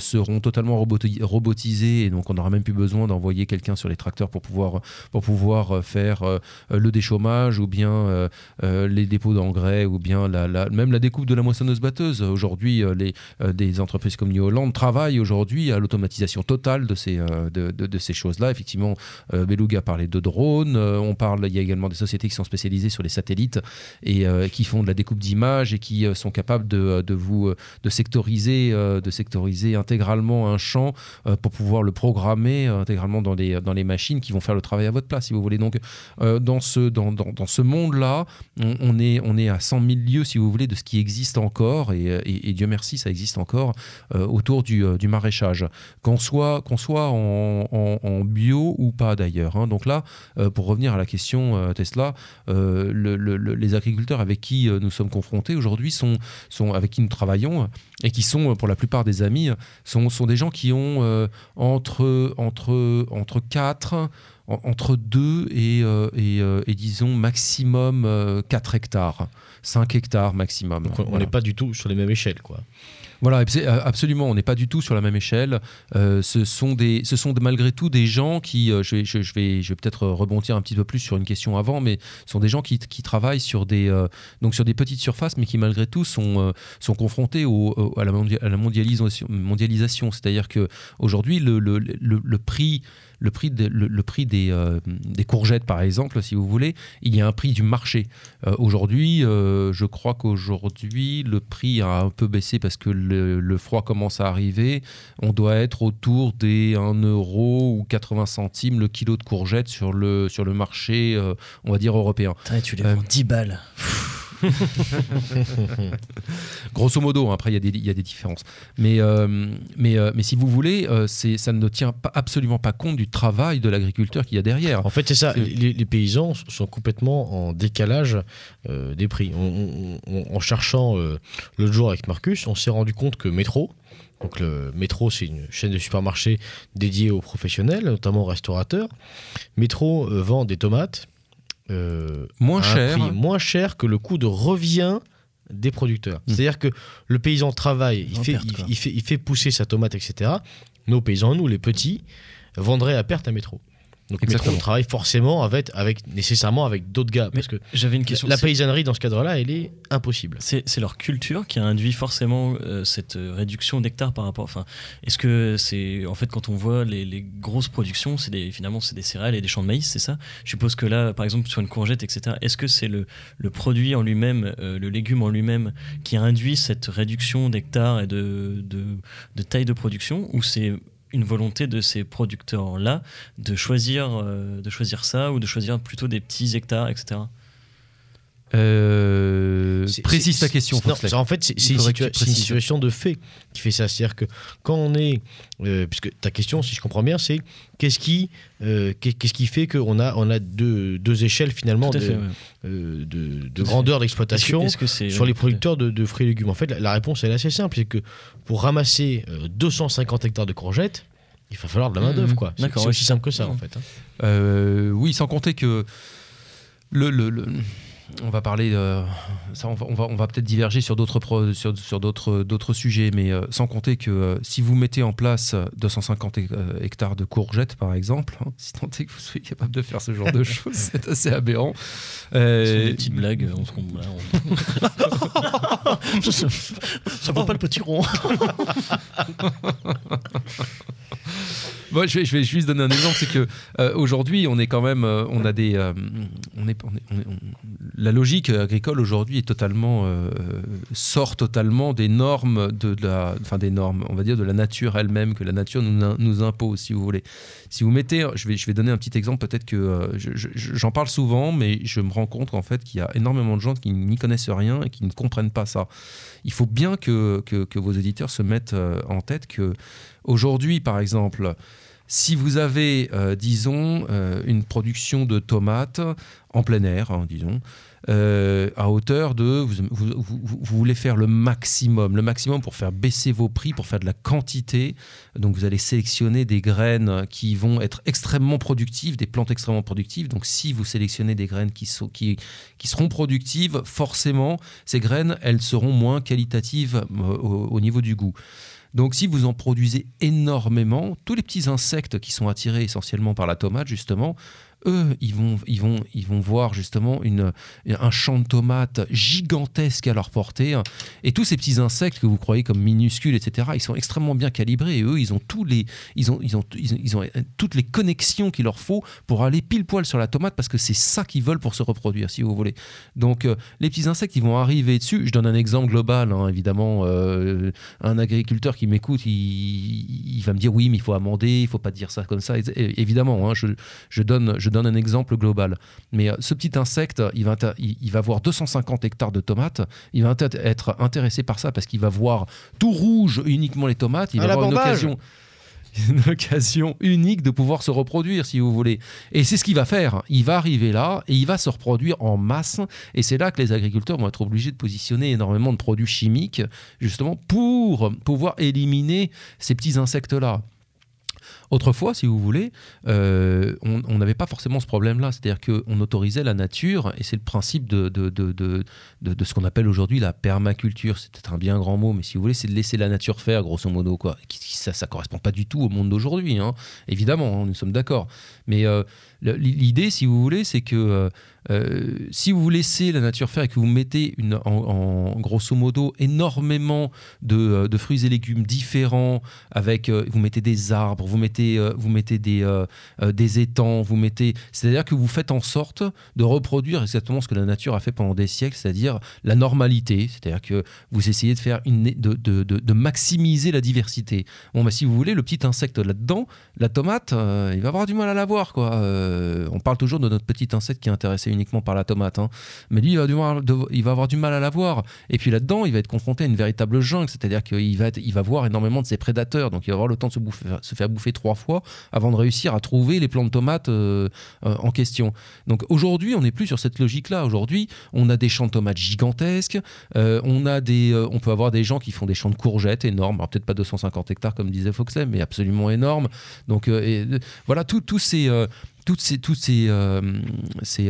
S6: seront totalement roboti- robotisés, et donc on n'aura même plus besoin d'envoyer quelqu'un sur les tracteurs pour pouvoir, pour pouvoir euh, faire euh, le déchômage, ou bien euh, euh, les dépôts d'engrais, ou bien la, même la découpe de la moissonneuse-batteuse. Aujourd'hui, euh, les, euh, des entreprises comme New Holland travaillent aujourd'hui à l'automatisation totale de ces, euh, de, de- ces choses-là. Effectivement, euh, Beluga parlait de drones. euh, on parle, il y a également des sociétés qui sont spécialisées sur les satellites et euh, qui font de la découpe d'images et qui euh, sont capables de, de vous euh, de sectoriser, euh, de sectoriser intégralement un champ euh, pour pouvoir le programmer euh, intégralement dans les dans les machines qui vont faire le travail à votre place, si vous voulez. Donc euh, dans ce dans, dans, ce monde-là, on, est on est à 100 000 lieues, si vous voulez, de ce qui existe encore et, et- et Dieu merci, ça existe encore euh, autour du, euh, du maraîchage, qu'on soit qu'on soit en, bio ou pas d'ailleurs. hein. Donc là, euh, pour revenir à la question euh, Tesla, euh, le- le- le- les agriculteurs avec qui euh, nous sommes confrontés aujourd'hui sont, sont avec qui nous travaillons et qui sont euh, pour la plupart des amis sont, sont des gens qui ont euh, entre entre entre 4 entre 2 et, euh, et, euh, et disons maximum euh, 4 hectares 5 hectares maximum
S4: Donc, on n'est
S6: Voilà.
S4: pas du tout sur les mêmes échelles. Quoi.
S6: Voilà, euh, absolument, on n'est pas du tout sur la même échelle. Ce, sont des, ce sont malgré tout des gens qui, je vais, je, je vais, je vais peut-être rebondir un petit peu plus sur une question avant, mais ce sont des gens qui, qui travaillent sur des, donc sur des petites surfaces, mais qui malgré tout sont, sont confrontés au, au- à la, mondialisation. mondialisation. C'est-à-dire que aujourd'hui, le, le, le, le prix le prix, de- le, le prix des, euh, des courgettes, par exemple, si vous voulez, il y a un prix du marché. Euh, aujourd'hui, euh, je crois qu'aujourd'hui, le prix a un peu baissé parce que le, le froid commence à arriver. On doit être autour des 1 euro ou 80 centimes le kilo de courgettes sur le, sur le marché, on va dire, européen.
S5: Tu les vends 10 balles.
S6: Grosso modo, hein, après il y, a des- il y a des différences. Mais, euh, mais, euh, mais si vous voulez, euh, ça ne tient pas, absolument pas compte du travail de l'agriculteur qu'il y a derrière.
S4: En fait, c'est ça. Les, les paysans sont complètement en décalage des prix. On- on- on- en cherchant l'autre jour avec Marcus, on s'est rendu compte que Métro, donc le Métro, c'est une chaîne de supermarchés dédiée aux professionnels, notamment aux restaurateurs. Métro vend des tomates euh,
S6: Moins
S4: un
S6: cher.
S4: moins cher que le coût de revient des producteurs.
S6: Mm.
S4: C'est-à-dire que le paysan travaille, il fait,
S5: perte,
S4: il, fait, il fait pousser sa tomate, etc. Nos paysans, nous, les petits, vendraient à perte à métro. Donc
S6: Exactement.
S4: métro travaille forcément avec, avec nécessairement avec d'autres gars. Parce que
S5: J'avais une question.
S4: la paysannerie, dans ce cadre-là, elle est impossible.
S5: C'est leur culture qui a induit forcément euh, cette euh, réduction d'hectares par rapport. Enfin, est-ce que c'est en fait quand on voit les, les grosses productions, c'est des finalement c'est des céréales et des champs de maïs, c'est ça? Je suppose que là, par exemple sur une courgette, etc. Est-ce que c'est le, le produit en lui-même, euh, le légume en lui-même, qui induit cette réduction d'hectares et de, de, de taille de production, ou c'est une volonté de ces producteurs-là de choisir, euh, de choisir ça ou de choisir plutôt des petits hectares, etc.
S6: Euh, précise ta question,
S4: Non, en fait, c'est une, situa- situation de fait qui fait ça. C'est-à-dire que quand on est, euh, puisque ta question, si je comprends bien, c'est qu'est-ce qui, euh, qu'est- qu'est-ce qui fait qu'on a, on a deux, deux échelles finalement de,
S5: fait, ouais.
S4: de, de
S5: Tout à
S4: grandeur d'exploitation sur les producteurs de, de fruits et légumes. En fait, la, la réponse elle est assez simple, c'est que pour ramasser euh, 250 hectares de courgettes, il va falloir de la main d'œuvre, quoi. C'est
S5: ouais,
S4: aussi simple que ça, en fait. hein.
S6: Oui, sans compter que le, le- le- on va parler, euh, ça, on va, on va, on va peut-être diverger sur d'autres pro- sur, sur d'autres d'autres sujets, mais euh, sans compter que euh, si vous mettez en place 250 hec- euh, hectares de courgettes, par exemple, hein, si tant est que vous soyez capable de faire ce genre de choses, c'est assez aberrant.
S5: Ce sont
S6: Euh,
S5: des petites blagues. On se là, on- ça, ça vaut pas le petit rond.
S6: Moi, je vais, je vais juste donner un exemple, c'est que euh, aujourd'hui, on est quand même, euh, on a des, euh, on est, on on est- la logique agricole aujourd'hui est totalement sort totalement des normes de, la, enfin des normes, on va dire de la nature elle-même que la nature nous, nous impose, si vous voulez. Si vous mettez, je vais, je vais donner un petit exemple, peut-être que je- je- j'en parle souvent, mais je me rends compte en fait qu'il y a énormément de gens qui n'y connaissent rien et qui ne comprennent pas ça. Il faut bien que, que, que vos auditeurs se mettent en tête que aujourd'hui, par exemple, si vous avez, euh, disons, euh, une production de tomates en plein air, hein, disons, euh, à hauteur de... Vous, voulez faire le maximum, le maximum pour faire baisser vos prix, pour faire de la quantité. Donc vous allez sélectionner des graines qui vont être extrêmement productives, des plantes extrêmement productives. Donc si vous sélectionnez des graines qui, qui, qui seront productives, forcément, ces graines, elles seront moins qualitatives au niveau du goût. Donc si vous en produisez énormément, tous les petits insectes qui sont attirés essentiellement par la tomate, justement, eux, ils vont, ils vont, ils vont voir justement une, un champ de tomates gigantesque à leur portée. Et tous ces petits insectes que vous croyez comme minuscules, etc., ils sont extrêmement bien calibrés. Et eux, ils ont, tous les, ils ont, ils ont, ils ont, ont toutes les connexions qu'il leur faut pour aller pile poil sur la tomate parce que c'est ça qu'ils veulent pour se reproduire, si vous voulez. Donc euh, les petits insectes, ils vont arriver dessus. Je donne un exemple global, hein, évidemment. euh, un agriculteur qui m'écoute, il, il va me dire oui, mais il faut amender, il faut pas dire ça comme ça. Évidemment, hein, je, je donne, donne un exemple global. Mais euh, ce petit insecte, il va, il, il va voir 250 hectares de tomates. Il va être intéressé par ça parce qu'il va voir tout rouge uniquement les tomates. Il
S4: À
S6: va avoir une occasion une occasion unique de pouvoir se reproduire, si vous voulez. Et c'est ce qu'il va faire. Il va arriver là et il va se reproduire en masse. Et c'est là que les agriculteurs vont être obligés de positionner énormément de produits chimiques, justement, pour pouvoir éliminer ces petits insectes-là. Autrefois, si vous voulez, euh, on n'avait pas forcément ce problème-là. C'est-à-dire qu'on autorisait la nature, et c'est le principe de, de, de, de, ce qu'on appelle aujourd'hui la permaculture. C'est peut-être un bien grand mot, mais si vous voulez, c'est de laisser la nature faire, grosso modo. Quoi. Ça ne correspond pas du tout au monde d'aujourd'hui, hein. évidemment, hein, nous sommes d'accord. Mais euh, l'idée, si vous voulez, c'est que euh, euh, si vous laissez la nature faire et que vous mettez une, en, grosso modo énormément de, euh, de fruits et légumes différents, avec euh, vous mettez des arbres, vous mettez, vous mettez des, des étangs, vous mettez, c'est-à-dire que vous faites en sorte de reproduire exactement ce que la nature a fait pendant des siècles, c'est-à-dire la normalité, c'est-à-dire que vous essayez de faire une, de, de, de- maximiser la diversité. Bon, bah, si vous voulez, le petit insecte là-dedans, la tomate, il va avoir du mal à la voir, quoi. On parle toujours de notre petit insecte qui est intéressé uniquement par la tomate, hein. mais lui, il va, avoir du mal à la voir. Et puis là-dedans, il va être confronté à une véritable jungle, c'est-à-dire qu'il va, va voir énormément de ses prédateurs, donc il va avoir le temps de se, faire bouffer trois fois avant de réussir à trouver les plants de tomates euh, euh, en question. Donc aujourd'hui, on n'est plus sur cette logique-là. Aujourd'hui, on a des champs de tomates gigantesques, euh, on, a des, on peut avoir des gens qui font des champs de courgettes énormes, alors peut-être pas 250 hectares comme disait Foxley, mais absolument énormes. Donc et, voilà, tous ces... euh, toutes ces, tous ces, euh,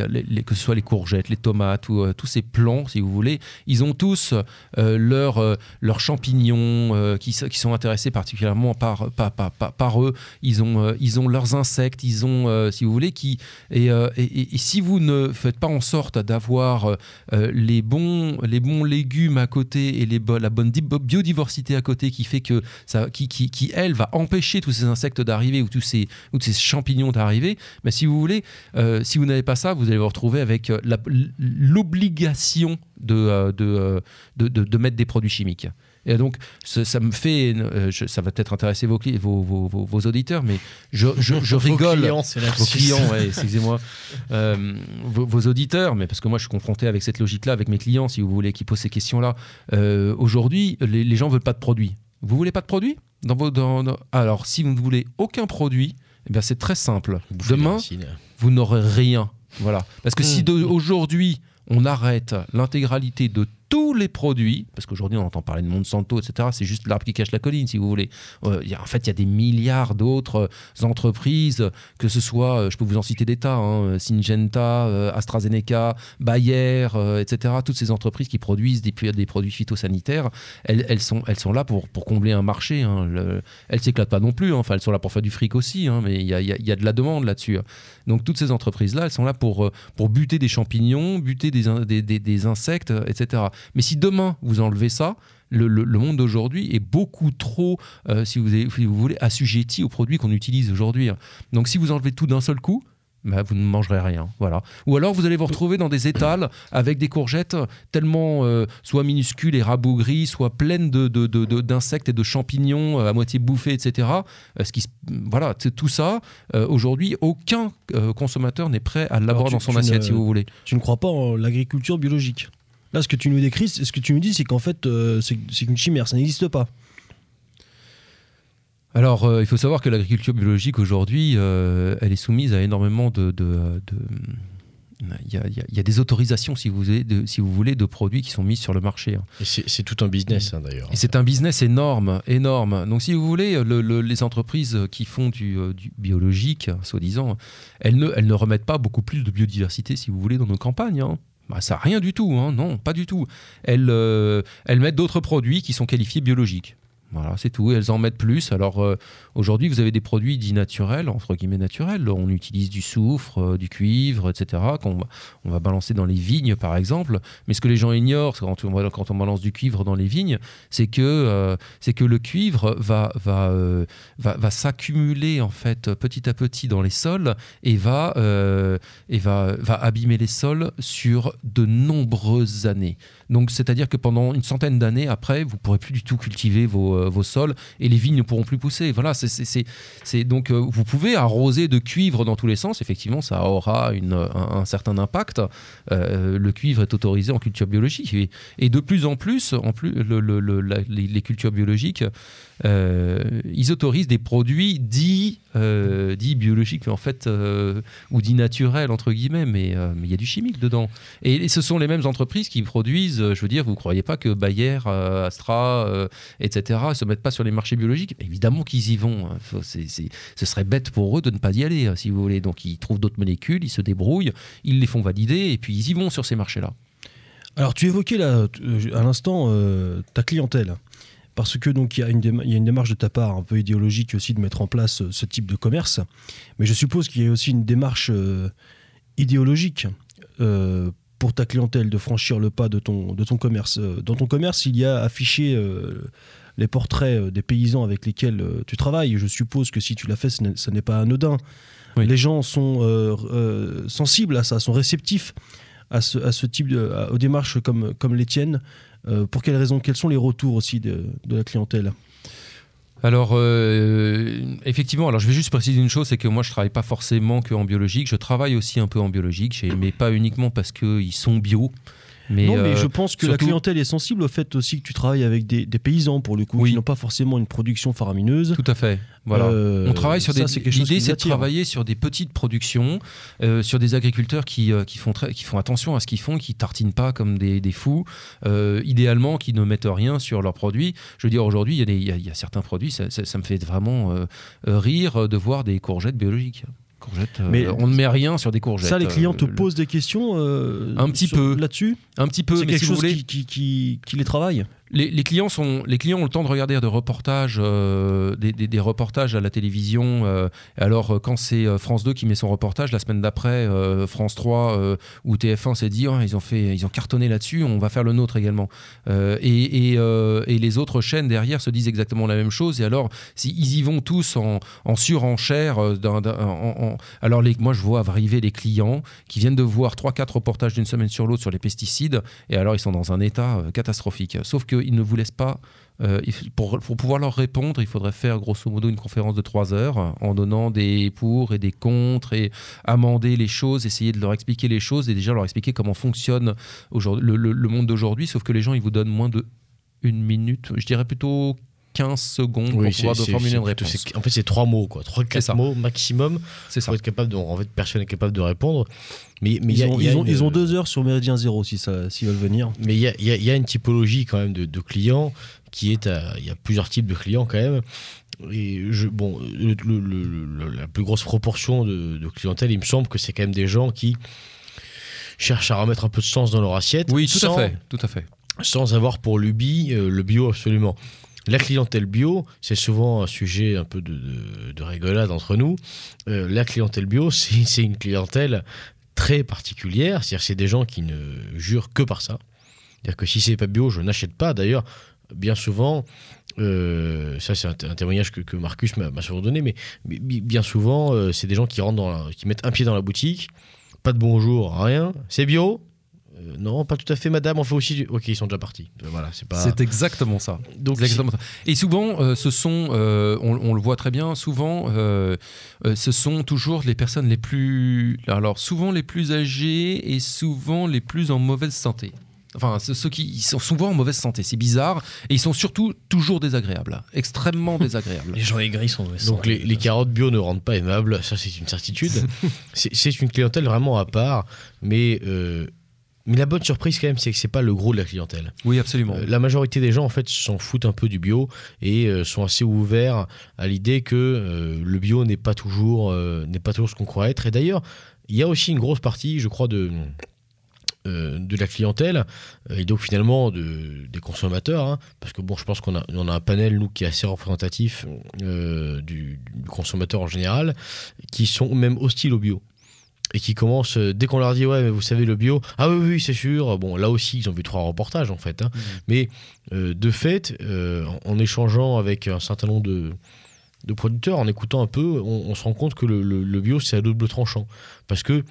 S6: les- que ce soit les courgettes, les tomates ou euh, tous ces plants, si vous voulez, ils ont tous euh, leurs euh, champignons euh, qui, qui sont intéressés particulièrement par, par, par, par- eux. Ils ont, euh, ils ont leurs insectes, ils ont, euh, si vous voulez, qui. Et, euh, et- si vous ne faites pas en sorte d'avoir euh, euh, les, bons, les bons légumes à côté et les, la bonne di- biodiversité à côté qui fait que ça, qui, qui, qui, elle, va empêcher tous ces insectes d'arriver ou ou tous ces champignons d'arriver, mais si vous voulez, euh, si vous n'avez pas ça, vous allez vous retrouver avec euh, l'obligation de, euh, de, de, de- de mettre des produits chimiques. Et donc, ça, ça me fait, euh, je- ça va peut-être intéresser vos, vos, vos, vos- auditeurs, mais je, je, je
S4: Vos
S6: rigole.
S4: clients,
S5: C'est
S6: Vos clients, ouais, excusez-moi. Euh, vos, vos auditeurs, mais parce que moi je suis confronté avec cette logique-là, avec mes clients, si vous voulez, qui posent ces questions-là. Euh, Aujourd'hui, les, les gens veulent pas de produits. Vous voulez pas de produits dans vos, dans- dans- Alors, si vous ne voulez aucun produit, eh bien, c'est très simple.
S4: Bouffer
S6: Demain, vous n'aurez rien. Voilà. Parce que si
S3: Hmm.
S6: aujourd'hui on arrête l'intégralité de tous les produits, parce qu'aujourd'hui on entend parler de Monsanto, etc., c'est juste l'arbre qui cache la colline, si vous voulez. Euh, en fait, il y a des milliards d'autres euh, entreprises, que ce soit, euh, je peux vous en citer des tas, hein, Syngenta, AstraZeneca, Bayer, etc., toutes ces entreprises qui produisent des, des produits phytosanitaires, elles, sont, là pour, combler un marché. hein. Le- elles s'éclatent pas non plus, hein. enfin elles sont là pour faire du fric aussi, hein, mais il y a, de la demande là-dessus. Donc toutes ces entreprises-là, elles sont là pour, buter des champignons, buter des, in- des, des- des insectes, etc. Mais si demain vous enlevez ça, le, le- le monde d'aujourd'hui est beaucoup trop, euh, si, vous avez- si vous voulez, assujetti aux produits qu'on utilise aujourd'hui. hein. Donc si vous enlevez tout d'un seul coup, bah, vous ne mangerez rien, voilà. Ou alors vous allez vous retrouver dans des étals avec des courgettes tellement euh, soit minuscules et rabougries, soit pleines de, de- de- de- d'insectes et de champignons euh, à moitié bouffés, etc. Euh, ce qui, voilà, tout ça. aujourd'hui, aucun consommateur n'est prêt à l'avoir
S3: tu-
S6: dans son assiette,
S3: ne-
S6: si vous voulez.
S3: Tu ne crois pas en l'agriculture biologique? Là, ce que tu nous décris, ce que tu nous dis, c'est qu'en fait, euh, c'est qu'une chimère, ça n'existe pas.
S6: Alors, euh, il faut savoir que l'agriculture biologique aujourd'hui, euh, elle est soumise à énormément de. de- de- il y, a, il y des autorisations, si vous, voulez, de, si vous voulez, de produits qui sont mis sur le marché. hein.
S4: C'est tout un business hein, d'ailleurs.
S6: Et c'est un business énorme, énorme. Donc, si vous voulez, le- le- les entreprises qui font du, du biologique, soi-disant, elles ne, elles ne remettent pas beaucoup plus de biodiversité, si vous voulez, dans nos campagnes. hein. Bah, ça, rien du tout, hein. non, pas du tout. Elles, euh, elles mettent d'autres produits qui sont qualifiés biologiques. Voilà, c'est tout. Elles en mettent plus. Alors euh, aujourd'hui, vous avez des produits dits naturels, entre guillemets naturels. On utilise du soufre, euh, du cuivre, etc. qu'on on va balancer dans les vignes, par exemple. Mais ce que les gens ignorent quand on, quand on balance du cuivre dans les vignes, c'est que, euh, c'est que le cuivre va, va, va, va s'accumuler en fait petit à petit dans les sols et va, et va, va abîmer les sols sur de nombreuses années. Donc, c'est-à-dire que pendant une centaine d'années après, vous pourrez plus du tout cultiver vos, vos sols et les vignes ne pourront plus pousser. Voilà, c'est, donc euh, vous pouvez arroser de cuivre dans tous les sens. Effectivement, ça aura une, un, certain impact. Euh, le cuivre est autorisé en culture biologique et, de plus en plus, en plus, les cultures biologiques, euh, ils autorisent des produits dits, euh, dits biologiques, en fait, euh, ou dits naturels entre guillemets, mais il y a du chimique dedans. Et, ce sont les mêmes entreprises qui produisent, je veux dire, vous ne croyez pas que Bayer, Astra, etc., ne se mettent pas sur les marchés biologiques? Évidemment qu'ils y vont. hein. Ce serait bête pour eux de ne pas y aller, hein, si vous voulez. Donc ils trouvent d'autres molécules, ils se débrouillent, ils les font valider, et puis ils y vont sur ces marchés-là.
S3: Alors, tu évoquais là, à l'instant ta clientèle. Parce que donc il y, a une il y a une démarche de ta part un peu idéologique aussi de mettre en place euh, ce type de commerce. Mais je suppose qu'il y a aussi une démarche euh, idéologique euh, pour ta clientèle de franchir le pas de ton, de ton commerce. Dans ton commerce, il y a affiché les portraits des paysans avec lesquels tu travailles. Je suppose que si tu l'as fait, ce n'est- pas anodin.
S6: Oui.
S3: Les gens sont sensibles à ça, sont réceptifs à ce, à ce type de, à- aux démarches comme, comme les tiennes. Euh, pour quelles raisons Quels sont les retours aussi de, la clientèle?
S6: Alors, euh, effectivement, alors je vais juste préciser une chose, c'est que moi je travaille pas forcément que en biologique, je travaille aussi un peu en biologique, mais pas uniquement parce qu'ils sont bio. Mais,
S3: Non, mais
S6: euh,
S3: je pense que la clientèle est sensible au fait aussi que tu travailles avec des, des paysans, pour le coup,
S6: Oui.
S3: qui n'ont pas forcément une production faramineuse.
S6: Tout à fait. Voilà.
S3: Euh,
S6: On travaille sur
S3: ça,
S6: des. L'idée, c'est de travailler sur des petites productions, euh, sur des agriculteurs qui, euh, qui, font qui font attention à ce qu'ils font, qui tartinent pas comme des, des fous, idéalement qui ne mettent rien sur leurs produits. Je veux dire, aujourd'hui, il y, a des- il y a- il y a certains produits, ça, ça- ça me fait vraiment rire de voir des courgettes biologiques. Courgettes, euh,
S3: Mais
S6: on ne met rien sur des courgettes.
S3: Ça, les clients te
S6: Euh,
S3: posent des questions euh,
S6: Un petit
S3: sur-
S6: peu.
S3: là-dessus
S6: Un petit peu,
S3: C'est
S6: mais
S3: quelque
S6: si vous
S3: chose
S6: voulez,
S3: qui, qui, qui- qui les travaille
S6: les, clients ont le temps de regarder des reportages, euh, des, des- des reportages à la télévision. euh, alors euh, quand c'est France 2 qui met son reportage, la semaine d'après, France 3 euh, ou TF1 s'est dit, Ah, ils ont fait, ils ont cartonné là-dessus, on va faire le nôtre également. Et, les autres chaînes derrière se disent exactement la même chose. Et alors, si ils y vont tous en, en surenchère, alors moi je vois arriver les clients qui viennent de voir 3-4 reportages d'une semaine sur l'autre sur les pesticides, et alors ils sont dans un état catastrophique. Sauf qu'ils qu'ils ne vous laissent pas. euh, pour, pour pouvoir leur répondre, il faudrait faire grosso modo une conférence de trois heures en donnant des pour et des contre et amender les choses, essayer de leur expliquer les choses et déjà leur expliquer comment fonctionne le- le monde d'aujourd'hui. Sauf que les gens, ils vous donnent moins de une minute, je dirais plutôt 15 secondes pour pouvoir de formuler une réponse.
S4: En fait, c'est trois mots, quoi. Trois, quatre mots maximum
S6: C'est ça.
S4: pour être capable de. En fait, personne n'est capable de répondre. Mais mais il y
S1: Ils
S4: a-
S1: ont,
S4: il y a
S1: ils, ont,
S4: une-
S1: ils ont deux heures sur Méridien Zéro si ça- s'ils veulent venir.
S4: Mais il y a, y une typologie quand même de, de clients qui est à- il y a plusieurs types de clients quand même. Et je, bon, le- le- le- le- la plus grosse proportion de, de clientèle, il me semble que c'est quand même des gens qui cherchent à remettre un peu de sens dans leur assiette.
S6: Oui, tout
S4: sans,
S6: à fait, tout à fait.
S4: Sans avoir pour lubie euh, le bio absolument. La clientèle bio, c'est souvent un sujet un peu de, de- de rigolade entre nous. Euh, la clientèle bio, c'est une clientèle très particulière. C'est-à-dire c'est des gens qui ne jurent que par ça. C'est-à-dire que si c'est pas bio, je n'achète pas. D'ailleurs, bien souvent, euh, ça c'est un, témoignage que, Marcus m'a souvent donné, mais, mais bi- bien souvent, euh, c'est des gens qui rentrent qui mettent un pied dans la boutique, pas de bonjour, rien. C'est bio Euh, Non, pas tout à fait, madame. On fait aussi du. Ok, ils sont déjà partis. Euh, Voilà, c'est pas.
S6: C'est exactement ça.
S4: Donc,
S6: exactement ça. Et souvent, euh, ce sont, euh, on, on le voit très bien, souvent, euh, euh, ce sont toujours les personnes les plus, alors souvent les plus âgées et souvent les plus en mauvaise santé. Enfin, ce- ceux qui ils sont souvent en mauvaise santé, c'est bizarre, et ils sont surtout toujours désagréables, extrêmement désagréables.
S5: Les gens aigris sont.
S4: Donc les, les carottes bio ne rendent pas aimables, ça c'est une certitude. c'est c'est une clientèle vraiment à part, mais, euh, mais la bonne surprise quand même, c'est que c'est pas le gros de la clientèle.
S6: Oui, absolument.
S4: Euh, la majorité des gens en fait s'en foutent un peu du bio et euh, sont assez ouverts à l'idée que euh, le bio n'est pas toujours n'est pas toujours ce qu'on croit être. Et d'ailleurs, il y a aussi une grosse partie, je crois, de de la clientèle et donc finalement de, des consommateurs hein, parce que bon je pense qu'on a, on a un panel nous qui est assez représentatif du, du consommateur en général qui sont même hostiles au bio et qui commencent euh, dès qu'on leur dit ouais mais vous savez le bio. Ah oui oui c'est sûr. Bon là aussi ils ont vu trois reportages en fait hein. mais euh, de fait euh, en, échangeant avec un certain nombre de de producteurs, en écoutant un peu, on, on se rend compte que le, le- le bio, c'est à double tranchant. Parce que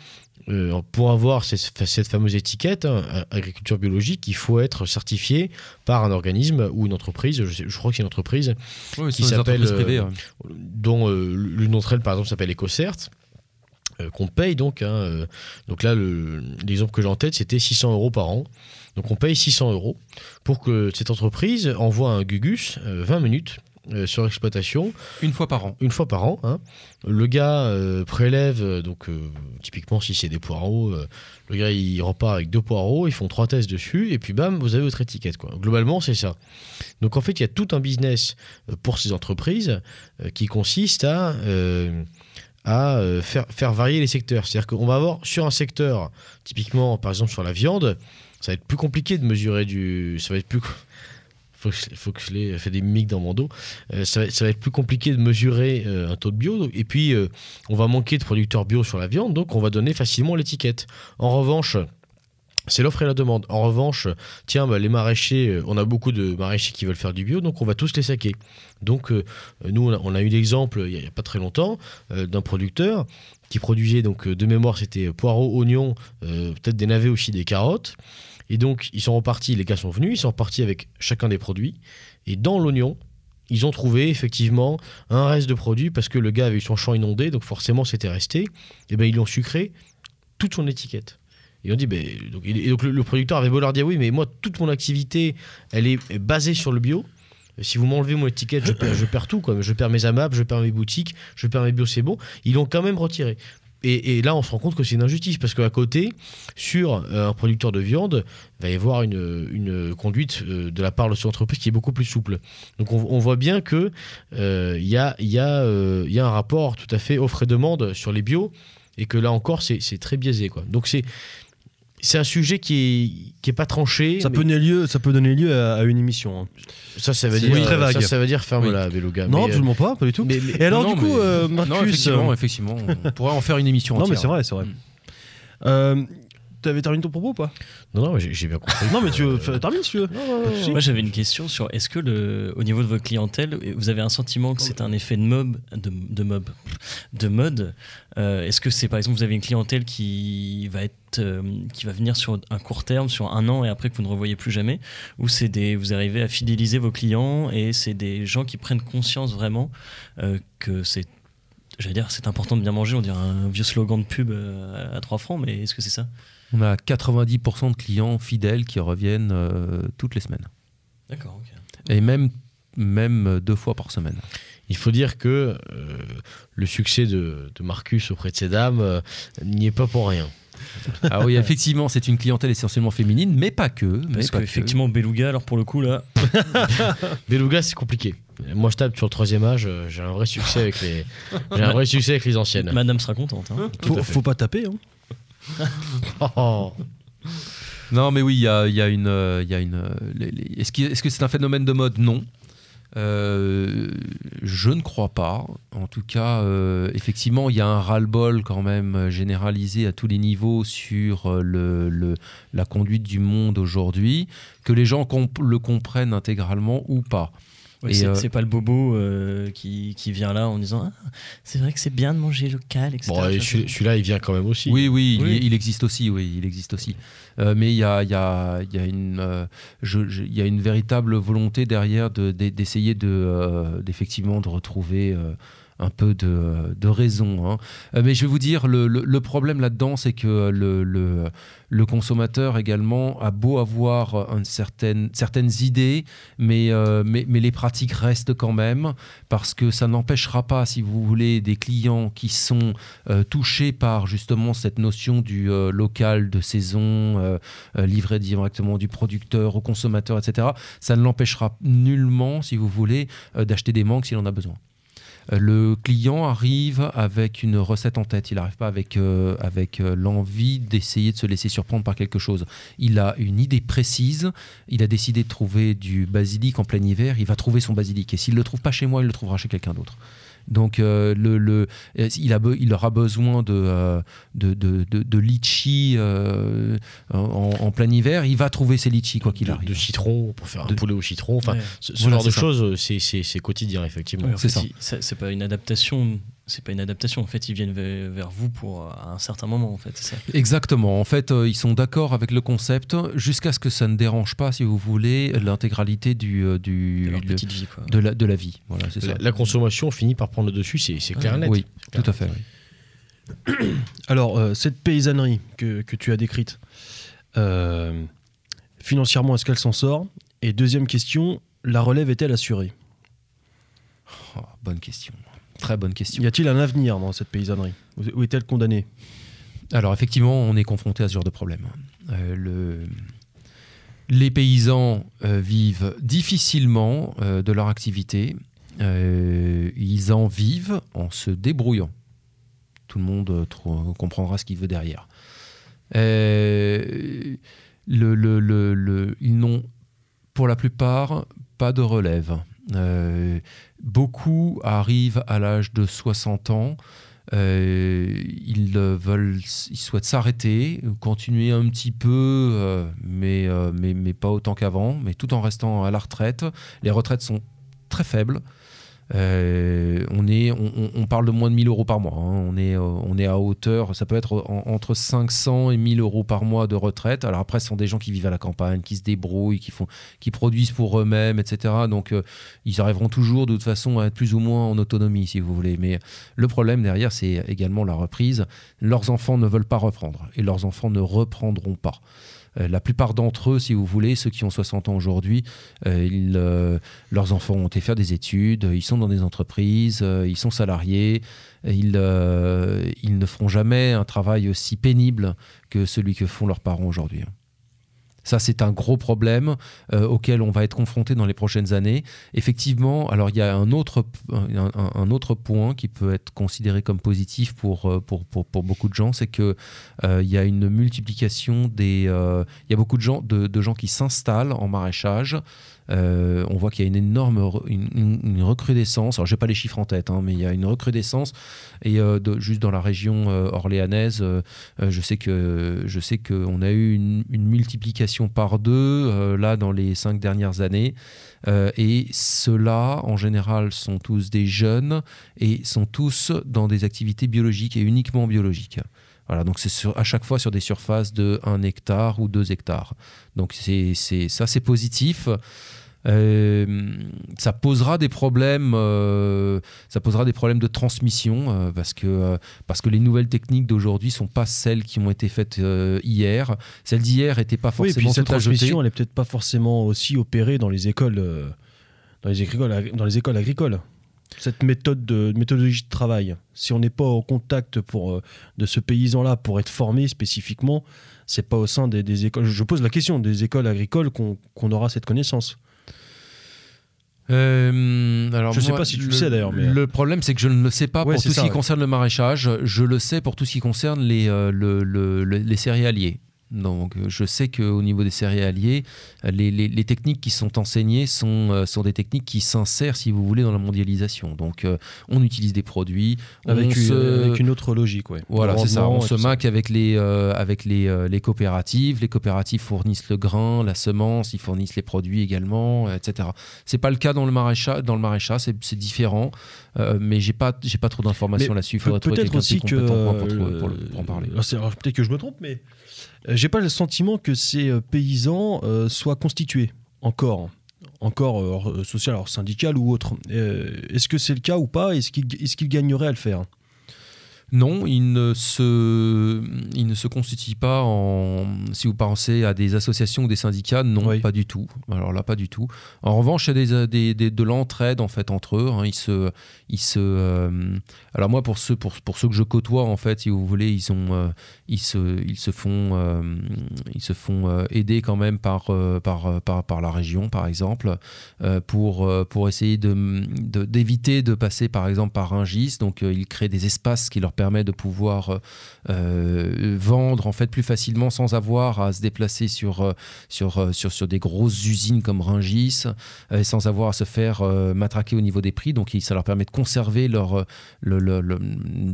S4: euh, pour avoir ces- cette fameuse étiquette, hein, agriculture biologique, il faut être certifié par un organisme ou une entreprise, je, sais- je crois que c'est une entreprise,
S6: Oui,
S4: qui s'appelle, euh, dont euh, l'une d'entre elles, par exemple, s'appelle EcoCert, qu'on paye donc. hein, euh, donc là, le- l'exemple que j'ai en tête, c'était 600 euros par an. Donc on paye 600 euros pour que cette entreprise envoie un Gugus euh, 20 minutes euh, sur l'exploitation
S6: une fois par an.
S4: une fois par an. hein. Le gars euh, prélève, euh, donc euh, typiquement si c'est des poireaux, euh, le gars il repart avec deux poireaux, ils font trois tests dessus, et puis bam, vous avez votre étiquette. Quoi. Globalement, c'est ça. Donc en fait, il y a tout un business euh, pour ces entreprises euh, qui consiste à, euh, à euh, faire, varier les secteurs. C'est-à-dire qu'on va avoir sur un secteur, typiquement par exemple sur la viande, ça va être plus compliqué de mesurer du. Ça va être plus. Faut que je, je l'ai fait des mimiques dans mon dos. Euh, ça, va, être plus compliqué de mesurer euh, un taux de bio. Et puis, on va manquer de producteurs bio sur la viande, donc on va donner facilement l'étiquette. En revanche, c'est l'offre et la demande. En revanche, tiens, bah, les maraîchers, euh, on a beaucoup de maraîchers qui veulent faire du bio, donc on va tous les saquer. Donc, euh, nous, on a, eu l'exemple il n'y a, pas très longtemps euh, d'un producteur qui produisait, donc de mémoire, c'était poireaux, oignons, peut-être des navets aussi, des carottes. Et donc, ils sont repartis, les gars sont venus, ils sont repartis avec chacun des produits. Et dans l'oignon, ils ont trouvé effectivement un reste de produit parce que le gars avait eu son champ inondé, donc forcément c'était resté. Et ben ils lui ont sucré toute son étiquette. Et on dit, ben, donc, le, producteur avait beau leur dire, oui, mais moi, toute mon activité, elle est basée sur le bio. Si vous m'enlevez mon étiquette, je perds, tout. Quoi. Je perds mes AMAP, je perds mes boutiques, je perds mes bio, c'est bon. Ils l'ont quand même retiré. Et, là, on se rend compte que c'est une injustice parce qu'à côté, sur euh, un producteur de viande, il va y avoir une, une conduite euh, de la part de son entreprise qui est beaucoup plus souple. Donc on, voit bien que euh, y, a, y, euh, y a un rapport tout à fait offre et demande sur les bio et que là encore, c'est très biaisé. Quoi. Donc c'est c'est un sujet qui est, qui est pas tranché.
S1: Ça
S4: mais
S1: peut donner lieu, ça peut donner lieu à, à une émission. hein.
S4: ça, ça veut dire
S1: très vague.
S4: Ça, ça veut dire ferme-la, Beluga.
S1: non,
S4: mais, euh,
S1: absolument pas, pas du tout.
S4: mais- mais-
S1: Et alors
S6: Non,
S1: du coup,
S6: mais-
S1: euh,
S6: Non,
S1: Marcus,
S6: effectivement,
S1: euh,
S6: effectivement, on pourrait en faire une émission
S1: non mais
S6: entière.
S1: c'est vrai, c'est vrai.
S6: Mm.
S1: Euh, T'avais terminé ton propos ou pas?
S4: Non, non, j'ai bien compris.
S1: Non, mais tu
S4: Euh,
S1: fais- termine si tu veux.
S5: Moi, j'avais une question sur est-ce que le, au niveau de votre clientèle, vous avez un sentiment que c'est un effet de mob, de, de mob, de mode Euh, Est-ce que c'est par exemple vous avez une clientèle qui va être, euh, qui va venir sur un court terme, sur un an et après que vous ne revoyez plus jamais, ou c'est des, vous arrivez à fidéliser vos clients et c'est des gens qui prennent conscience vraiment euh, que c'est J'allais dire, c'est important de bien manger, on dirait un vieux slogan de pub à 3 francs, mais est-ce que c'est ça?
S6: On a 90% de clients fidèles qui reviennent euh, toutes les semaines.
S5: D'accord, ok.
S6: Et même, même deux fois par semaine.
S4: Il faut dire que euh, le succès de, de Marcus auprès de ces dames euh, n'y est pas pour rien.
S6: Ah oui, effectivement, c'est une clientèle essentiellement féminine, mais pas que. mais
S5: Parce
S6: que.
S5: qu'effectivement, Beluga, alors pour le coup, là,
S4: Beluga, c'est compliqué. Moi, je tape sur le troisième âge, j'ai un vrai succès avec les, j'ai un vrai succès avec les anciennes.
S5: madame sera contente. hein.
S1: Faut, faut pas taper. Hein.
S6: Non, mais oui, il y a, y a une. euh, y a une euh, Est-ce que c'est un phénomène de mode? Non. Euh, je ne crois pas. En tout cas, effectivement, il y a un ras-le-bol quand même généralisé à tous les niveaux sur la conduite du monde aujourd'hui, que les gens le comprennent intégralement ou pas.
S5: Ouais, c'est
S6: euh,
S5: c'est pas le bobo euh, qui, qui vient là en disant Ah, c'est vrai que c'est bien de manger local, etc.
S4: Bon, celui-là, il vient quand même aussi.
S6: Oui, oui, il-
S5: Oui.
S6: Il, existe aussi, oui, il existe aussi. Euh, mais il y a, il y, a, il y, a une, je- je- il y a une véritable volonté derrière de- de- d'essayer de, euh, d'effectivement de retrouver euh, un peu de, de raison. hein. Euh, mais je vais vous dire, le, le- problème là-dedans, c'est que le, le, consommateur également a beau avoir certaines idées, mais, euh, mais, mais les pratiques restent quand même, parce que ça n'empêchera pas, si vous voulez, des clients qui sont euh, touchés par justement cette notion du local, de saison, livré directement du producteur au consommateur, etc. Ça ne l'empêchera nullement, si vous voulez, d'acheter des mangues s'il en a besoin. Euh, Le client arrive avec une recette en tête, il n'arrive pas avec, euh, avec euh, l'envie d'essayer de se laisser surprendre par quelque chose. Il a une idée précise, il a décidé de trouver du basilic en plein hiver, il va trouver son basilic. Et s'il ne le trouve pas chez moi, il le trouvera chez quelqu'un d'autre. Donc euh, le, le- euh, il, a il aura besoin de, euh, de, de, de- de litchi euh, en, en plein hiver, il va trouver ses litchis quoi qu'il
S4: de,
S6: arrive.
S4: de citron pour faire
S6: De-
S4: un poulet au citron. Enfin,
S5: Ouais.
S4: ce, ce
S6: Voilà,
S4: genre de choses, c'est- c'est c'est quotidien, effectivement.
S6: C'est ça-
S5: c'est pas une adaptation. C'est pas une adaptation. En fait, ils viennent vers, vous pour euh, à un certain moment. En fait, ça.
S6: Exactement. En fait, euh, ils sont d'accord avec le concept jusqu'à ce que ça ne dérange pas, si vous voulez, l'intégralité du, euh, du
S5: De leur
S6: de,
S5: petite vie, quoi.
S6: de la, de la vie. Voilà, c'est ça.
S4: La, la consommation finit par prendre le dessus, c'est c'est clair et net.
S6: Oui,
S4: clair.
S6: tout à fait. oui.
S1: Alors, euh, cette paysannerie que, que tu as décrite, euh, financièrement, est-ce qu'elle s'en sort? Et deuxième question, la relève est-elle assurée?
S6: Oh, bonne question. Très bonne question.
S1: Y a-t-il un avenir dans cette paysannerie? Ou ou est-elle condamnée?
S6: Alors effectivement, on est confronté à ce genre de problème. Euh, le- Les paysans euh, vivent difficilement euh, de leur activité. Ils en vivent en se débrouillant. Tout le monde comprendra ce qu'il veut derrière. Le- le- ils n'ont pour la plupart pas de relève. Euh, beaucoup arrivent à l'âge de 60 ans euh, ils veulent, ils souhaitent s'arrêter, continuer un petit peu, euh, mais, euh, mais, mais pas autant qu'avant, mais tout en restant à la retraite. Les retraites sont très faibles. Euh, on, est, on, parle de moins de 1000 euros par mois. hein. On, est, euh, on est à hauteur, ça peut être en- entre 500 et 1000 euros par mois de retraite. Alors après, ce sont des gens qui vivent à la campagne, qui se débrouillent, qui, font, qui produisent pour eux-mêmes, etc. Donc euh, ils arriveront toujours de toute façon à être plus ou moins en autonomie, si vous voulez. Mais le problème derrière, c'est également la reprise. Leurs enfants ne veulent pas reprendre et leurs enfants ne reprendront pas. Euh, la plupart d'entre eux, si vous voulez, ceux qui ont 60 ans aujourd'hui, euh, euh, leurs enfants ont été faire des études, ils sont dans des entreprises, ils sont salariés, ils, ils ne feront jamais un travail aussi pénible que celui que font leurs parents aujourd'hui. Ça, c'est un gros problème euh, auquel on va être confronté dans les prochaines années. Effectivement, alors il y a un autre, point qui peut être considéré comme positif pour, euh, pour, pour, beaucoup de gens, c'est que euh, il y a une multiplication des... y a beaucoup de gens, de gens qui s'installent en maraîchage euh, on voit qu'il y a une énorme une, recrudescence. Alors, je n'ai pas les chiffres en tête, hein, mais il y a une recrudescence. Et euh, juste dans la région euh, orléanaise, je sais je sais qu'on a eu une, multiplication par deux là dans les cinq dernières années. Et ceux-là, en général, sont tous des jeunes et sont tous dans des activités biologiques et uniquement biologiques. Voilà, donc c'est à chaque fois sur des surfaces de 1 hectare ou 2 hectares. Donc c'est- ça, c'est positif. Euh, ça posera des problèmes, euh, ça posera des problèmes de transmission euh, parce que parce que les nouvelles techniques d'aujourd'hui sont pas celles qui ont été faites hier. Celles d'hier n'étaient pas
S3: Oui, et
S6: forcément
S3: puis cette transmission, elle est peut-être pas forcément aussi opérée dans les écoles, dans les écoles, dans les écoles agricoles. Cette méthode de méthodologie de travail, si on n'est pas au contact pour, euh, de ce paysan-là pour être formé spécifiquement, c'est pas au sein des, des écoles. Je pose la question des écoles agricoles qu'on qu'on aura cette connaissance.
S6: Euh, alors
S3: Je sais
S6: moi,
S3: pas si tu le
S6: le-
S3: sais, d'ailleurs, mais-
S6: Le problème, c'est que je ne le sais pas
S3: Ouais,
S6: pour tout
S3: ça,
S6: ce qui
S3: ouais.
S6: concerne le maraîchage. Je le sais pour tout ce qui concerne les, euh, le- le- le- les céréaliers. Donc, euh, je sais qu'au niveau des céréaliers, euh, les, les- les techniques qui sont enseignées sont, euh, sont des techniques qui s'insèrent, si vous voulez, dans la mondialisation. Donc, on utilise des produits,
S3: Avec,
S6: on
S3: une,
S6: se-
S3: avec une autre logique, ouais.
S6: voilà, c'est ça. On se maque avec les avec les, les coopératives. Les coopératives fournissent le grain, la semence, ils fournissent les produits également, etc. C'est pas le cas dans le maraîchage. Dans le maraîchage, c'est différent. Euh, mais j'ai pas j'ai pas trop d'informations là-dessus. Il faudrait trouver
S3: Peut-être
S6: quelqu'un
S3: aussi que.
S6: pour, trouver- pour le- pour en parler.
S3: Peut-être que je me trompe, mais j'ai pas le sentiment que ces euh, paysans euh, soient constitués encore. Encore euh, social, syndical ou autre. Euh, Est-ce que c'est le cas ou pas? Est-ce qu'ils est qu'ils gagneraient à le faire?
S6: Non, il ne se, il ne se constitue pas en. Si vous pensez à des associations ou des syndicats, non,
S3: Oui.
S6: pas du tout. Alors là, pas du tout. En revanche, il y a des, des- des- de l'entraide en fait entre eux. hein. Ils se, ils se. euh, alors moi, pour ceux, pour, pour ceux que je côtoie, en fait, si vous voulez, ils ont, euh, ils se, ils se font, euh, ils se font euh, aider quand même par, euh, par, euh, par, par la région, par exemple, euh, pour, euh, pour essayer de, de- d'éviter de passer, par exemple, par un GIS. Donc, euh, ils créent des espaces qui leur permet de pouvoir euh, vendre en fait plus facilement sans avoir à se déplacer sur, euh, sur, euh, sur, sur des grosses usines comme Rungis sans avoir à se faire matraquer au niveau des prix. Donc, ça leur permet de conserver leur, le,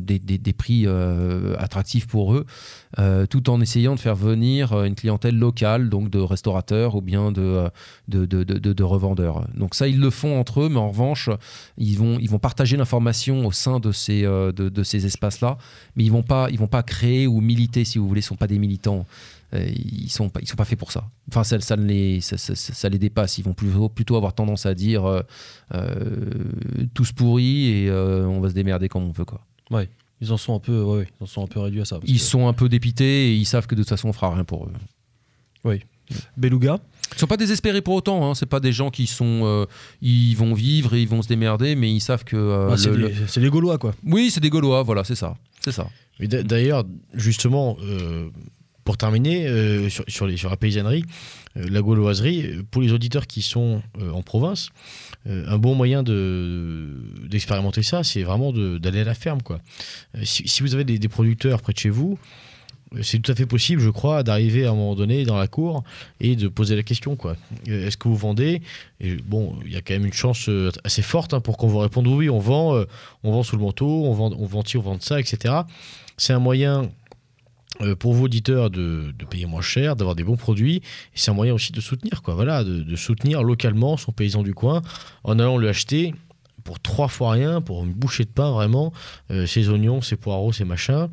S6: des, des- des prix attractifs pour eux, tout en essayant de faire venir une clientèle locale, donc de restaurateurs ou bien de, de, de, de- de- de revendeurs. Donc ça, ils le font entre eux, mais en revanche, ils vont, ils vont partager l'information au sein de ces, de, de ces espaces-là, mais ils vont pas, ils vont pas créer ou militer, si vous voulez, ils sont pas des militants. Euh, ils sont pas, ils sont pas faits pour ça. Enfin, ça, les, ça, ça- ça- ça les dépasse. Ils vont plutôt, plutôt avoir tendance à dire euh, euh, tous pourris et euh, on va se démerder comme on peut quoi.
S3: Ils en sont un peu, ouais, ouais, ils en sont un peu réduits à ça.
S6: Ils
S3: que-
S6: sont un peu dépités et ils savent que de toute façon on fera rien pour eux.
S3: Beluga.
S6: Ils sont pas désespérés pour autant. Hein. C'est pas des gens qui sont, euh, ils vont vivre et ils vont se démerder, mais ils savent que. euh,
S3: Bah, c'est
S6: le-
S3: les Gaulois, quoi.
S6: Oui, c'est des Gaulois. Voilà, c'est ça, c'est ça.
S4: D'ailleurs, justement, euh, pour terminer, euh, sur, sur, les, sur la paysannerie, euh, la gauloiserie, pour les auditeurs qui sont euh, en province, euh, un bon moyen de- d'expérimenter ça, c'est vraiment d'aller à la ferme. Quoi. Si, si vous avez des, des producteurs près de chez vous, c'est tout à fait possible, je crois, d'arriver à un moment donné dans la cour et de poser la question. quoi. Euh, Est-ce que vous vendez? Bon, il y a quand même une chance euh, assez forte hein, pour qu'on vous réponde oui, on vend, euh, on vend sous le manteau, on vend, on vend ci, on vend ça, etc. C'est un moyen pour vos auditeurs de, payer moins cher, d'avoir des bons produits. Et c'est un moyen aussi de soutenir, quoi. Voilà, de soutenir localement son paysan du coin en allant le acheter pour trois fois rien, pour une bouchée de pain vraiment, euh, ses oignons, ses poireaux, ses machins.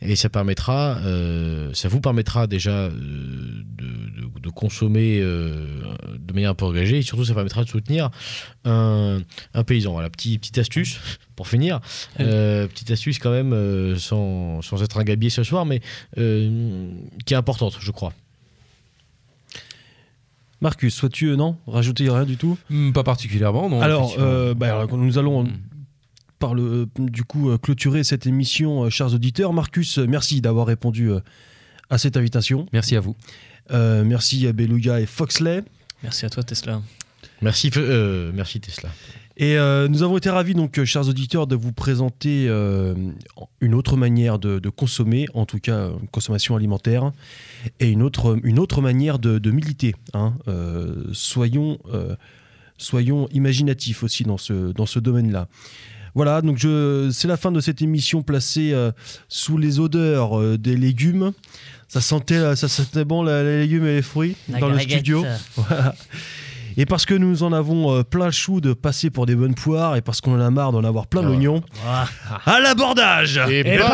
S4: Et ça permettra, euh, ça vous permettra déjà euh, de, de- de consommer de manière un peu engagée et surtout ça permettra de soutenir un, un paysan. Voilà, petit, petite astuce pour finir. Euh, petite astuce quand même, euh, sans, sans être un gabier ce soir, mais euh, qui est importante, je crois.
S3: Marcus, euh, non Rajouter rien du tout
S6: Hmm, pas particulièrement, non.
S3: Alors, euh, bah, alors, nous allons
S6: Hmm.
S3: par le, euh, du coup euh, clôturer cette émission, euh, chers auditeurs. Marcus, euh, merci d'avoir répondu euh, à cette invitation.
S6: Merci à vous.
S3: Euh, merci à Beluga et Foxley.
S5: Merci à toi, Tesla.
S4: Merci, euh, merci Tesla.
S3: Et euh, nous avons été ravis, donc, euh, chers auditeurs, de vous présenter euh, une autre manière de, de consommer, en tout cas une consommation alimentaire, et une autre, une autre manière de, de militer. hein. Euh, soyons, soyons imaginatifs aussi dans ce, dans ce domaine-là. Voilà, donc c'est la fin de cette émission placée euh, sous les odeurs euh, des légumes. Ça sentait, ça sentait bon la- les légumes et les fruits
S8: La
S3: dans le studio. Voilà. Et parce que nous en avons euh, plein le chou de passer pour des bonnes poires et parce qu'on en a marre d'en avoir plein
S4: ah
S3: l'oignon,
S8: ah.
S3: à l'abordage.
S4: Et,
S3: et bon